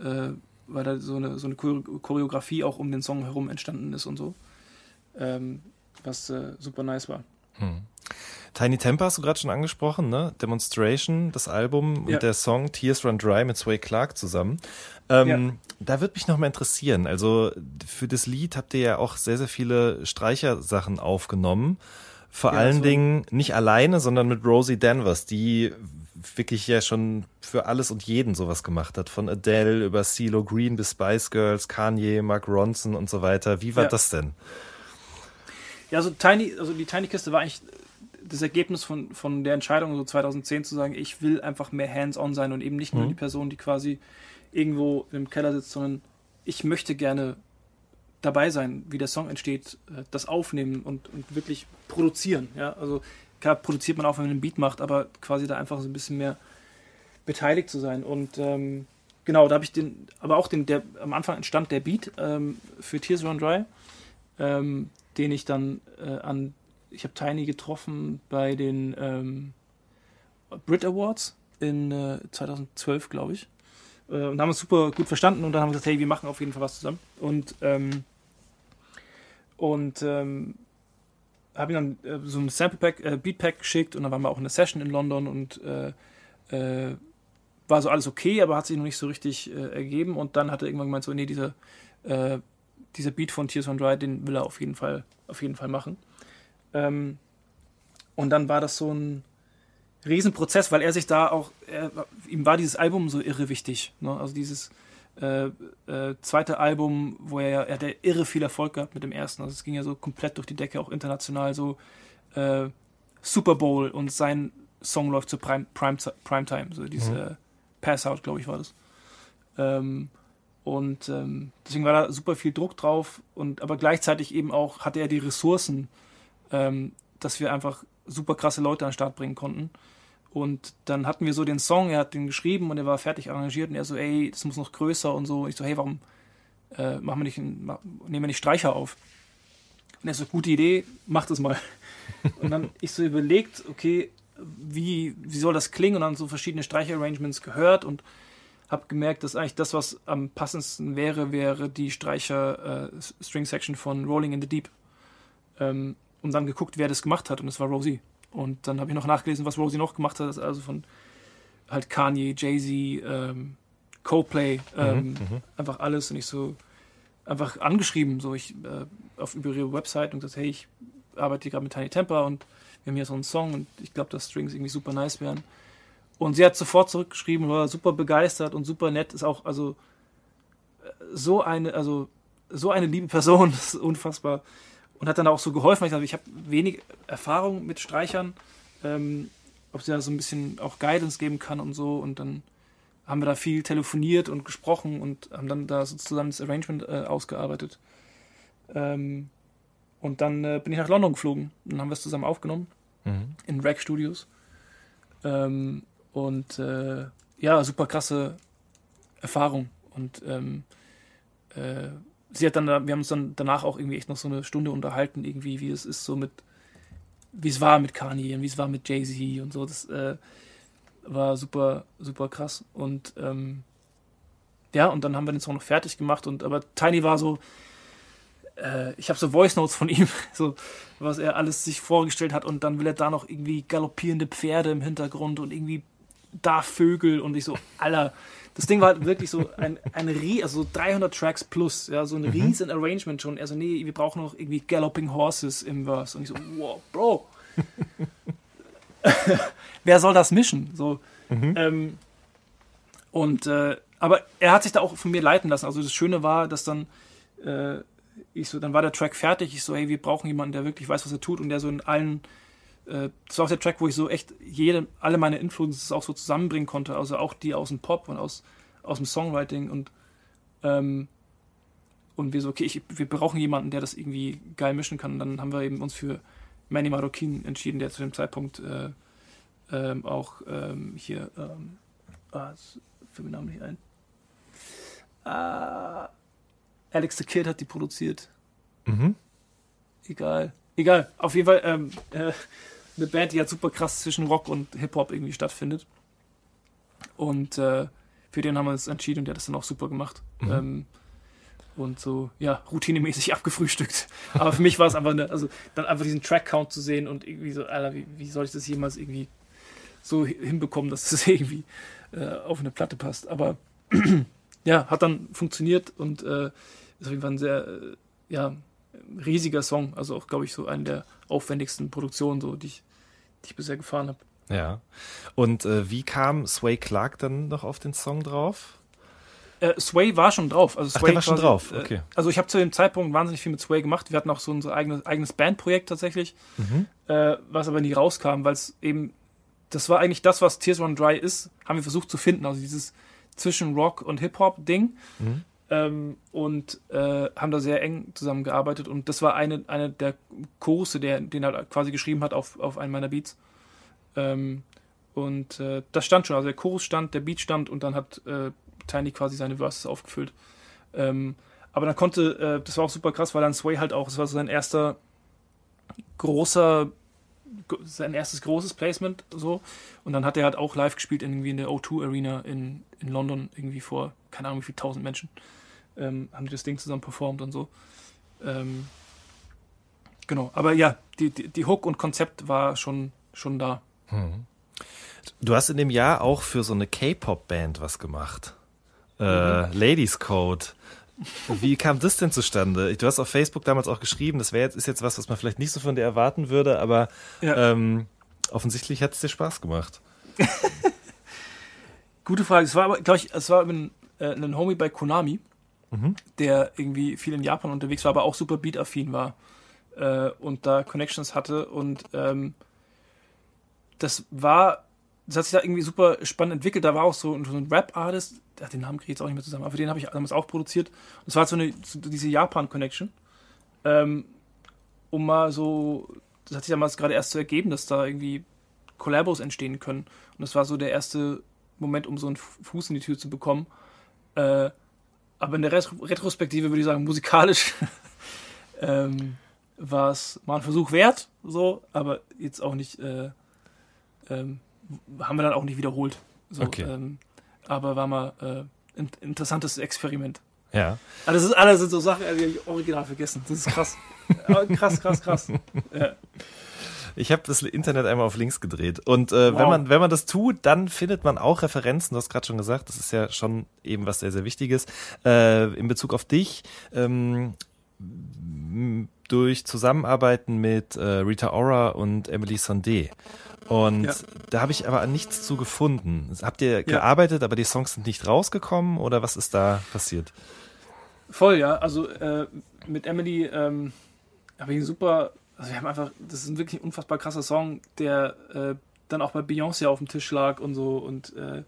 Äh, weil da so eine, so eine Chore- Choreografie auch um den Song herum entstanden ist und so. Ähm, was äh, super nice war. Hm. Tiny Temper hast du gerade schon angesprochen, ne? Demonstration, das Album Ja. und der Song Tears Run Dry mit Sway Clark zusammen. Ähm, Ja. Da würde mich noch mal interessieren. Also für das Lied habt ihr ja auch sehr, sehr viele Streichersachen aufgenommen. Vor Ja, allen so- Dingen nicht alleine, sondern mit Rosie Danvers, die wirklich ja schon für alles und jeden sowas gemacht hat. Von Adele über CeeLo Green bis Spice Girls, Kanye, Mark Ronson und so weiter. Wie war das denn? Ja, also Tiny, also die Tiny-Kiste war eigentlich das Ergebnis von, von der Entscheidung, so 2010 zu sagen, ich will einfach mehr hands-on sein und eben nicht nur Mhm. die Person, die quasi irgendwo im Keller sitzt, sondern ich möchte gerne dabei sein, wie der Song entsteht, äh, das aufnehmen und, und wirklich produzieren. Ja? Also klar produziert man auch, wenn man einen Beat macht, aber quasi da einfach so ein bisschen mehr beteiligt zu sein. Und ähm, genau, da habe ich den, aber auch den, der am Anfang entstand der Beat ähm, für Tears Run Dry, ähm, den ich dann äh, an, ich habe Tiny getroffen bei den ähm, Brit Awards in äh, 2012, glaube ich. Äh, und haben uns super gut verstanden und dann haben wir gesagt, hey, wir machen auf jeden Fall was zusammen. Und ähm, und ähm, habe ihm dann äh, so ein Sample Pack, äh, Beat Pack geschickt und dann waren wir auch in einer Session in London und äh, äh, war so alles okay, aber hat sich noch nicht so richtig äh, ergeben und dann hat er irgendwann gemeint so, nee, dieser, dieser Beat von Tears on Dry, den will er auf jeden Fall, auf jeden Fall machen. Ähm, und dann war das so ein Riesenprozess, weil er sich da auch, er, ihm war dieses Album so irre wichtig. Ne? Also dieses äh, äh, zweite Album, wo er, er hat ja irre viel Erfolg gehabt mit dem ersten. Also es ging ja so komplett durch die Decke, auch international so äh, Super Bowl und sein Song läuft zur Prime, Prime, Primetime, so diese mhm. Pass Out, glaube ich, war das. Ähm, und ähm, deswegen war da super viel Druck drauf und aber gleichzeitig eben auch hatte er die Ressourcen, ähm, dass wir einfach super krasse Leute an den Start bringen konnten. Und dann hatten wir so den Song, er hat den geschrieben und er war fertig arrangiert und er so, ey, das muss noch größer und so. Und ich so, hey, warum äh, machen wir nicht, nehmen wir nicht Streicher auf? Und er so, gute Idee, mach das mal. und dann ich so überlegt, okay, wie, wie soll das klingen? Und dann so verschiedene Streicher-Arrangements gehört und habe gemerkt, dass eigentlich das, was am passendsten wäre, wäre die Streicher-String-Section äh, von Rolling in the Deep. Ähm, und dann geguckt, wer das gemacht hat und es war Rosie. Und dann habe ich noch nachgelesen, was Rosie noch gemacht hat, also von halt Kanye, Jay-Z, ähm, Coldplay, ähm, mhm, mhm. einfach alles und ich so einfach angeschrieben, so ich äh, auf über ihre Website und gesagt, hey, ich arbeite hier gerade mit Tiny Temper und wir haben hier so einen Song und ich glaube, dass Strings irgendwie super nice wären. Und sie hat sofort zurückgeschrieben, war super begeistert und super nett, ist auch, also so eine, also so eine liebe Person, das ist unfassbar. Und hat dann auch so geholfen, weil ich, ich habe wenig Erfahrung mit Streichern, ähm, ob sie da so ein bisschen auch Guidance geben kann und so. Und dann haben wir da viel telefoniert und gesprochen und haben dann da so zusammen das Arrangement äh, ausgearbeitet. Ähm, und dann äh, bin ich nach London geflogen und dann haben wir es zusammen aufgenommen mhm. in Rack Studios. Ähm, und äh, ja, super krasse Erfahrung. Und ähm, äh, sie hat dann, wir haben uns dann danach auch irgendwie echt noch so eine Stunde unterhalten, irgendwie, wie es ist so mit, wie es war mit Kanye und wie es war mit Jay-Z und so. Das äh, war super, super krass. Und ähm, ja, und dann haben wir den Song noch fertig gemacht. Und aber Tiny war so, äh, ich habe so Voice Notes von ihm, so was er alles sich vorgestellt hat. Und dann will er da noch irgendwie galoppierende Pferde im Hintergrund und irgendwie da Vögel und ich so, Alter, das Ding war halt wirklich so ein, ein also 300 Tracks plus, ja, so ein mhm. riesen Arrangement schon. Er so, nee, wir brauchen noch irgendwie Galloping Horses im Verse. Und ich so, wow, Bro. Wer soll das mischen? So, mhm. ähm, und, äh, aber er hat sich da auch von mir leiten lassen. Also das Schöne war, dass dann, äh, ich so, dann war der Track fertig. Ich so, hey, wir brauchen jemanden, der wirklich weiß, was er tut und der so in allen äh, das war auch der Track, wo ich so echt jede, alle meine Influences auch so zusammenbringen konnte, also auch die aus dem Pop und aus, aus dem Songwriting und ähm, und wir so, okay, ich, wir brauchen jemanden, der das irgendwie geil mischen kann. Und dann haben wir eben uns für Manny Marroquin entschieden, der zu dem Zeitpunkt äh, ähm, auch ähm, hier, ähm, ah, für den Namen nicht ein. Ah, Alex the Kid hat die produziert. Mhm. Egal. Egal. Auf jeden Fall, ähm, äh, eine Band, die halt super krass zwischen Rock und Hip-Hop irgendwie stattfindet. Und äh, für den haben wir uns entschieden und der hat das dann auch super gemacht. Mhm. Ähm, und so, ja, routinemäßig abgefrühstückt. Aber für mich war es einfach eine, also dann einfach diesen Track-Count zu sehen und irgendwie so, Alter, wie, wie soll ich das jemals irgendwie so hinbekommen, dass das irgendwie äh, auf eine Platte passt. Aber ja, hat dann funktioniert und äh, ist auf jeden Fall ein sehr, äh, ja, riesiger Song. Also auch, glaube ich, so eine der aufwendigsten Produktionen, so, die ich die ich bisher gefahren habe. Ja. Und äh, wie kam Sway Clark dann noch auf den Song drauf? Äh, Sway war schon drauf. Also Sway Ach, der war schon quasi, drauf, äh, okay. Äh, also ich habe zu dem Zeitpunkt wahnsinnig viel mit Sway gemacht. Wir hatten auch so unser eigenes, eigenes Bandprojekt tatsächlich, mhm. äh, was aber nie rauskam, weil es eben, das war eigentlich das, was Tears Run Dry ist, haben wir versucht zu finden. Also dieses zwischen Rock und Hip-Hop-Ding. Mhm. Ähm, und äh, haben da sehr eng zusammengearbeitet und das war eine, eine der Kurse, der, den er quasi geschrieben hat auf, auf einen meiner Beats. Ähm, und äh, das stand schon, also der Chorus stand, der Beat stand und dann hat äh, Tiny quasi seine Verses aufgefüllt. Ähm, aber dann konnte, äh, das war auch super krass, weil dann Sway halt auch, das war so sein erster großer, sein erstes großes Placement so. Und dann hat er halt auch live gespielt irgendwie in der O2 Arena in, in London, irgendwie vor, keine Ahnung wie viel tausend Menschen ähm, haben die das Ding zusammen performt und so. Ähm, genau, aber ja, die, die, die, Hook und Konzept war schon, schon da. Hm. Du hast in dem Jahr auch für so eine K-Pop-Band was gemacht. Äh, mhm. Ladies Code. Wie kam das denn zustande? Du hast auf Facebook damals auch geschrieben, das wäre jetzt, ist jetzt was, was man vielleicht nicht so von dir erwarten würde, aber ja. ähm, offensichtlich hat es dir Spaß gemacht. Gute Frage. Es war aber, glaube ich, es war ein, äh, ein Homie bei Konami, Mhm. der irgendwie viel in Japan unterwegs war, aber auch super beat-affin war äh, und da Connections hatte. Und ähm, das war, das hat sich da irgendwie super spannend entwickelt. Da war auch so, so ein Rap-Artist, den Namen kriege ich jetzt auch nicht mehr zusammen, aber den habe ich damals auch produziert. Und es war so eine, so diese Japan-Connection. Ähm, um mal so, das hat sich damals gerade erst so ergeben, dass da irgendwie Collabos entstehen können. Und das war so der erste Moment, um so einen Fuß in die Tür zu bekommen. Äh, aber in der Retro Retrospektive würde ich sagen, musikalisch ähm, war es mal ein Versuch wert, so, aber jetzt auch nicht, äh, ähm, haben wir dann auch nicht wiederholt. So, Okay. ähm, aber war mal äh, ein interessantes Experiment. Ja. Also das ist, alles sind so Sachen, die habe ich original vergessen. Das ist krass. Aber krass, krass, krass. Ja. Ich habe das Internet einmal auf links gedreht. Und äh, Wow. wenn, man, wenn man das tut, dann findet man auch Referenzen. Du hast gerade schon gesagt, das ist ja schon eben was sehr, sehr Wichtiges. Äh, in Bezug auf dich, ähm, durch Zusammenarbeiten mit äh, Rita Ora und Emily Sondé. Und Ja. da habe ich aber nichts zu gefunden. Habt ihr gearbeitet, aber die Songs sind nicht rausgekommen oder was ist da passiert? Voll, ja. Also äh, mit Emily ähm, habe ich einen super, also wir haben einfach, das ist ein wirklich unfassbar krasser Song, der äh, dann auch bei Beyoncé auf dem Tisch lag und so und äh,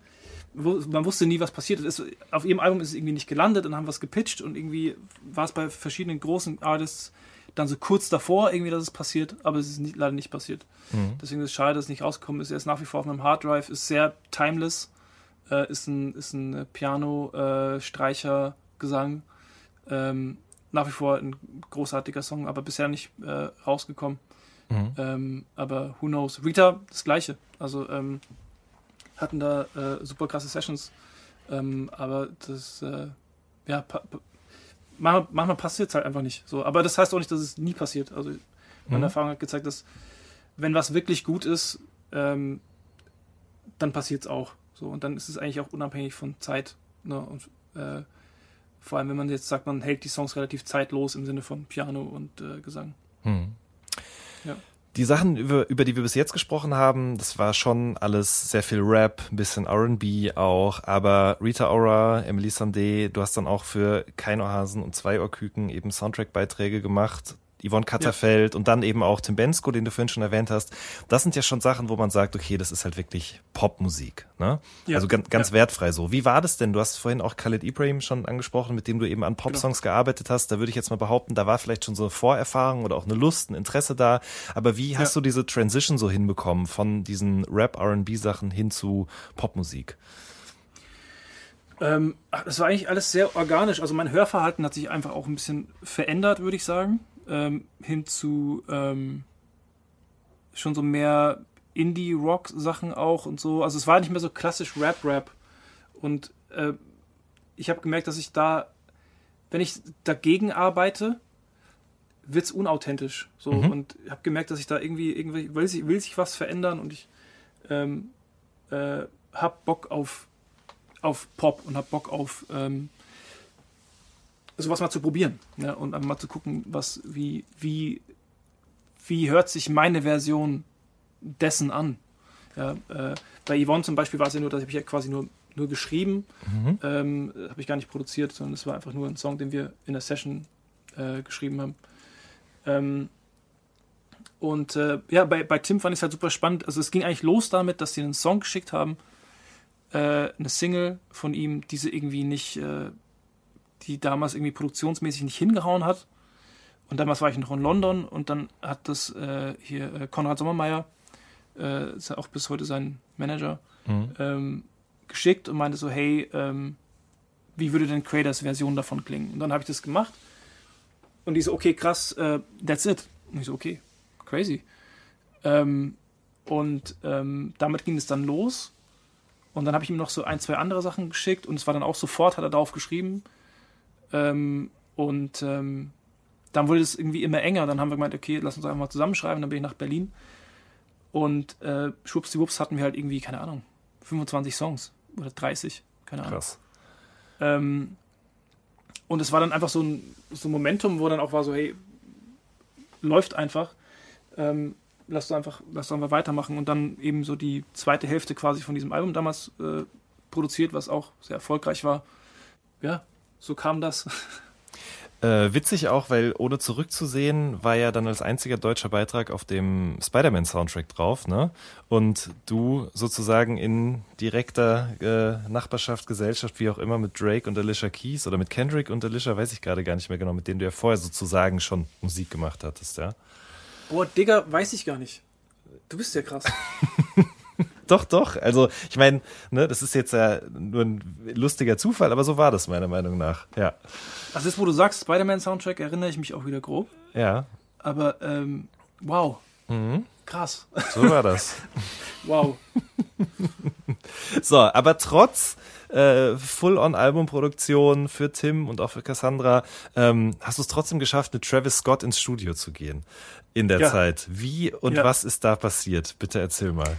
man wusste nie, was passiert ist. Auf ihrem Album ist es irgendwie nicht gelandet und haben was gepitcht und irgendwie war es bei verschiedenen großen Artists dann so kurz davor irgendwie, dass es passiert, aber es ist nicht, leider nicht passiert. Mhm. Deswegen ist es schade, dass es nicht rausgekommen ist. Er ist nach wie vor auf einem Harddrive, ist sehr timeless, äh, ist ein, ist ein äh, Piano-Streicher, Gesang. Ähm, nach wie vor ein großartiger Song, aber bisher nicht äh, rausgekommen. Mhm. Ähm, aber who knows? Rita, das gleiche. Also ähm, hatten da äh, super krasse Sessions. Ähm, aber das, äh, ja, manchmal, manchmal passiert es halt einfach nicht. So, aber das heißt auch nicht, dass es nie passiert. Also meine Mhm. Erfahrung hat gezeigt, dass wenn was wirklich gut ist, ähm, dann passiert es auch. So, und dann ist es eigentlich auch unabhängig von Zeit. Ne? Und äh, vor allem, wenn man jetzt sagt, man hält die Songs relativ zeitlos im Sinne von Piano und äh, Gesang. Hm. Ja. Die Sachen, über, über die wir bis jetzt gesprochen haben, das war schon alles sehr viel Rap, ein bisschen RB auch, aber Rita Ora, Emily Sandé, du hast dann auch für Kein Ohrhasen und zwei Ohrküken eben Soundtrack-Beiträge gemacht. Yvonne Katterfeld und dann eben auch Tim Bensko, den du vorhin schon erwähnt hast. Das sind ja schon Sachen, wo man sagt, okay, das ist halt wirklich Popmusik. Ne? Ja. Also ganz, ganz Ja. wertfrei so. Wie war das denn? Du hast vorhin auch Khaled Ibrahim schon angesprochen, mit dem du eben an Popsongs gearbeitet hast. Da würde ich jetzt mal behaupten, da war vielleicht schon so eine Vorerfahrung oder auch eine Lust, ein Interesse da. Aber wie hast Ja. du diese Transition so hinbekommen von diesen Rap-R&B-Sachen hin zu Popmusik? Ähm, das war eigentlich alles sehr organisch. Also mein Hörverhalten hat sich einfach auch ein bisschen verändert, würde ich sagen. Ähm, hin zu ähm, schon so mehr Indie-Rock-Sachen auch und so. Also es war nicht mehr so klassisch Rap-Rap. Und äh, ich habe gemerkt, dass ich da, wenn ich dagegen arbeite, wird es unauthentisch. So. Mhm. Und habe gemerkt, dass ich da irgendwie, irgendwie will, sich, will sich was verändern und ich ähm, äh, habe Bock auf auf Pop und hab Bock auf ähm, sowas mal zu probieren ne? und mal zu gucken, was wie wie wie hört sich meine Version dessen an. Ja, äh, bei Yvonne zum Beispiel war es ja nur, dass ich ja quasi nur nur geschrieben, ähm, habe ich gar nicht produziert, sondern es war einfach nur ein Song, den wir in der Session äh, geschrieben haben. Ähm, und äh, ja, bei, bei Tim fand ich es halt super spannend. Also es ging eigentlich los damit, dass sie einen Song geschickt haben, äh, eine Single von ihm, die sie irgendwie nicht, äh, die damals irgendwie produktionsmäßig nicht hingehauen hat. Und damals war ich noch in London und dann hat das äh, hier äh, Konrad Sommermeier, äh, ist ja auch bis heute sein Manager, Mhm. ähm, geschickt und meinte so, hey, ähm, wie würde denn Creators Version davon klingen? Und dann habe ich das gemacht und die so, okay, krass, äh, that's it. Und ich so, okay, crazy. Ähm, und ähm, damit ging es dann los. Und dann habe ich ihm noch so ein, zwei andere Sachen geschickt und es war dann auch sofort, hat er darauf geschrieben. Ähm, und ähm, dann wurde es irgendwie immer enger. Dann haben wir gemeint, okay, lass uns einfach mal zusammenschreiben. Dann bin ich nach Berlin. Und äh, schwuppsdiwupps hatten wir halt irgendwie, keine Ahnung, 25 Songs oder 30, keine Ahnung. Krass. Ähm, und es war dann einfach so ein, so ein Momentum, wo dann auch war so, hey, läuft einfach. Ähm, lass doch einfach, lass einfach weitermachen und dann eben so die zweite Hälfte quasi von diesem Album damals äh, produziert, was auch sehr erfolgreich war. Ja, so kam das. Äh, witzig auch, weil ohne zurückzusehen war ja dann als einziger deutscher Beitrag auf dem Spider-Man-Soundtrack drauf, ne? Und du sozusagen in direkter äh, Nachbarschaft, Gesellschaft, wie auch immer, mit Drake und Alicia Keys oder mit Kendrick und Alicia, weiß ich gerade gar nicht mehr genau, mit denen du ja vorher sozusagen schon Musik gemacht hattest, ja? Boah, Digga, weiß ich gar nicht. Du bist ja krass. Doch, doch. Also ich meine, ne, das ist jetzt ja nur ein lustiger Zufall, aber so war das meiner Meinung nach. Ja. Also das, wo du sagst, Spider-Man-Soundtrack, erinnere ich mich auch wieder grob. Ja. Aber ähm, wow. Mhm. Krass. So war das. wow. so, aber trotz äh, Full-on-Albumproduktion für Tim und auch für Cassandra ähm, hast du es trotzdem geschafft, mit Travis Scott ins Studio zu gehen in der Ja. Zeit. Wie und Ja. was ist da passiert? Bitte erzähl mal.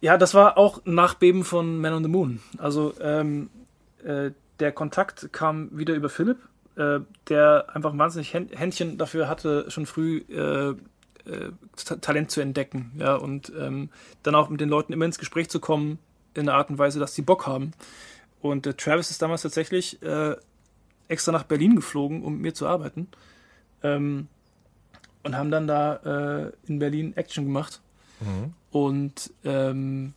Ja, das war auch Nachbeben von Man on the Moon. Also ähm, äh, der Kontakt kam wieder über Philipp, äh, der einfach wahnsinnig Hän- Händchen dafür hatte, schon früh äh, äh, Ta- Talent zu entdecken. Ja, und ähm, dann auch mit den Leuten immer ins Gespräch zu kommen, in einer Art und Weise, dass sie Bock haben. Und äh, Travis ist damals tatsächlich äh, extra nach Berlin geflogen, um mit mir zu arbeiten. Ähm, und haben dann da in Berlin Action gemacht. Und ähm,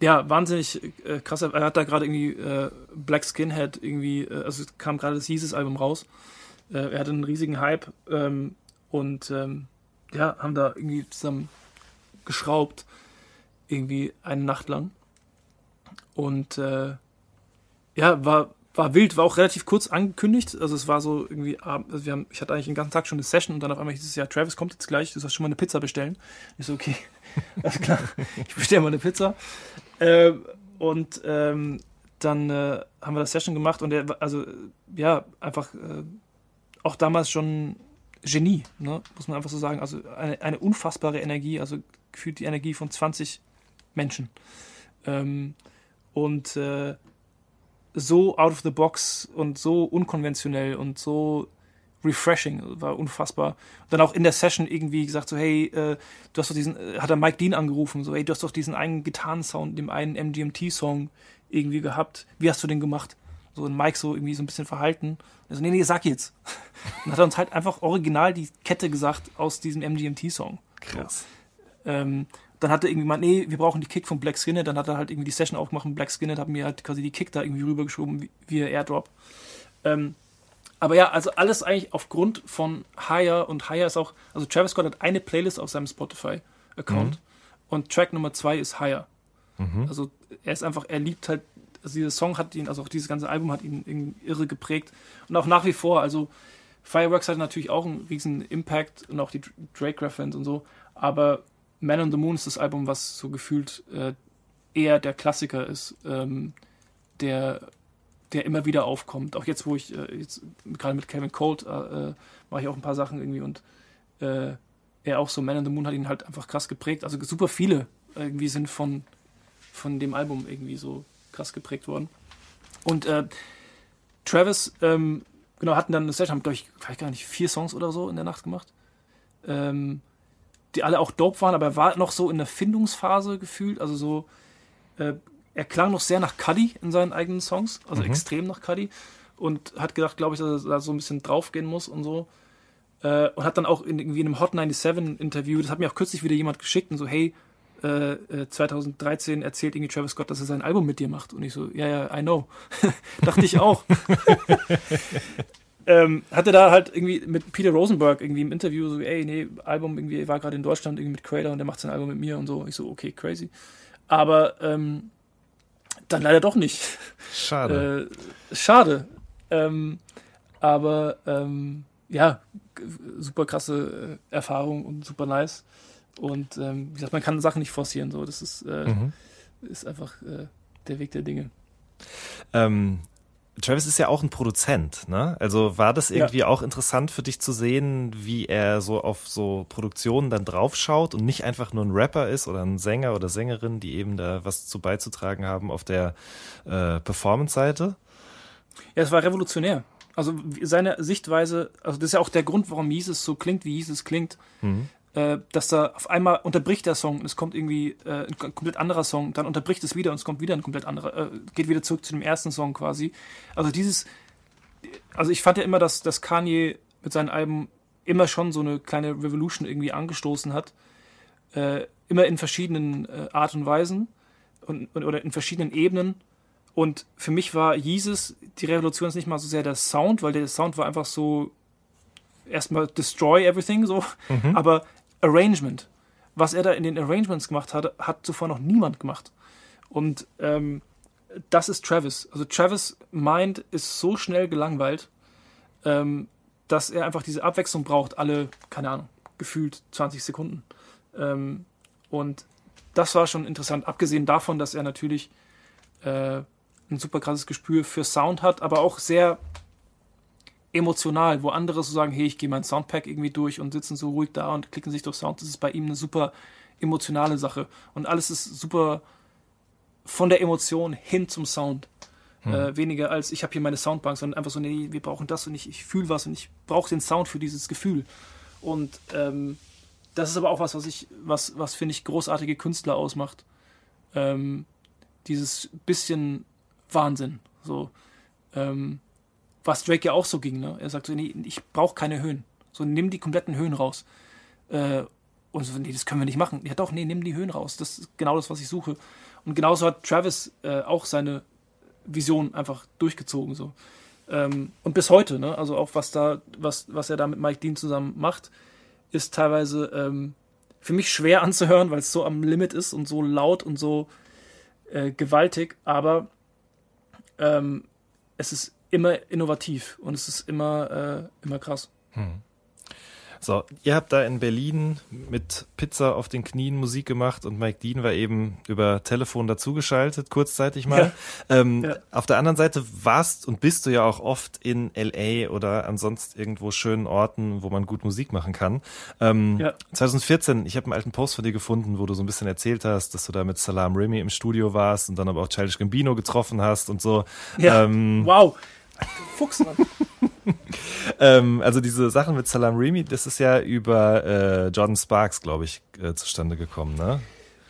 ja, wahnsinnig äh, krass. Er hat da gerade irgendwie äh, Black Skinhead irgendwie, äh, also kam gerade das Jesus-Album raus. Äh, er hatte einen riesigen Hype ähm, und ähm, ja, haben da irgendwie zusammen geschraubt, irgendwie eine Nacht lang. Und äh, ja, war, war wild, war auch relativ kurz angekündigt. Also es war so irgendwie, abend- also wir haben, ich hatte eigentlich den ganzen Tag schon eine Session und dann auf einmal hieß es ja, Travis kommt jetzt gleich, du sollst schon mal eine Pizza bestellen. Ich so, okay, alles klar, ich bestelle mal eine Pizza. Ähm, und ähm, dann äh, haben wir das Session gemacht und er, also ja, einfach äh, auch damals schon Genie, ne? muss man einfach so sagen. Also eine, eine unfassbare Energie, also gefühlt die Energie von 20 Menschen. Ähm, und äh, so out of the box und so unkonventionell und so refreshing, war unfassbar. Und dann auch in der Session irgendwie gesagt so, hey, äh, du hast doch diesen, äh, hat er Mike Dean angerufen, so, hey, du hast doch diesen einen Gitarrensound, dem einen MGMT-Song irgendwie gehabt. Wie hast du den gemacht? So, und Mike so irgendwie so ein bisschen verhalten. Also, nee, nee, sag jetzt. Und hat er uns halt einfach original die Kette gesagt aus diesem MGMT-Song. Krass. Ähm, dann hat er irgendwie mal, nee, wir brauchen die Kick von Black Skinhead. Dann hat er halt irgendwie die Session aufgemacht und Black Skinhead hat mir halt quasi die Kick da irgendwie rübergeschoben wie- via Airdrop. Ähm, aber ja, also alles eigentlich aufgrund von Higher und Higher ist auch, also Travis Scott hat eine Playlist auf seinem Spotify-Account und Track Nummer zwei ist Higher. Also er ist einfach, er liebt halt, also dieser Song hat ihn, also auch dieses ganze Album hat ihn irgendwie irre geprägt und auch nach wie vor, also Fireworks hat natürlich auch einen riesen Impact und auch die Drake-Reference und so, aber Man on the Moon ist das Album, was so gefühlt äh, eher der Klassiker ist, ähm, der, der immer wieder aufkommt. Auch jetzt, wo ich äh, jetzt gerade mit Kevin Colt äh, äh, mache ich auch ein paar Sachen irgendwie und äh, er auch so Man on the Moon hat ihn halt einfach krass geprägt. Also super viele irgendwie sind von, von dem Album irgendwie so krass geprägt worden. Und äh, Travis, ähm, genau, hatten dann eine Session, haben, glaube ich, weiß gar nicht, vier Songs oder so in der Nacht gemacht. Ähm, die alle auch dope waren, aber er war noch so in der Findungsphase gefühlt. Also so, äh, er klang noch sehr nach Cuddy in seinen eigenen Songs, also extrem nach Cuddy. Und hat gedacht, glaube ich, dass er da so ein bisschen draufgehen muss und so. Äh, und hat dann auch in, irgendwie in einem Hot 97 Interview, das hat mir auch kürzlich wieder jemand geschickt und so, hey, äh, äh, 2013 erzählt irgendwie Travis Scott, dass er sein Album mit dir macht. Und ich so, ja, ja, I know. Dachte ich auch. ähm, hatte da halt irgendwie mit Peter Rosenberg irgendwie im Interview so, ey, nee, Album irgendwie, er war gerade in Deutschland irgendwie mit Creator und der macht sein Album mit mir und so. Ich so, okay, crazy. Aber ähm, dann leider doch nicht. Schade. Äh, schade. Ähm, aber ähm, ja, super krasse äh, Erfahrung und super nice. Und ähm, wie gesagt, man kann Sachen nicht forcieren. So, das ist, äh, Mhm. ist einfach äh, der Weg der Dinge. Ähm, Travis ist ja auch ein Produzent, ne? Also war das Ja. irgendwie auch interessant für dich zu sehen, wie er so auf so Produktionen dann draufschaut und nicht einfach nur ein Rapper ist oder ein Sänger oder Sängerin, die eben da was zu beizutragen haben auf der äh, Performance-Seite? Ja, es war revolutionär. Also seine Sichtweise, also das ist ja auch der Grund, warum Jesus so klingt, wie Jesus klingt. Mhm. Äh, dass da auf einmal unterbricht der Song und es kommt irgendwie äh, ein komplett anderer Song, dann unterbricht es wieder und es kommt wieder ein komplett anderer, äh, geht wieder zurück zu dem ersten Song quasi. Also dieses, also ich fand ja immer, dass, dass Kanye mit seinen Alben immer schon so eine kleine Revolution irgendwie angestoßen hat. Äh, immer in verschiedenen äh, Art und Weisen und, und, oder in verschiedenen Ebenen. Und für mich war Jesus die Revolution ist nicht mal so sehr der Sound, weil der Sound war einfach so erstmal destroy everything so, Mhm. aber Arrangement, was er da in den Arrangements gemacht hat, hat zuvor noch niemand gemacht. Und ähm, das ist Travis. Also Travis Mind ist so schnell gelangweilt, ähm, dass er einfach diese Abwechslung braucht, alle, keine Ahnung, gefühlt 20 Sekunden. Ähm, und das war schon interessant, abgesehen davon, dass er natürlich äh, ein super krasses Gespür für Sound hat, aber auch sehr emotional, wo andere so sagen, hey, ich gehe mein Soundpack irgendwie durch und sitzen so ruhig da und klicken sich durch Sound. Das ist bei ihm eine super emotionale Sache. Und alles ist super von der Emotion hin zum Sound. Äh, weniger als ich habe hier meine Soundbank, sondern einfach so, nee, wir brauchen das und ich, ich fühle was und ich brauche den Sound für dieses Gefühl. Und ähm, das ist aber auch was, was ich, was, was finde ich, großartige Künstler ausmacht. Ähm, dieses bisschen Wahnsinn. So, ähm, was Drake ja auch so ging, ne? Er sagt so, nee, ich brauche keine Höhen. So, nimm die kompletten Höhen raus. Äh, und so, nee, das können wir nicht machen. Ja doch, nee, nimm die Höhen raus. Das ist genau das, was ich suche. Und genauso hat Travis äh, auch seine Vision einfach durchgezogen. So. Ähm, und bis heute, ne? Also auch was da, was, was er da mit Mike Dean zusammen macht, ist teilweise ähm, für mich schwer anzuhören, weil es so am Limit ist und so laut und so äh, gewaltig, aber ähm, es ist immer innovativ und es ist immer, äh, immer krass. So, ihr habt da in Berlin mit Pizza auf den Knien Musik gemacht und Mike Dean war eben über Telefon dazugeschaltet, kurzzeitig mal. Ähm, Ja. Auf der anderen Seite warst und bist du ja auch oft in LA oder ansonsten irgendwo schönen Orten, wo man gut Musik machen kann. Ähm, Ja. 2014, ich habe einen alten Post von dir gefunden, wo du so ein bisschen erzählt hast, dass du da mit Salam Remy im Studio warst und dann aber auch Childish Gambino getroffen hast und so. Ja. Ähm, Wow. Fuchs, Mann. Ähm, also diese Sachen mit Salam Remy, das ist ja über äh, Jordan Sparks, glaube ich, äh, zustande gekommen, ne?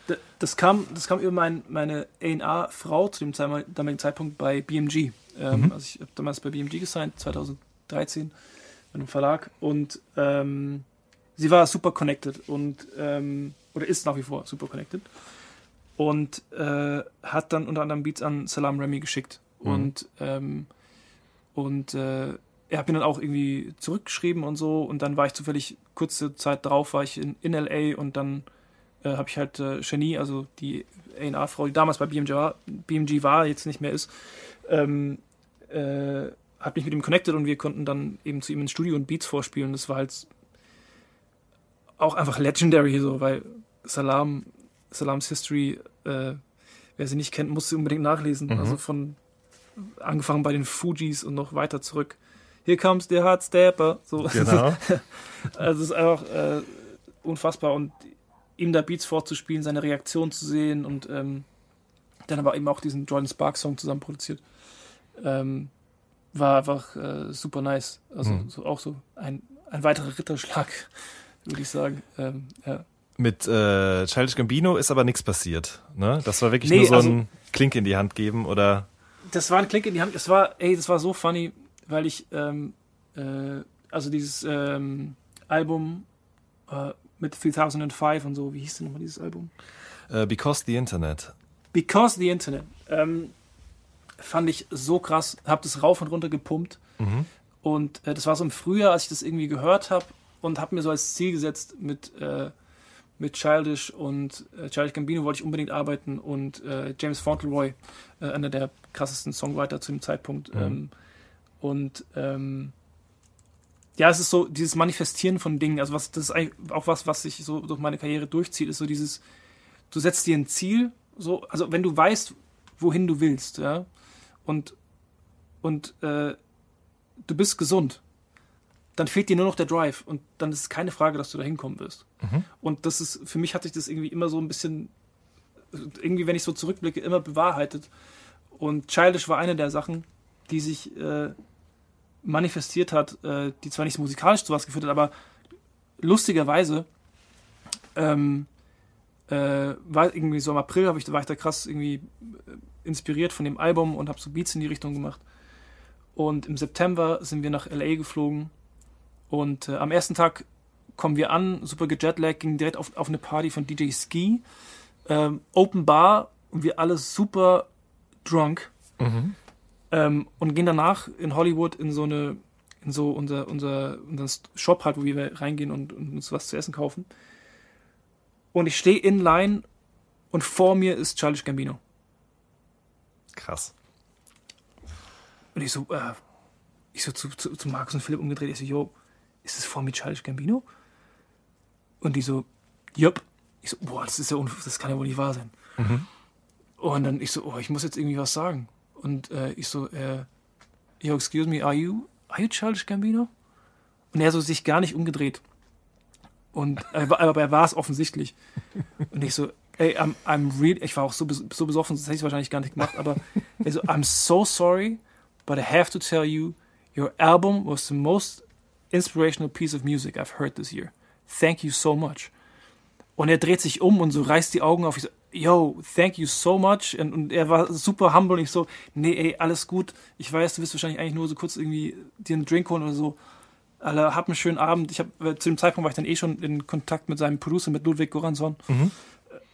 D- Das kam, das kam über mein, meine A&R-Frau zu dem damaligen Zeitpunkt bei BMG. Ähm, Also ich habe damals bei BMG gesigned, 2013, bei einem Verlag. Und ähm, sie war super connected und ähm, oder ist nach wie vor super connected. Und äh, hat dann unter anderem Beats an Salam Remy geschickt. Mhm. Und, ähm, und äh, er hat mir dann auch irgendwie zurückgeschrieben und so. Und dann war ich zufällig, kurze Zeit drauf, war ich in, in LA und dann äh, habe ich halt äh, Genie, also die A&R-Frau, die damals bei BMG war, BMG war, jetzt nicht mehr ist, ähm, äh, hat mich mit ihm connected und wir konnten dann eben zu ihm ins Studio und Beats vorspielen. Das war halt auch einfach legendary so, weil Salam, Salams History, äh, wer sie nicht kennt, muss sie unbedingt nachlesen. Mhm. Also von angefangen bei den Fujis und noch weiter zurück. Here comes the hard stepper. So. Genau. Also es ist einfach äh, unfassbar und ihm da Beats vorzuspielen, seine Reaktion zu sehen und ähm, dann aber eben auch diesen Jordan Sparks Song zusammen produziert. Ähm, war einfach äh, super nice. Also Mhm. so, auch so ein, ein weiterer Ritterschlag, würde ich sagen. Ähm, ja. Mit äh, Childish Gambino ist aber nichts passiert, ne? Das war wirklich Nee, nur so also- ein Klink in die Hand geben oder Das war ein Klick in die Hand. Es war, ey, das war so funny, weil ich, ähm, äh, also dieses ähm, Album äh, mit 3005 und so, wie hieß denn nochmal dieses Album? äh, Because the Internet. Because the Internet. Ähm, fand ich so krass. Hab das rauf und runter gepumpt. Mhm. Und äh, das war so im Frühjahr, als ich das irgendwie gehört habe und habe mir so als Ziel gesetzt, mit, äh, mit Childish und äh, Childish Gambino wollte ich unbedingt arbeiten und äh, James Fauntleroy, äh, einer der krassesten Songwriter zu dem Zeitpunkt. Mhm. Ähm, und ähm, ja, es ist so dieses Manifestieren von Dingen, also was das ist eigentlich auch was, was sich so durch meine Karriere durchzieht, ist so dieses, du setzt dir ein Ziel, so, also wenn du weißt, wohin du willst, ja, und, und äh, du bist gesund, dann fehlt dir nur noch der Drive und dann ist es keine Frage, dass du da hinkommen wirst. Mhm. Und das ist, für mich hat sich das irgendwie immer so ein bisschen, irgendwie, wenn ich so zurückblicke, immer bewahrheitet. Und Childish war eine der Sachen, die sich äh, manifestiert hat, äh, die zwar nicht musikalisch zu was geführt hat, aber lustigerweise ähm, äh, war irgendwie so im April ich, war ich da krass irgendwie äh, inspiriert von dem Album und habe so Beats in die Richtung gemacht. Und im September sind wir nach LA geflogen und äh, am ersten Tag kommen wir an, super gejetlaggt, gingen direkt auf, auf eine Party von DJ Ski, ähm, Open Bar und wir alle super drunk Mhm. ähm, und gehen danach in Hollywood in so eine, in so unser, unser, unser Shop halt, wo wir reingehen und, und uns was zu essen kaufen. Und ich stehe in Line und vor mir ist Charles Gambino. Krass. Und ich so, äh, ich so zu, zu, zu Markus und Philipp umgedreht, ich so, yo, ist das vor mir Charles Gambino? Und die so, jupp. Ich so, boah, das ist ja, das kann ja wohl nicht wahr sein. Mhm. Und dann ich so, oh, ich muss jetzt irgendwie was sagen. Und äh, ich so, äh, yo, excuse me, are you, are you Charles Gambino? Und er so sich gar nicht umgedreht. Und er war- aber er war es offensichtlich. Und ich so, ey, I'm, I'm real, ich war auch so, so besoffen, das hätte ich wahrscheinlich gar nicht gemacht, aber er so, I'm so sorry, but I have to tell you, your album was the most inspirational piece of music I've heard this year. Thank you so much. Und er dreht sich um und so reißt die Augen auf. Ich so, yo, thank you so much. Und, und er war super humble. Und ich so, nee, ey, alles gut. Ich weiß, du willst wahrscheinlich eigentlich nur so kurz irgendwie dir einen Drink holen oder so. Alle, hab einen schönen Abend. Ich hab, äh, zu dem Zeitpunkt war ich dann eh schon in Kontakt mit seinem Producer, mit Ludwig Goransson. Mhm.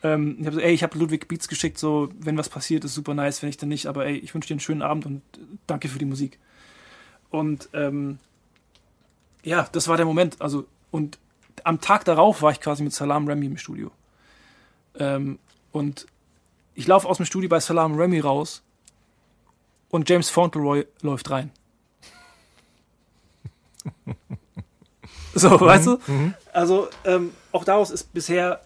Ähm, ich habe so, ey, ich habe Ludwig Beats geschickt, so, wenn was passiert, ist super nice, wenn ich dann nicht, aber ey, ich wünsche dir einen schönen Abend und danke für die Musik. Und ähm, ja, das war der Moment. Also, und am Tag darauf war ich quasi mit Salam Remy im Studio. Ähm, und ich laufe aus dem Studio bei Salam Remy raus und James Fauntleroy läuft rein. So, weißt du? Also, ähm, auch daraus ist bisher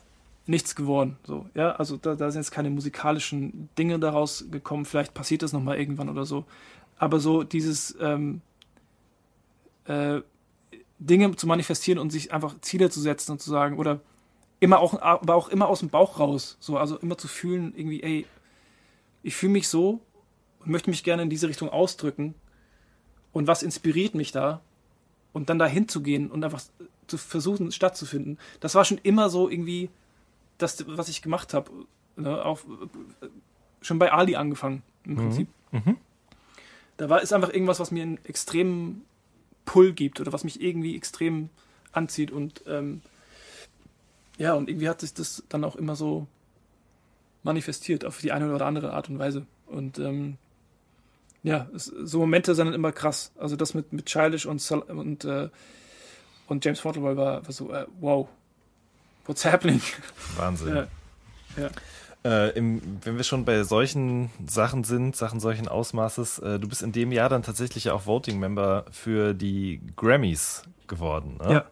nichts geworden. So, ja, also da, da sind jetzt keine musikalischen Dinge daraus gekommen. Vielleicht passiert das nochmal irgendwann oder so. Aber so dieses ähm, äh, Dinge zu manifestieren und sich einfach Ziele zu setzen und zu sagen, oder immer auch, aber auch immer aus dem Bauch raus. So, also immer zu fühlen, irgendwie, ey, ich fühle mich so und möchte mich gerne in diese Richtung ausdrücken. Und was inspiriert mich da? Und dann dahin zu gehen und einfach zu versuchen, stattzufinden. Das war schon immer so irgendwie das, was ich gemacht habe. Ne? Auch schon bei Ali angefangen, im Prinzip. Mhm. Da war, ist einfach irgendwas, was mir einen extremen Pull gibt oder was mich irgendwie extrem anzieht und ähm, ja, und irgendwie hat sich das dann auch immer so manifestiert auf die eine oder andere Art und Weise. Und ähm, ja, es, so Momente sind dann immer krass. Also das mit, mit Childish und, und, äh, und James Fauntleroy war, war so, äh, wow, what's happening? Wahnsinn. Ja. Ja. Äh, im, wenn wir schon bei solchen Sachen sind, Sachen solchen Ausmaßes, äh, du bist in dem Jahr dann tatsächlich ja auch Voting-Member für die Grammys geworden. Ne? Ja,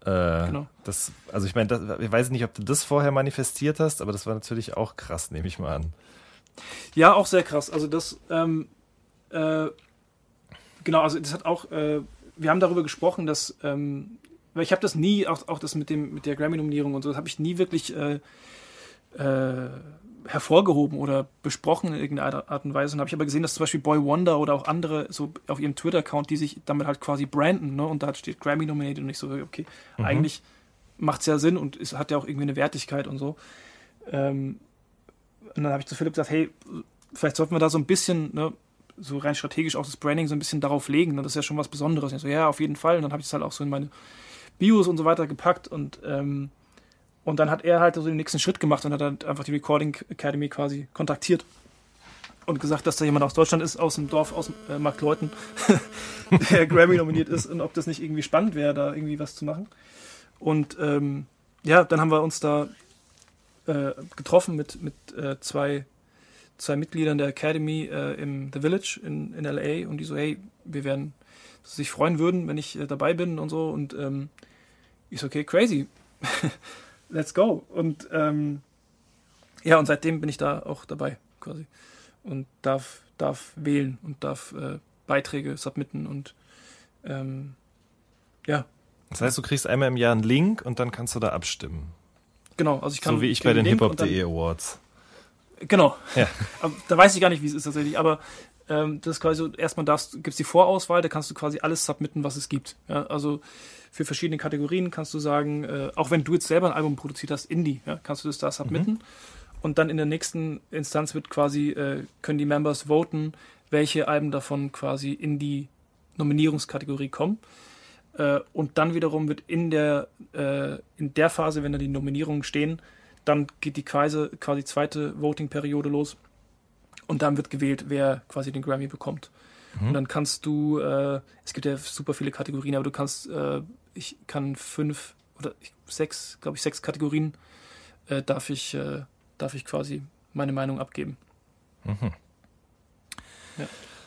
Äh, genau. Das, also ich meine, ich weiß nicht, ob du das vorher manifestiert hast, aber das war natürlich auch krass, nehme ich mal an. Ja, auch sehr krass. Also das, ähm, äh, genau, also das hat auch, äh, wir haben darüber gesprochen, dass, ähm, weil ich habe das nie, auch, auch das mit dem, mit der Grammy-Nominierung und so, das habe ich nie wirklich äh, hervorgehoben oder besprochen in irgendeiner Art und Weise. Und habe ich aber gesehen, dass zum Beispiel Boy Wonder oder auch andere so auf ihrem Twitter-Account, die sich damit halt quasi branden, ne? Und da steht Grammy nominated und ich so, okay, eigentlich macht es ja Sinn und es hat ja auch irgendwie eine Wertigkeit und so. Ähm, und dann habe ich zu Philipp gesagt, hey, vielleicht sollten wir da so ein bisschen, ne, so rein strategisch auch das Branding so ein bisschen darauf legen. Ne? Das ist ja schon was Besonderes. Und ich so, ja, auf jeden Fall. Und dann habe ich es halt auch so in meine Bios und so weiter gepackt und ähm, und dann hat er halt so den nächsten Schritt gemacht und hat dann einfach die Recording Academy quasi kontaktiert und gesagt, dass da jemand aus Deutschland ist, aus dem Dorf, aus äh, Marktleuten, der Grammy nominiert ist und ob das nicht irgendwie spannend wäre, da irgendwie was zu machen. Und ähm, ja, dann haben wir uns da äh, getroffen mit, mit äh, zwei, zwei Mitgliedern der Academy äh, im The Village in, in LA und die so, hey, wir werden sich freuen würden, wenn ich äh, dabei bin und so. Und ähm, ich so, okay, crazy. Let's go. Und ähm, ja, und seitdem bin ich da auch dabei, quasi. Und darf, darf wählen und darf äh, Beiträge submitten und ähm, ja, Das heißt, du kriegst einmal im Jahr einen Link und dann kannst du da abstimmen. genau. Also ich kann so wie ich bei den hiphop.de Awards. Genau. Ja. Da weiß ich gar nicht, wie es ist tatsächlich. Aber Ähm, das ist quasi so, erstmal darfst, gibt's die Vorauswahl, da kannst du quasi alles submitten, was es gibt. Ja, also für verschiedene Kategorien kannst du sagen, äh, auch wenn du jetzt selber ein Album produziert hast, Indie, ja, kannst du das da submitten. Und dann in der nächsten Instanz wird quasi, äh, können die Members voten, welche Alben davon quasi in die Nominierungskategorie kommen. Äh, und dann wiederum wird in der, äh, in der Phase, wenn da die Nominierungen stehen, dann geht die quasi, quasi zweite Voting-Periode los. Und dann wird gewählt, wer quasi den Grammy bekommt. Und dann kannst du, äh, es gibt ja super viele Kategorien, aber du kannst, äh, ich kann fünf oder sechs, glaube ich, sechs Kategorien äh, darf ich, äh, darf ich quasi meine Meinung abgeben.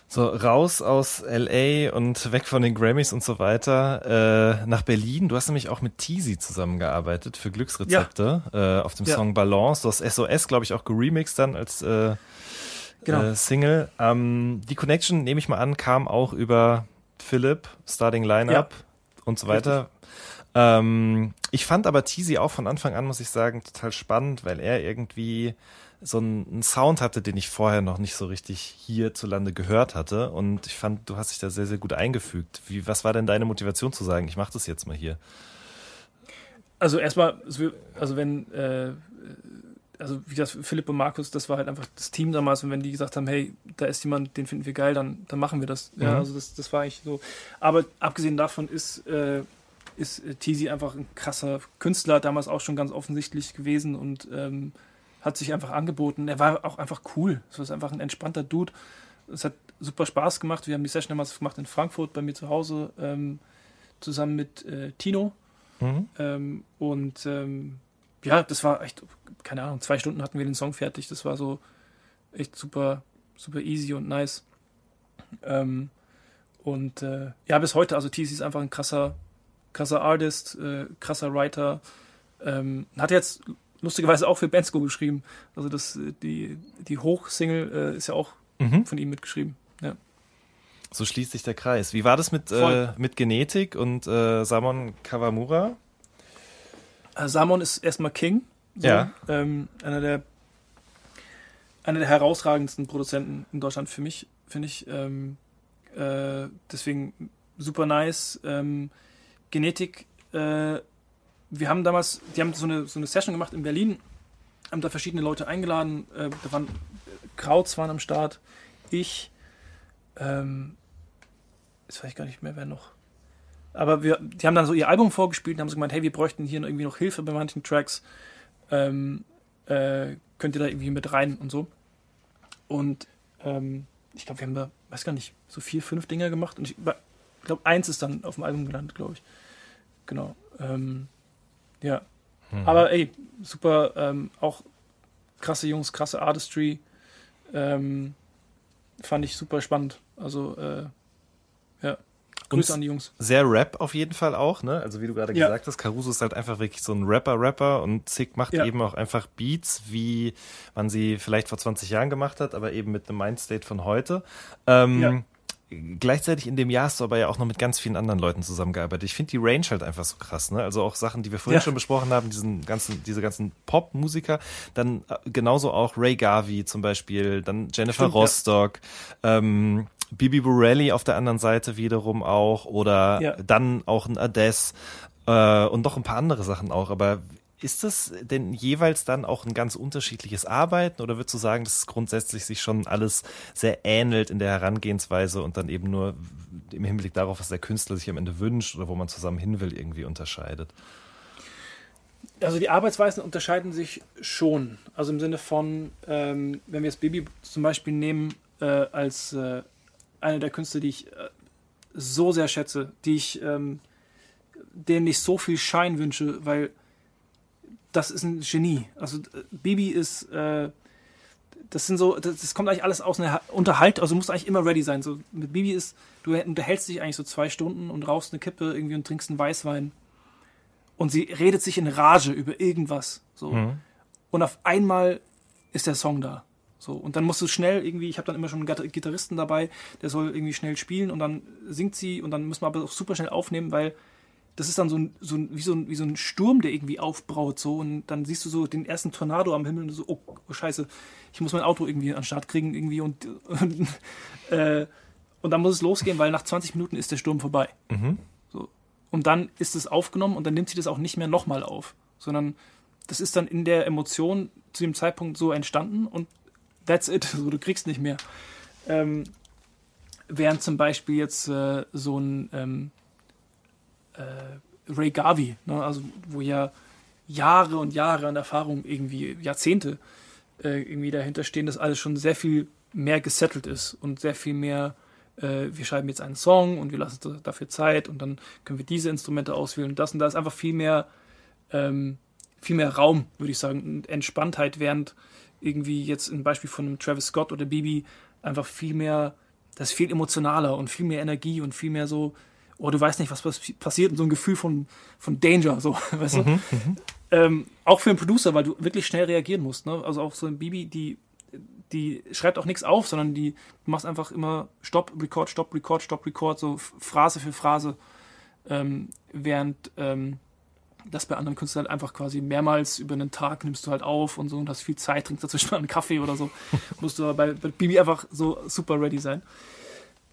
So, raus aus LA und weg von den Grammys und so weiter, äh, nach Berlin. Du hast nämlich auch mit Teasy zusammengearbeitet für Glücksrezepte äh, auf dem Ja. Song Balance. Du hast SOS, glaube ich, auch geremixed dann als äh, Genau. äh, Single. Ähm, die Connection, nehme ich mal an, kam auch über Philipp, Starting Lineup und so weiter. Ähm, ich fand aber Teasy auch von Anfang an, muss ich sagen, total spannend, weil er irgendwie so einen, Sound hatte, den ich vorher noch nicht so richtig hierzulande gehört hatte. Und ich fand, du hast dich da sehr, sehr gut eingefügt. Wie, was war denn deine Motivation zu sagen, ich mache das jetzt mal hier? Also erstmal, also wenn, äh, also wie das Philipp und Markus, das war halt einfach das Team damals und wenn die gesagt haben, hey, da ist jemand, den finden wir geil, dann, dann machen wir das. Ja, Mhm. also das, das war eigentlich so. Aber abgesehen davon ist, äh, ist äh, Teasy einfach ein krasser Künstler, damals auch schon ganz offensichtlich gewesen und ähm, hat sich einfach angeboten. Er war auch einfach cool. Es ist einfach ein entspannter Dude. Es hat super Spaß gemacht. Wir haben die Session damals gemacht in Frankfurt bei mir zu Hause ähm, zusammen mit äh, Tino. Mhm. Ähm, und ähm, ja, das war echt, keine Ahnung, zwei Stunden hatten wir den Song fertig. Das war so echt super, super easy und nice. Ähm, und äh, ja, bis heute, also TC ist einfach ein krasser, krasser Artist, äh, krasser Writer. Ähm, hat jetzt lustigerweise auch für Bandsco geschrieben. Also das, äh, die, die Hochsingle äh, ist ja auch Mhm. von ihm mitgeschrieben. Ja. So schließt sich der Kreis. Wie war das mit, äh, mit Genetik und äh, Samon Kawamura? Äh, Samon ist erstmal King. So, Ja. Ähm, einer der einer der herausragendsten Produzenten in Deutschland für mich, finde ich. Ähm, äh, deswegen super nice. Ähm, Genetik, äh, wir haben damals, die haben so eine, so eine Session gemacht in Berlin, haben da verschiedene Leute eingeladen. Äh, da waren Krauts waren am Start, ich, ähm, jetzt weiß ich gar nicht mehr, wer noch. Aber wir, die haben dann so ihr Album vorgespielt und haben so gemeint, hey, wir bräuchten hier irgendwie noch Hilfe bei manchen Tracks. Ähm, äh, könnt ihr da irgendwie mit rein und so. Und ähm, ich glaube, wir haben da, weiß gar nicht, so vier, fünf Dinger gemacht. Und ich, glaube, eins ist dann auf dem Album gelandet, glaube ich. Genau. Ähm, ja. Aber ey, super, ähm, auch krasse Jungs, krasse Artistry. Ähm, fand ich super spannend. Also, äh. Grüße an die Jungs. Sehr Rap auf jeden Fall auch, ne? Also wie du gerade Ja. gesagt hast, Caruso ist halt einfach wirklich so ein Rapper-Rapper und Zick macht Ja. eben auch einfach Beats, wie man sie vielleicht vor 20 Jahren gemacht hat, aber eben mit einem Mindstate von heute. Ähm, Ja. Gleichzeitig in dem Jahr hast du aber ja auch noch mit ganz vielen anderen Leuten zusammengearbeitet. Ich finde die Range halt einfach so krass, ne? Also auch Sachen, die wir vorhin Ja. schon besprochen haben, diesen ganzen, diese ganzen Pop-Musiker, dann äh, genauso auch Ray Garvey zum Beispiel, dann Jennifer Stimmt, ja. Rostock, ähm, Bibi Borelli auf der anderen Seite wiederum auch oder Ja. dann auch ein Ades äh, und noch ein paar andere Sachen auch. Aber ist das denn jeweils dann auch ein ganz unterschiedliches Arbeiten oder würdest du sagen, dass es grundsätzlich sich schon alles sehr ähnelt in der Herangehensweise und dann eben nur im Hinblick darauf, was der Künstler sich am Ende wünscht oder wo man zusammen hin will, irgendwie unterscheidet? Also die Arbeitsweisen unterscheiden sich schon. Also im Sinne von, ähm, wenn wir jetzt Baby zum Beispiel nehmen, äh, als äh, eine der Künstler, die ich äh, so sehr schätze, die ich, ähm, denen ich so viel Schein wünsche, weil das ist ein Genie. Also Bibi ist, äh, das sind so, das, das kommt eigentlich alles aus einer Unterhalt, also du musst eigentlich immer ready sein. So mit Bibi ist, du unterhältst dich eigentlich so zwei Stunden und rauchst eine Kippe irgendwie und trinkst einen Weißwein und sie redet sich in Rage über irgendwas. So. Und auf einmal ist der Song da. So. Und dann musst du schnell irgendwie, ich habe dann immer schon einen Gitar- Gitarristen dabei, der soll irgendwie schnell spielen und dann singt sie und dann müssen wir aber auch super schnell aufnehmen, weil das ist dann so ein, so ein, wie, so ein, wie so ein Sturm, der irgendwie aufbraut. So. Und dann siehst du so den ersten Tornado am Himmel und so, oh, oh scheiße, ich muss mein Auto irgendwie an den Start kriegen irgendwie und, und, äh, und dann muss es losgehen, weil nach 20 Minuten ist der Sturm vorbei. Mhm. So. Und dann ist es aufgenommen und dann nimmt sie das auch nicht mehr nochmal auf, sondern das ist dann in der Emotion zu dem Zeitpunkt so entstanden und that's it. So, du kriegst nicht mehr. Ähm, während zum Beispiel jetzt äh, so ein ähm, äh, Ray Garvey, ne, also wo ja Jahre und Jahre an Erfahrung, irgendwie Jahrzehnte äh, irgendwie dahinter stehen, dass alles schon sehr viel mehr gesettelt ist und sehr viel mehr, äh, wir schreiben jetzt einen Song und wir lassen dafür Zeit und dann können wir diese Instrumente auswählen und das und da ist einfach viel mehr, ähm, viel mehr Raum, würde ich sagen, Entspanntheit, während irgendwie jetzt ein Beispiel von einem Travis Scott oder Bibi einfach viel mehr, das ist viel emotionaler und viel mehr Energie und viel mehr so, oh, du weißt nicht, was passiert und so ein Gefühl von, von Danger, so, weißt du? Ähm, auch für einen Producer, weil du wirklich schnell reagieren musst, ne? Also auch so ein Bibi, die, die schreibt auch nichts auf, sondern die du machst einfach immer Stopp, Record, Stopp, Record, Stopp, Record, so Phrase für Phrase, ähm, während ähm, das bei anderen Künstlern halt einfach quasi mehrmals über einen Tag nimmst du halt auf und so und hast viel Zeit, trinkst dazwischen mal einen Kaffee oder so. musst du aber bei, bei Bibi einfach so super ready sein.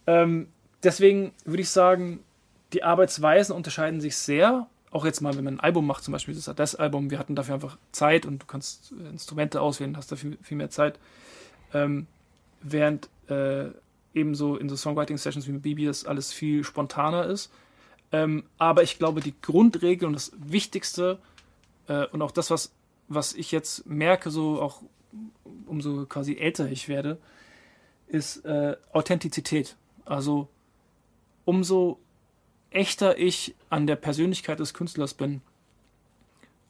Ähm, deswegen würde ich sagen, die Arbeitsweisen unterscheiden sich sehr. Auch jetzt mal, wenn man ein Album macht, zum Beispiel das Adess-Album, wir hatten dafür einfach Zeit und du kannst äh, Instrumente auswählen, hast dafür viel mehr Zeit. Ähm, während äh, ebenso in so Songwriting-Sessions wie mit Bibi das alles viel spontaner ist. Ähm, aber ich glaube, die Grundregel und das Wichtigste äh, und auch das, was, was ich jetzt merke, so auch umso quasi älter ich werde, ist äh, Authentizität. Also umso echter ich an der Persönlichkeit des Künstlers bin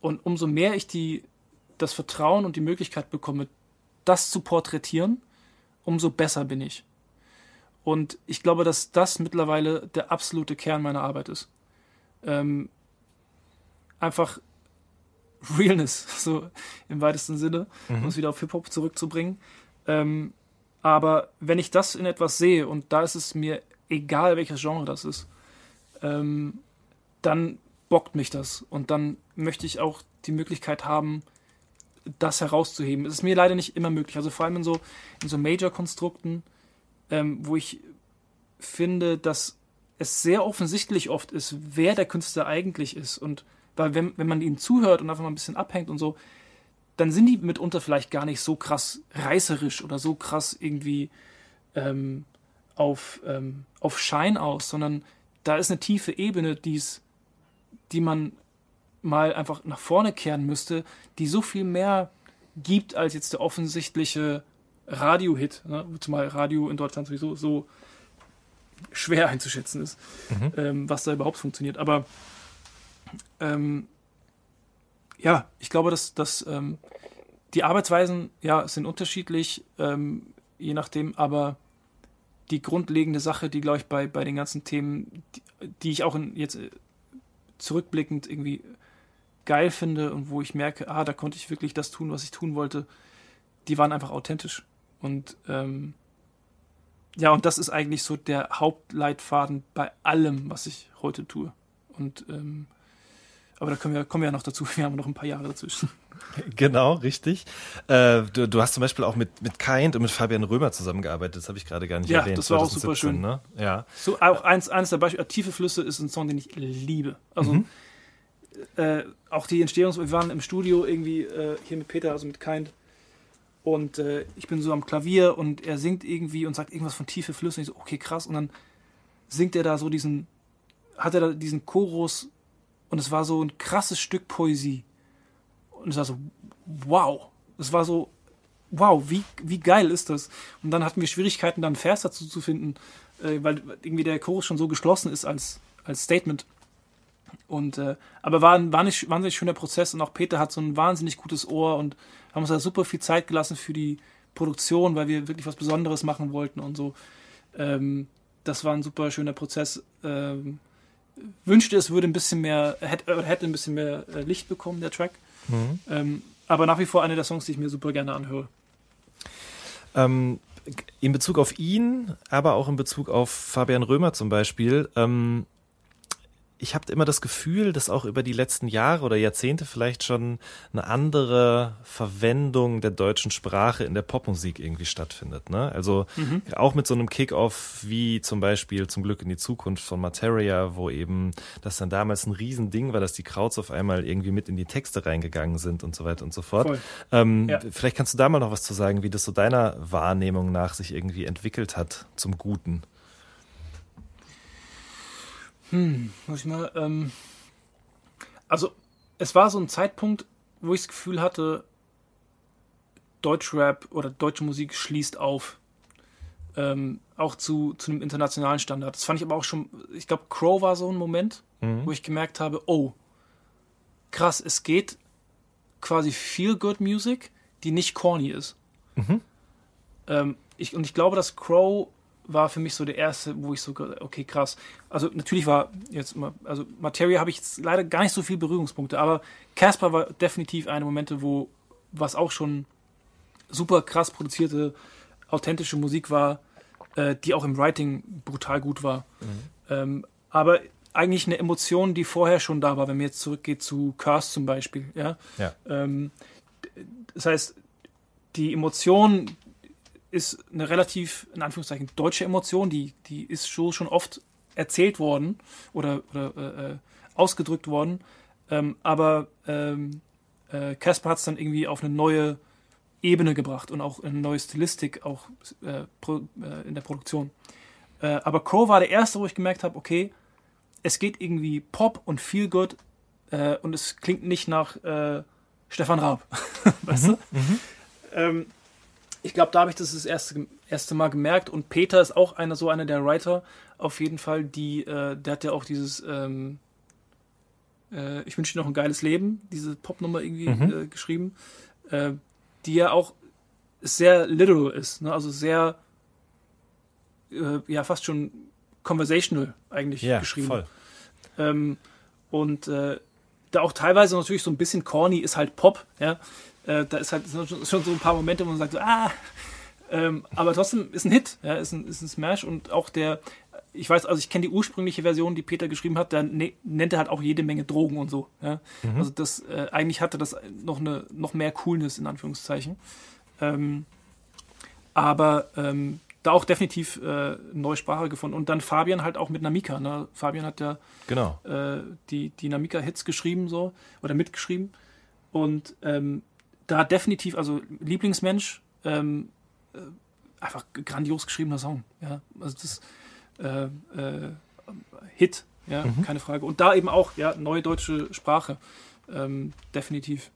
und umso mehr ich die, das Vertrauen und die Möglichkeit bekomme, das zu porträtieren, umso besser bin ich. Und ich glaube, dass das mittlerweile der absolute Kern meiner Arbeit ist. Ähm, einfach Realness, so im weitesten Sinne, mhm. um es wieder auf Hip-Hop zurückzubringen. Ähm, aber wenn ich das in etwas sehe, und da ist es mir egal, welches Genre das ist, ähm, dann bockt mich das. Und dann möchte ich auch die Möglichkeit haben, das herauszuheben. Es ist mir leider nicht immer möglich. Also vor allem in so, in so Major-Konstrukten, ähm, wo ich finde, dass es sehr offensichtlich oft ist, wer der Künstler eigentlich ist. Und weil wenn, wenn man ihnen zuhört und einfach mal ein bisschen abhängt und so, dann sind die mitunter vielleicht gar nicht so krass reißerisch oder so krass irgendwie ähm, auf, ähm, auf Schein aus, sondern da ist eine tiefe Ebene, die's, die man mal einfach nach vorne kehren müsste, die so viel mehr gibt als jetzt der offensichtliche Radio-Hit, ne? zumal Radio in Deutschland sowieso so schwer einzuschätzen ist, mhm. ähm, was da überhaupt funktioniert. Aber ähm, ja, ich glaube, dass, dass ähm, die Arbeitsweisen ja sind unterschiedlich, ähm, je nachdem, aber die grundlegende Sache, die, glaube ich, bei, bei den ganzen Themen, die, die ich auch in, jetzt äh, zurückblickend irgendwie geil finde und wo ich merke, ah, da konnte ich wirklich das tun, was ich tun wollte, die waren einfach authentisch. Und ähm, ja, und das ist eigentlich so der Hauptleitfaden bei allem, was ich heute tue. Und ähm, aber da kommen wir, kommen wir ja noch dazu, wir haben noch ein paar Jahre dazwischen. Genau, richtig. Äh, du, du, hast zum Beispiel auch mit, mit Kind und mit Fabian Römer zusammengearbeitet, das habe ich gerade gar nicht ja, erwähnt. Ja, das war auch super schön. Ne? Ja. So, auch eins, eines der Beispiele, Tiefe Flüsse ist ein Song, den ich liebe. Also mhm. äh, auch die Entstehungs... Wir waren im Studio irgendwie äh, hier mit Peter, also mit Kind und äh, ich bin so am Klavier und er singt irgendwie und sagt irgendwas von tiefe Flüsse und ich so, okay, krass. Und dann singt er da so diesen, hat er da diesen Chorus und es war so ein krasses Stück Poesie. Und es war so, wow. Es war so, wow, wie, wie geil ist das? Und dann hatten wir Schwierigkeiten, dann einen Vers dazu zu finden, äh, weil irgendwie der Chorus schon so geschlossen ist als, als Statement. Und, äh, aber war ein wahnsinnig, wahnsinnig schöner Prozess und auch Peter hat so ein wahnsinnig gutes Ohr und haben uns da super viel Zeit gelassen für die Produktion, weil wir wirklich was Besonderes machen wollten und so. Ähm, das war ein super schöner Prozess. Ähm, wünschte, es würde ein bisschen mehr, hätte, hätte ein bisschen mehr äh, Licht bekommen, der Track. Mhm. Ähm, aber nach wie vor eine der Songs, die ich mir super gerne anhöre. Ähm, in Bezug auf ihn, aber auch in Bezug auf Fabian Römer zum Beispiel, ähm, ich habe immer das Gefühl, dass auch über die letzten Jahre oder Jahrzehnte vielleicht schon eine andere Verwendung der deutschen Sprache in der Popmusik irgendwie stattfindet. Ne? Also mhm. auch mit so einem Kick-off wie zum Beispiel zum Glück in die Zukunft von Materia, wo eben das dann damals ein Riesending war, dass die Krauts auf einmal irgendwie mit in die Texte reingegangen sind und so weiter und so fort. Ähm, ja. Vielleicht kannst du da mal noch was zu sagen, wie das so deiner Wahrnehmung nach sich irgendwie entwickelt hat zum Guten. Hm, muss ich mal. Ähm, also, es war so ein Zeitpunkt, wo ich das Gefühl hatte, Deutschrap oder deutsche Musik schließt auf. Ähm, auch zu, zu einem internationalen Standard. Das fand ich aber auch schon, ich glaube, Crow war so ein Moment, mhm. wo ich gemerkt habe, oh, krass, es geht quasi Feel Good Music, die nicht corny ist. Mhm. Ähm, ich, und ich glaube, dass Crow war für mich so der erste, wo ich so, okay, krass. Also natürlich war jetzt mal, also Materia habe ich jetzt leider gar nicht so viel Berührungspunkte, aber Casper war definitiv eine Momente, wo was auch schon super krass produzierte, authentische Musik war, äh, die auch im Writing brutal gut war. Mhm. Ähm, aber eigentlich eine Emotion, die vorher schon da war, wenn man jetzt zurückgeht zu Curse zum Beispiel. Ja. ja. Ähm, das heißt, die Emotion, ist eine relativ, in Anführungszeichen, deutsche Emotion, die, die ist schon, schon oft erzählt worden oder, oder äh, äh ausgedrückt worden. Ähm, aber ähm, äh, Casper hat es dann irgendwie auf eine neue Ebene gebracht und auch eine neue Stilistik auch äh, pro, äh, in der Produktion. Äh, aber Crow war der erste, wo ich gemerkt habe, okay, es geht irgendwie Pop und Feel Good und es klingt nicht nach Stefan Raab. weißt mhm, du? Mhm. Ähm, ich glaube, da habe ich das das erste, erste Mal gemerkt. Und Peter ist auch einer so einer der Writer, auf jeden Fall, die, äh, der hat ja auch dieses ähm, äh, Ich wünsche dir noch ein geiles Leben, diese Popnummer irgendwie mhm. äh, geschrieben, äh, die ja auch sehr literal ist, ne? also sehr, äh, ja, fast schon conversational eigentlich ja, geschrieben. Voll. Ähm, und äh, da auch teilweise natürlich so ein bisschen corny ist halt Pop, ja. Äh, da ist halt schon so ein paar Momente, wo man sagt, so, ah, ähm, aber trotzdem ist ein Hit, ja, ist ein, ist ein Smash und auch der, ich weiß, also ich kenne die ursprüngliche Version, die Peter geschrieben hat, da ne, nennt er halt auch jede Menge Drogen und so. Ja? Mhm. Also das, äh, eigentlich hatte das noch eine, noch mehr Coolness in Anführungszeichen. Ähm, aber ähm, da auch definitiv äh, neue Sprache gefunden. Und dann Fabian halt auch mit Namika. Ne? Fabian hat ja genau. äh, die, die Namika-Hits geschrieben so oder mitgeschrieben. Und ähm, da definitiv, also Lieblingsmensch, ähm, äh, einfach grandios geschriebener Song. Ja, also das äh, äh, Hit, ja, mhm. keine Frage. Und da eben auch, ja, neue deutsche Sprache, ähm, definitiv.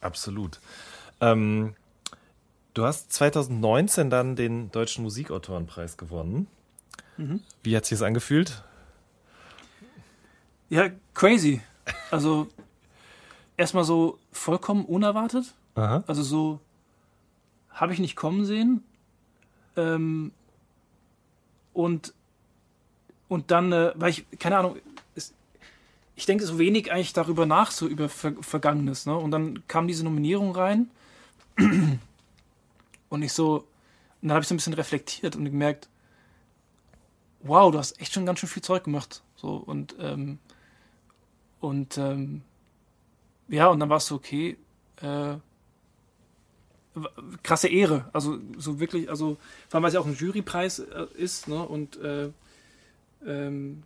Absolut. Ähm, du hast 2019 dann den Deutschen Musikautorenpreis gewonnen. Mhm. Wie hat sich das angefühlt? Ja, crazy. Also erstmal so vollkommen unerwartet. Aha. Also so habe ich nicht kommen sehen. Ähm, und, und dann, äh, weil ich, keine Ahnung, ist, ich denke so wenig eigentlich darüber nach, so über Ver Vergangenes. Ne? Und dann kam diese Nominierung rein. und ich so, und dann habe ich so ein bisschen reflektiert und gemerkt, wow, du hast echt schon ganz schön viel Zeug gemacht. So, und, ähm, und ähm, ja, und dann war es so, okay, äh, krasse Ehre. Also so wirklich, also vor allem, weil es ja auch ein Jurypreis äh, ist, ne? Und äh, ähm,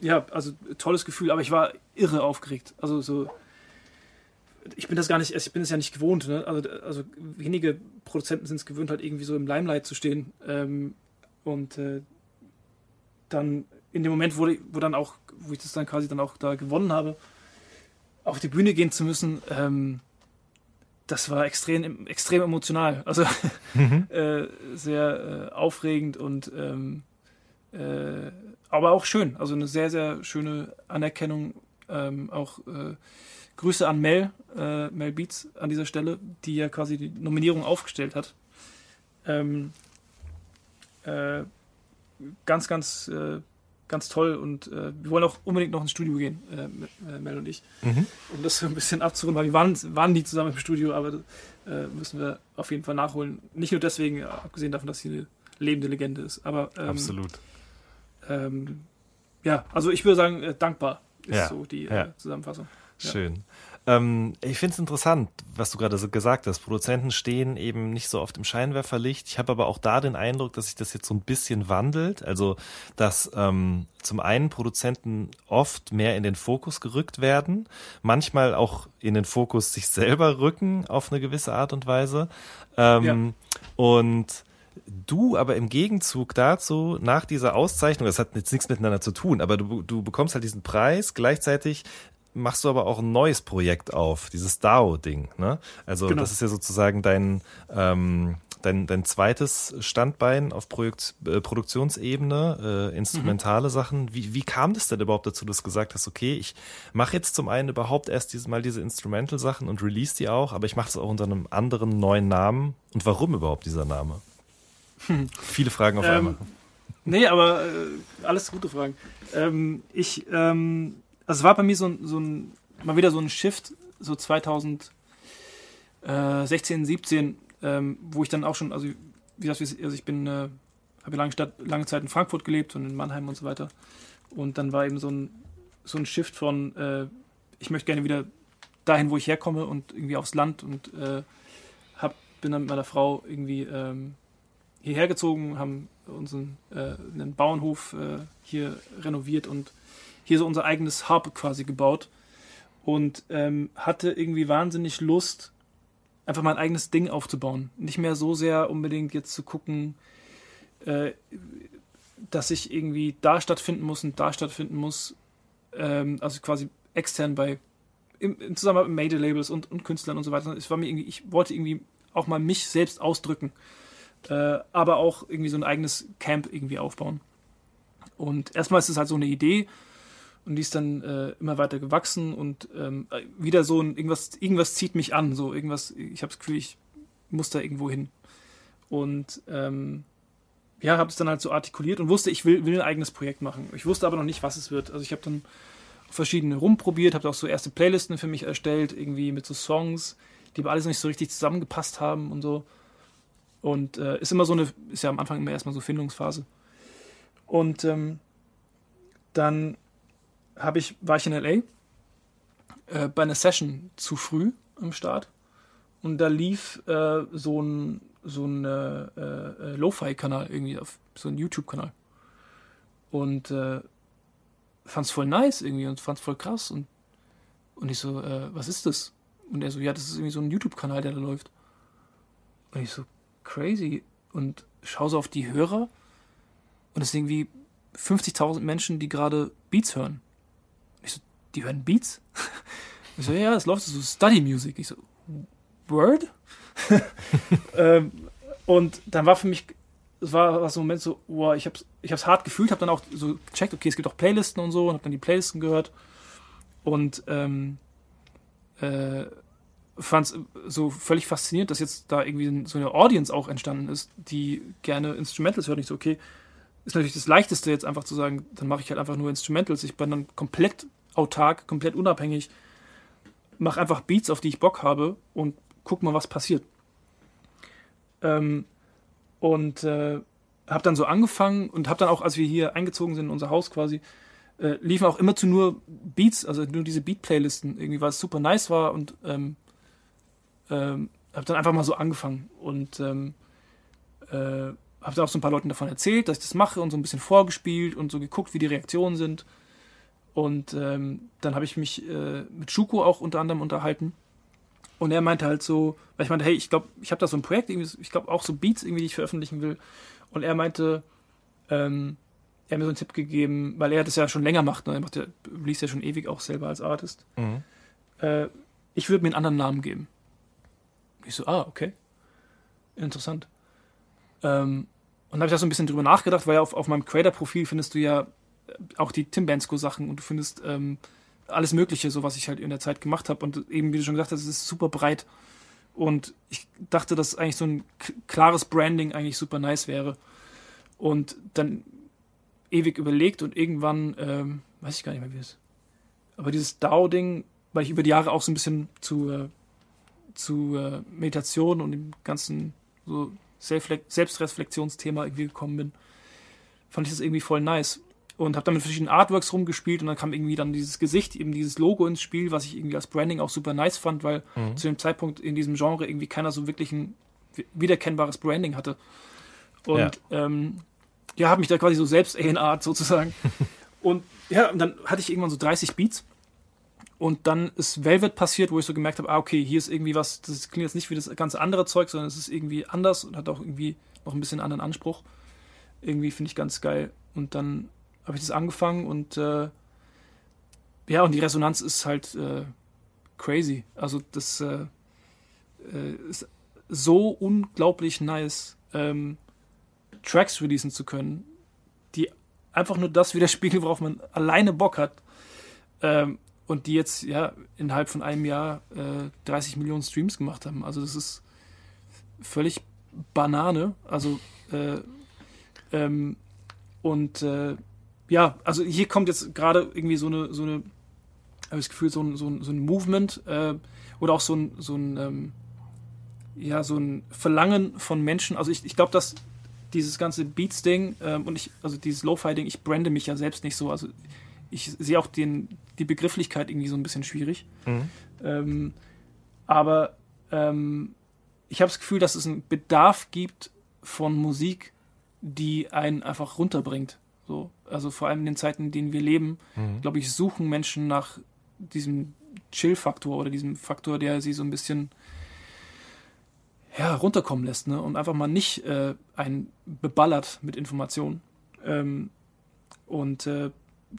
ja, also tolles Gefühl, aber ich war irre aufgeregt. Also so, ich bin das gar nicht, ich bin es ja nicht gewohnt, ne? Also, also wenige Produzenten sind es gewöhnt, halt irgendwie so im Limelight zu stehen. Ähm, und äh, dann in dem Moment, wo, wo dann auch, wo ich das dann quasi dann auch da gewonnen habe, auf die Bühne gehen zu müssen, ähm, das war extrem, extrem emotional. Also mhm. äh, sehr äh, aufregend und ähm, äh, aber auch schön. Also eine sehr, sehr schöne Anerkennung. Ähm, auch äh, Grüße an Mel, äh, Mel Beats an dieser Stelle, die ja quasi die Nominierung aufgestellt hat. Ähm, äh, ganz, ganz ganz toll und äh, wir wollen auch unbedingt noch ins Studio gehen, äh, äh, Mel und ich, mhm. um das so ein bisschen abzurunden, weil wir waren, waren nie zusammen im Studio, aber äh, müssen wir auf jeden Fall nachholen. Nicht nur deswegen, äh, abgesehen davon, dass sie eine lebende Legende ist, aber ähm, absolut. Ähm, ja, also ich würde sagen, äh, dankbar ist Ja, so die ja. Zusammenfassung. Schön. Ähm, ich finde es interessant, was du gerade so gesagt hast. Produzenten stehen eben nicht so oft im Scheinwerferlicht. Ich habe aber auch da den Eindruck, dass sich das jetzt so ein bisschen wandelt. Also, dass ähm, zum einen Produzenten oft mehr in den Fokus gerückt werden, manchmal auch in den Fokus sich selber rücken auf eine gewisse Art und Weise. Ähm, Und Du aber im Gegenzug dazu, nach dieser Auszeichnung, das hat jetzt nichts miteinander zu tun, aber du, du bekommst halt diesen Preis, gleichzeitig machst du aber auch ein neues Projekt auf, dieses DAO-Ding. Ne? Also Genau. das ist ja sozusagen dein, ähm, dein, dein zweites Standbein auf Projekt, äh, Produktionsebene, äh, instrumentale Sachen. Wie, wie kam das denn überhaupt dazu, dass du gesagt hast, okay, ich mache jetzt zum einen überhaupt erst dieses Mal diese Instrumental-Sachen und release die auch, aber ich mache das auch unter einem anderen neuen Namen. Und warum überhaupt dieser Name? Viele Fragen auf Ähm, einmal. Nee, aber äh, alles gute Fragen. Ähm, ich, ähm, also es war bei mir so, so ein, mal wieder so ein Shift, so 2016, 17, ähm, wo ich dann auch schon, also wie gesagt, also ich bin, äh, habe lange, lange Zeit in Frankfurt gelebt und in Mannheim und so weiter. Und dann war eben so ein, so ein Shift von, äh, ich möchte gerne wieder dahin, wo ich herkomme und irgendwie aufs Land und äh, hab, bin dann mit meiner Frau irgendwie ähm, hierher gezogen, haben unseren äh, einen Bauernhof äh, hier renoviert und hier so unser eigenes Hub quasi gebaut und ähm, hatte irgendwie wahnsinnig Lust, einfach mein eigenes Ding aufzubauen. Nicht mehr so sehr unbedingt jetzt zu gucken, äh, dass ich irgendwie da stattfinden muss und da stattfinden muss. Ähm, also quasi extern bei im, im Zusammenarbeit mit Major-Labels und, und Künstlern und so weiter. Es war mir irgendwie, ich wollte irgendwie auch mal mich selbst ausdrücken äh, aber auch irgendwie so ein eigenes Camp irgendwie aufbauen. Und erstmal ist es halt so eine Idee und die ist dann äh, immer weiter gewachsen und ähm, wieder so ein irgendwas, irgendwas zieht mich an, so irgendwas, ich habe das Gefühl, ich muss da irgendwo hin. Und ähm, ja, habe es dann halt so artikuliert und wusste, ich will, will ein eigenes Projekt machen. Ich wusste aber noch nicht, was es wird. Also ich habe dann verschiedene rumprobiert, habe auch so erste Playlisten für mich erstellt, irgendwie mit so Songs, die aber alles noch nicht so richtig zusammengepasst haben und so. Und äh, ist immer so eine, ist ja am Anfang immer erstmal so Findungsphase. Und ähm, dann habe ich, war ich in LA äh, bei einer Session zu früh am Start. Und da lief äh, so ein, so ein äh, äh, Lo-Fi-Kanal irgendwie auf so ein YouTube-Kanal. Und äh, fand's voll nice irgendwie und fand's voll krass. Und, und ich so, äh, was ist das? Und er so, ja, das ist irgendwie so ein YouTube-Kanal, der da läuft. Und ich so, crazy. Und schau so auf die Hörer und es sind irgendwie 50.000 Menschen, die gerade Beats hören. Die hören Beats? Ich so, ja, es läuft so Study Music. Ich so, Word? ähm, und dann war für mich, es war, war so ein Moment so, wow, ich hab's, ich hab's hart gefühlt, hab dann auch so gecheckt, okay, es gibt auch Playlisten und so und hab dann die Playlisten gehört und ähm, äh, fand es so völlig faszinierend, dass jetzt da irgendwie so eine Audience auch entstanden ist, die gerne Instrumentals hört. Ich so, okay, ist natürlich das Leichteste jetzt einfach zu sagen, dann mache ich halt einfach nur Instrumentals. Ich bin dann komplett autark, komplett unabhängig, mache einfach Beats, auf die ich Bock habe und guck mal, was passiert. Ähm, und äh, habe dann so angefangen und habe dann auch, als wir hier eingezogen sind in unser Haus quasi, äh, liefen auch immer zu nur Beats, also nur diese Beat-Playlisten, irgendwie, weil es super nice war und ähm, ähm, habe dann einfach mal so angefangen und ähm, äh, habe dann auch so ein paar Leuten davon erzählt, dass ich das mache und so ein bisschen vorgespielt und so geguckt, wie die Reaktionen sind. Und ähm, dann habe ich mich äh, mit Schuko auch unter anderem unterhalten. Und er meinte halt so, weil ich meinte, hey, ich glaube, ich habe da so ein Projekt, ich glaube auch so Beats irgendwie, die ich veröffentlichen will. Und er meinte, ähm, er hat mir so einen Tipp gegeben, weil er das ja schon länger macht, ne? er macht ja, liest ja schon ewig auch selber als Artist. Mhm. Äh, ich würde mir einen anderen Namen geben. Ich so, ah, okay. Interessant. Ähm, und dann habe ich da so ein bisschen drüber nachgedacht, weil ja auf, auf meinem Creator-Profil findest du ja auch die Tim Bensko-Sachen und du findest ähm, alles Mögliche, so was ich halt in der Zeit gemacht habe. Und eben, wie du schon gesagt hast, es ist super breit. Und ich dachte, dass eigentlich so ein klares Branding eigentlich super nice wäre. Und dann ewig überlegt und irgendwann, ähm, weiß ich gar nicht mehr, wie es Aber dieses DAO-Ding, weil ich über die Jahre auch so ein bisschen zu, äh, zu äh, Meditation und dem ganzen so Selbstrefle- Selbstreflexionsthema irgendwie gekommen bin, fand ich das irgendwie voll nice. Und habe dann mit verschiedenen Artworks rumgespielt und dann kam irgendwie dann dieses Gesicht, eben dieses Logo ins Spiel, was ich irgendwie als Branding auch super nice fand, weil Mhm. zu dem Zeitpunkt in diesem Genre irgendwie keiner so wirklich ein wi- wiedererkennbares Branding hatte. Und ja, ähm, ja habe mich da quasi so selbst A&Art sozusagen. und ja, und dann hatte ich irgendwann so 30 Beats und dann ist Velvet passiert, wo ich so gemerkt habe, ah, okay, hier ist irgendwie was, das klingt jetzt nicht wie das ganze andere Zeug, sondern es ist irgendwie anders und hat auch irgendwie noch ein bisschen anderen Anspruch. Irgendwie finde ich ganz geil. Und dann habe ich das angefangen und äh, ja, und die Resonanz ist halt äh, crazy. Also das äh, äh, ist so unglaublich nice, ähm, Tracks releasen zu können, die einfach nur das widerspiegeln, worauf man alleine Bock hat. Ähm, und die jetzt ja innerhalb von einem Jahr äh, 30 Millionen Streams gemacht haben. Also das ist völlig Banane. Also äh, ähm, und äh, ja, also hier kommt jetzt gerade irgendwie so eine, so eine, habe ich das Gefühl, so ein, so ein, so ein Movement äh, oder auch so ein, so ein, ähm, ja, so ein Verlangen von Menschen. Also ich, ich glaube, dass dieses ganze Beats-Ding ähm, und ich, also dieses Lo-Fi-Ding, ich brande mich ja selbst nicht so. Also ich sehe auch den, die Begrifflichkeit irgendwie so ein bisschen schwierig. Mhm. Ähm, aber ähm, ich habe das Gefühl, dass es einen Bedarf gibt von Musik, die einen einfach runterbringt. So, also vor allem in den Zeiten, in denen wir leben, Mhm. glaube ich, suchen Menschen nach diesem Chill-Faktor oder diesem Faktor, der sie so ein bisschen ja, runterkommen lässt, ne? Und einfach mal nicht äh, einen beballert mit Informationen. Ähm, und äh,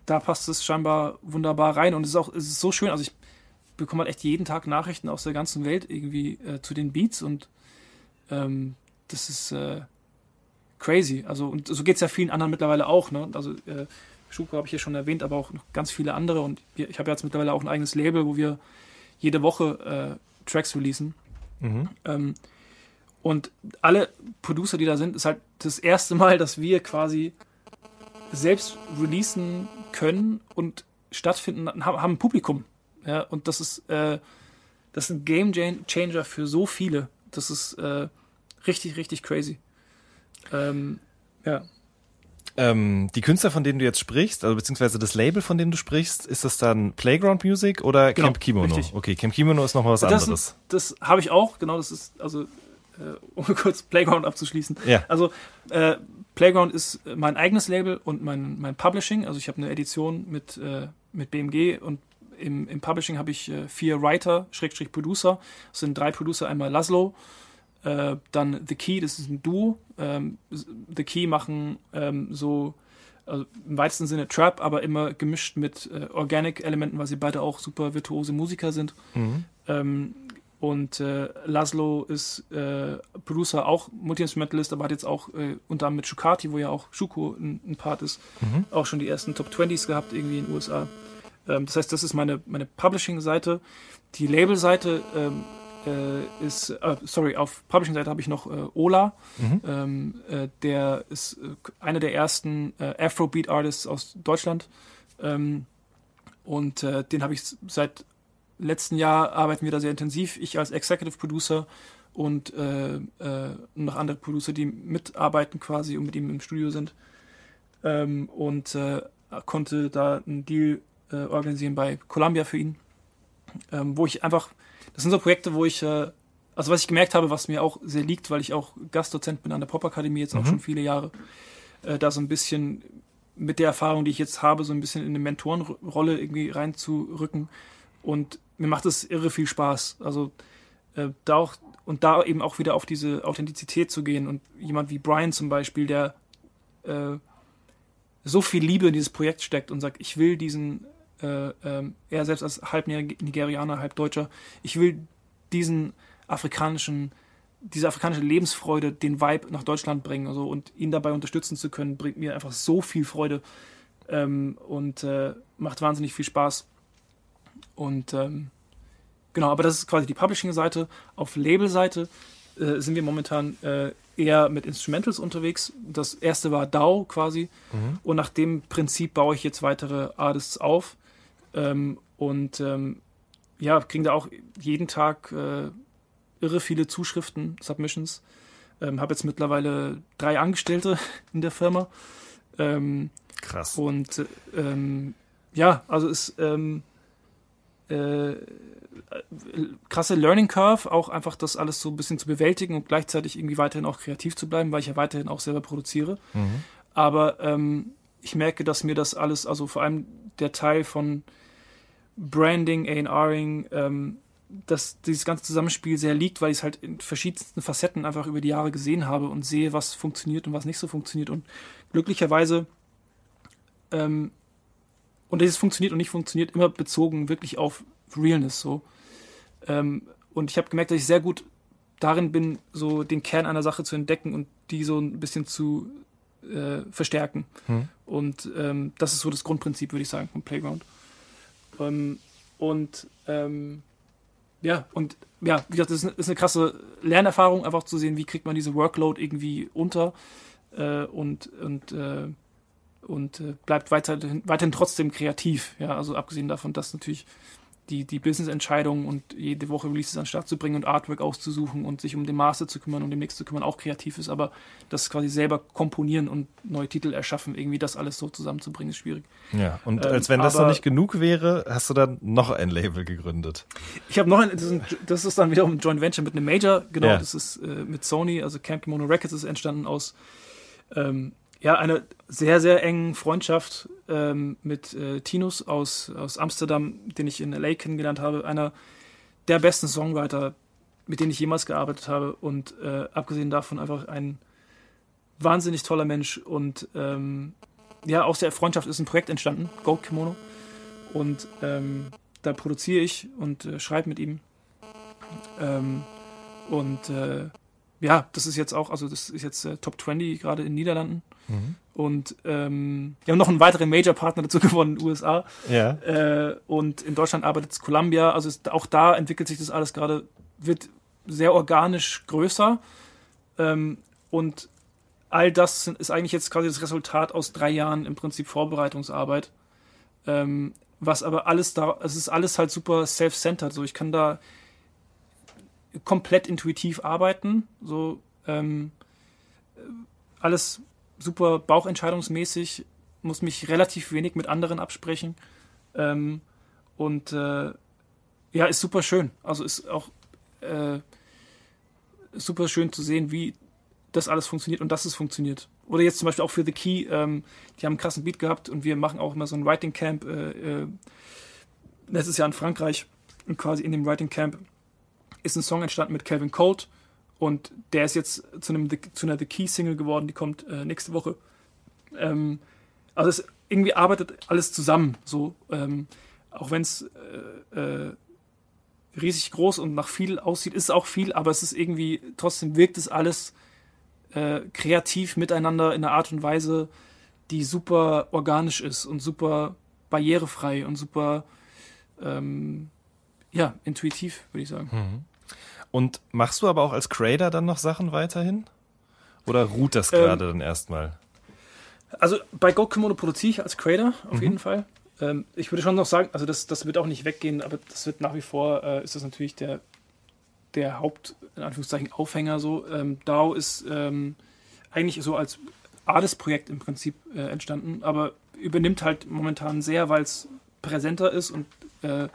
da passt es scheinbar wunderbar rein. Und es ist auch es ist so schön. Also ich bekomme halt echt jeden Tag Nachrichten aus der ganzen Welt irgendwie äh, zu den Beats und ähm, das ist äh, crazy. Also und so geht es ja vielen anderen mittlerweile auch. Ne? Also äh, Schuko habe ich hier schon erwähnt, aber auch noch ganz viele andere. Und ich habe jetzt mittlerweile auch ein eigenes Label, wo wir jede Woche äh, Tracks releasen. Mhm. Ähm, und alle Producer, die da sind, ist halt das erste Mal, dass wir quasi selbst releasen können und stattfinden, haben, haben ein Publikum. Ja, und das ist, äh, das ist ein Game Changer für so viele. Das ist äh, richtig, richtig crazy. Ähm, ja. Ähm, die Künstler, von denen du jetzt sprichst, also beziehungsweise das Label, von dem du sprichst, ist das dann Playground Music oder Genau, Camp Kimono? richtig. Okay, Camp Kimono ist nochmal was das anderes. das habe ich auch, genau, das ist, also, äh, um kurz Playground abzuschließen. Ja. Also, äh, Playground ist mein eigenes Label und mein, mein Publishing. Also, ich habe eine Edition mit, äh, mit BMG und im, im Publishing habe ich äh, vier Writer, Schrägstrich Producer. Das sind drei Producer, einmal Laszlo, äh, dann The Key, das ist ein Duo. Ähm, The Key machen ähm, so also im weitesten Sinne Trap, aber immer gemischt mit äh, Organic-Elementen, weil sie beide auch super virtuose Musiker sind. Mhm. Ähm, und äh, Laszlo ist äh, Producer, auch Multi-Instrumentalist, aber hat jetzt auch äh, unter anderem mit Shukati, wo ja auch Shuko ein, ein Part ist, Mhm. auch schon die ersten Top 20s gehabt irgendwie in den USA. Ähm, das heißt, das ist meine, meine Publishing-Seite. Die Label-Seite ähm, äh, ist, äh, sorry, auf Publishing-Seite habe ich noch äh, Ola. Mhm. Ähm, äh, der ist äh, einer der ersten äh, Afrobeat-Artists aus Deutschland. Ähm, und den habe ich seit letzten Jahr arbeiten wir da sehr intensiv. Ich als Executive Producer und noch andere Producer, die mitarbeiten quasi und mit ihm im Studio sind. Ähm, und konnte da einen Deal organisieren bei Columbia für ihn. Ähm, wo ich einfach, das sind so Projekte, wo ich, äh, also was ich gemerkt habe, was mir auch sehr liegt, weil ich auch Gastdozent bin an der Popakademie jetzt auch Mhm. schon viele Jahre, äh, da so ein bisschen mit der Erfahrung, die ich jetzt habe, so ein bisschen in eine Mentorenrolle irgendwie reinzurücken. Und mir macht es irre viel Spaß. Also äh, da auch und da eben auch wieder auf diese Authentizität zu gehen und jemand wie Brian zum Beispiel, der äh, so viel Liebe in dieses Projekt steckt und sagt, ich will diesen, äh, ähm, er selbst als halb Nigerianer, halb Deutscher, ich will diesen afrikanischen, diese afrikanische Lebensfreude, den Vibe nach Deutschland bringen also, und ihn dabei unterstützen zu können, bringt mir einfach so viel Freude ähm, und äh, macht wahnsinnig viel Spaß. Und ähm, genau, aber das ist quasi die Publishing-Seite. Auf Label-Seite äh, sind wir momentan äh, eher mit Instrumentals unterwegs. Das erste war DAO quasi. Mhm. Und nach dem Prinzip baue ich jetzt weitere Artists auf. Ähm, und ähm, ja, kriegen da auch jeden Tag äh, irre viele Zuschriften, Submissions. Ähm, Habe jetzt mittlerweile drei Angestellte in der Firma. Ähm, Krass. Und äh, ähm, ja, also ist ähm, äh, krasse Learning Curve, auch einfach das alles so ein bisschen zu bewältigen und gleichzeitig irgendwie weiterhin auch kreativ zu bleiben, weil ich ja weiterhin auch selber produziere. Mhm. Aber ähm, ich merke, dass mir das alles, also vor allem der Teil von Branding, A&Ring, ähm, dass dieses ganze Zusammenspiel sehr liegt, weil ich es halt in verschiedensten Facetten einfach über die Jahre gesehen habe und sehe, was funktioniert und was nicht so funktioniert. Und glücklicherweise, ähm, und dieses funktioniert und nicht funktioniert, immer bezogen wirklich auf Realness so. Ähm, und ich habe gemerkt, dass ich sehr gut darin bin, so den Kern einer Sache zu entdecken und die so ein bisschen zu äh, verstärken. Hm. Und ähm, das ist so das Grundprinzip, würde ich sagen, vom Playground. Ähm, und ähm, ja, und ja, wie gesagt, das ist eine, krasse Lernerfahrung, einfach zu sehen, wie kriegt man diese Workload irgendwie unter äh, und, und, äh, und äh, bleibt weiterhin, weiterhin trotzdem kreativ. Ja, also abgesehen davon, dass natürlich die, die Business-Entscheidungen und jede Woche Releases an den Start zu bringen und Artwork auszusuchen und sich um den Master zu kümmern und um demnächst zu kümmern auch kreativ ist, aber das quasi selber komponieren und neue Titel erschaffen, irgendwie das alles so zusammenzubringen, ist schwierig. Ja, und Ähm, als wenn das noch nicht genug wäre, hast du dann noch ein Label gegründet. Ich habe noch ein, das ist, ein, das ist dann wiederum ein Joint Venture mit einem Major, genau, Ja. das ist äh, mit Sony, also Camp Kimono Records ist entstanden aus ähm, ja, einer sehr, sehr engen Freundschaft ähm, mit äh, Tinus aus, aus Amsterdam, den ich in LA kennengelernt habe, einer der besten Songwriter, mit denen ich jemals gearbeitet habe. Und äh, abgesehen davon einfach ein wahnsinnig toller Mensch. Und ähm, ja, aus der Freundschaft ist ein Projekt entstanden, Gold Kimono. Und ähm, da produziere ich und äh, schreibe mit ihm. Ähm, und äh, ja, das ist jetzt auch, also das ist jetzt äh, Top 20 gerade in den Niederlanden Mhm. und ähm, wir haben noch einen weiteren Major-Partner dazu gewonnen USA Ja. äh, und in Deutschland arbeitet Columbia. Also ist, auch da entwickelt sich das alles gerade, wird sehr organisch größer. Ähm, und all das ist eigentlich jetzt quasi das Resultat aus drei Jahren im Prinzip Vorbereitungsarbeit. Ähm, was aber alles da, es ist alles halt super self-centered. So, ich kann da komplett intuitiv arbeiten. So, ähm, äh, alles super bauchentscheidungsmäßig, muss mich relativ wenig mit anderen absprechen. Ähm, und äh, ja, ist super schön. Also ist auch äh, super schön zu sehen, wie das alles funktioniert und dass es funktioniert. Oder jetzt zum Beispiel auch für The Key, ähm, die haben einen krassen Beat gehabt und wir machen auch immer so ein Writing Camp äh, äh, letztes Jahr in Frankreich und quasi in dem Writing Camp ist ein Song entstanden mit Calvin Colt und der ist jetzt zu, einem, zu einer The Key Single geworden, die kommt äh, nächste Woche. Ähm, also es irgendwie arbeitet alles zusammen, so ähm, auch wenn es äh, äh, riesig groß und nach viel aussieht, ist auch viel, aber es ist irgendwie trotzdem wirkt es alles äh, kreativ miteinander in einer Art und Weise, die super organisch ist und super barrierefrei und super ähm, ja intuitiv, würde ich sagen. Mhm. Und machst du aber auch als Creator dann noch Sachen weiterhin? Oder ruht das Ähm, gerade dann erstmal? Also bei Go Kimono produziere ich als Creator auf Mhm. jeden Fall. Ähm, ich würde schon noch sagen, also das, das wird auch nicht weggehen, aber das wird nach wie vor, äh, ist das natürlich der, der Haupt, in Anführungszeichen, Aufhänger so. Ähm, DAO ist ähm, eigentlich so als Artist-Projekt im Prinzip äh, entstanden, aber übernimmt halt momentan sehr, weil es präsenter ist und äh,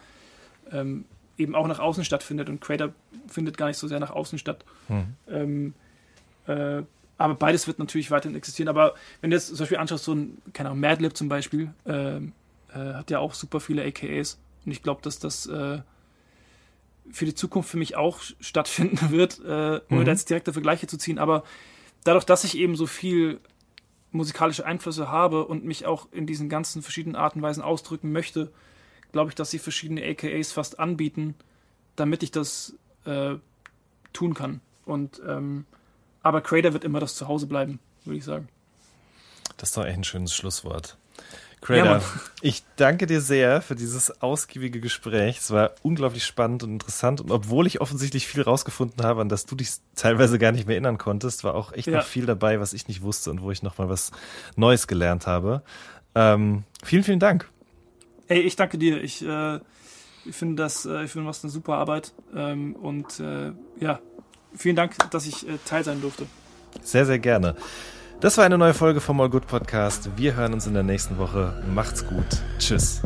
ähm, eben auch nach außen stattfindet und Creator findet gar nicht so sehr nach außen statt. Mhm. Ähm, äh, aber beides wird natürlich weiterhin existieren. Aber wenn du jetzt zum Beispiel anschaust, so ein, keine Ahnung, Madlib zum Beispiel, ähm, äh, hat ja auch super viele AKAs. Und ich glaube, dass das äh, für die Zukunft für mich auch stattfinden wird, äh, ohne Mhm. da jetzt direkte Vergleiche zu ziehen. Aber dadurch, dass ich eben so viel musikalische Einflüsse habe und mich auch in diesen ganzen verschiedenen Arten und Weisen ausdrücken möchte, glaube ich, dass sie verschiedene AKAs fast anbieten, damit ich das äh, tun kann. Und ähm, aber Creator wird immer das Zuhause bleiben, würde ich sagen. Das ist doch echt ein schönes Schlusswort. Ja, Creator, Mann. ich danke dir sehr für dieses ausgiebige Gespräch. Es war unglaublich spannend und interessant. Und obwohl ich offensichtlich viel rausgefunden habe, an das du dich teilweise gar nicht mehr erinnern konntest, war auch echt Ja. noch viel dabei, was ich nicht wusste und wo ich nochmal was Neues gelernt habe. Ähm, vielen, vielen Dank. Ey, ich danke dir. Ich, äh, ich finde das, äh, ich finde, machst eine super Arbeit. Ähm, und äh, ja, vielen Dank, dass ich äh, Teil sein durfte. Sehr, sehr gerne. Das war eine neue Folge vom All Good Podcast. Wir hören uns in der nächsten Woche. Macht's gut. Tschüss.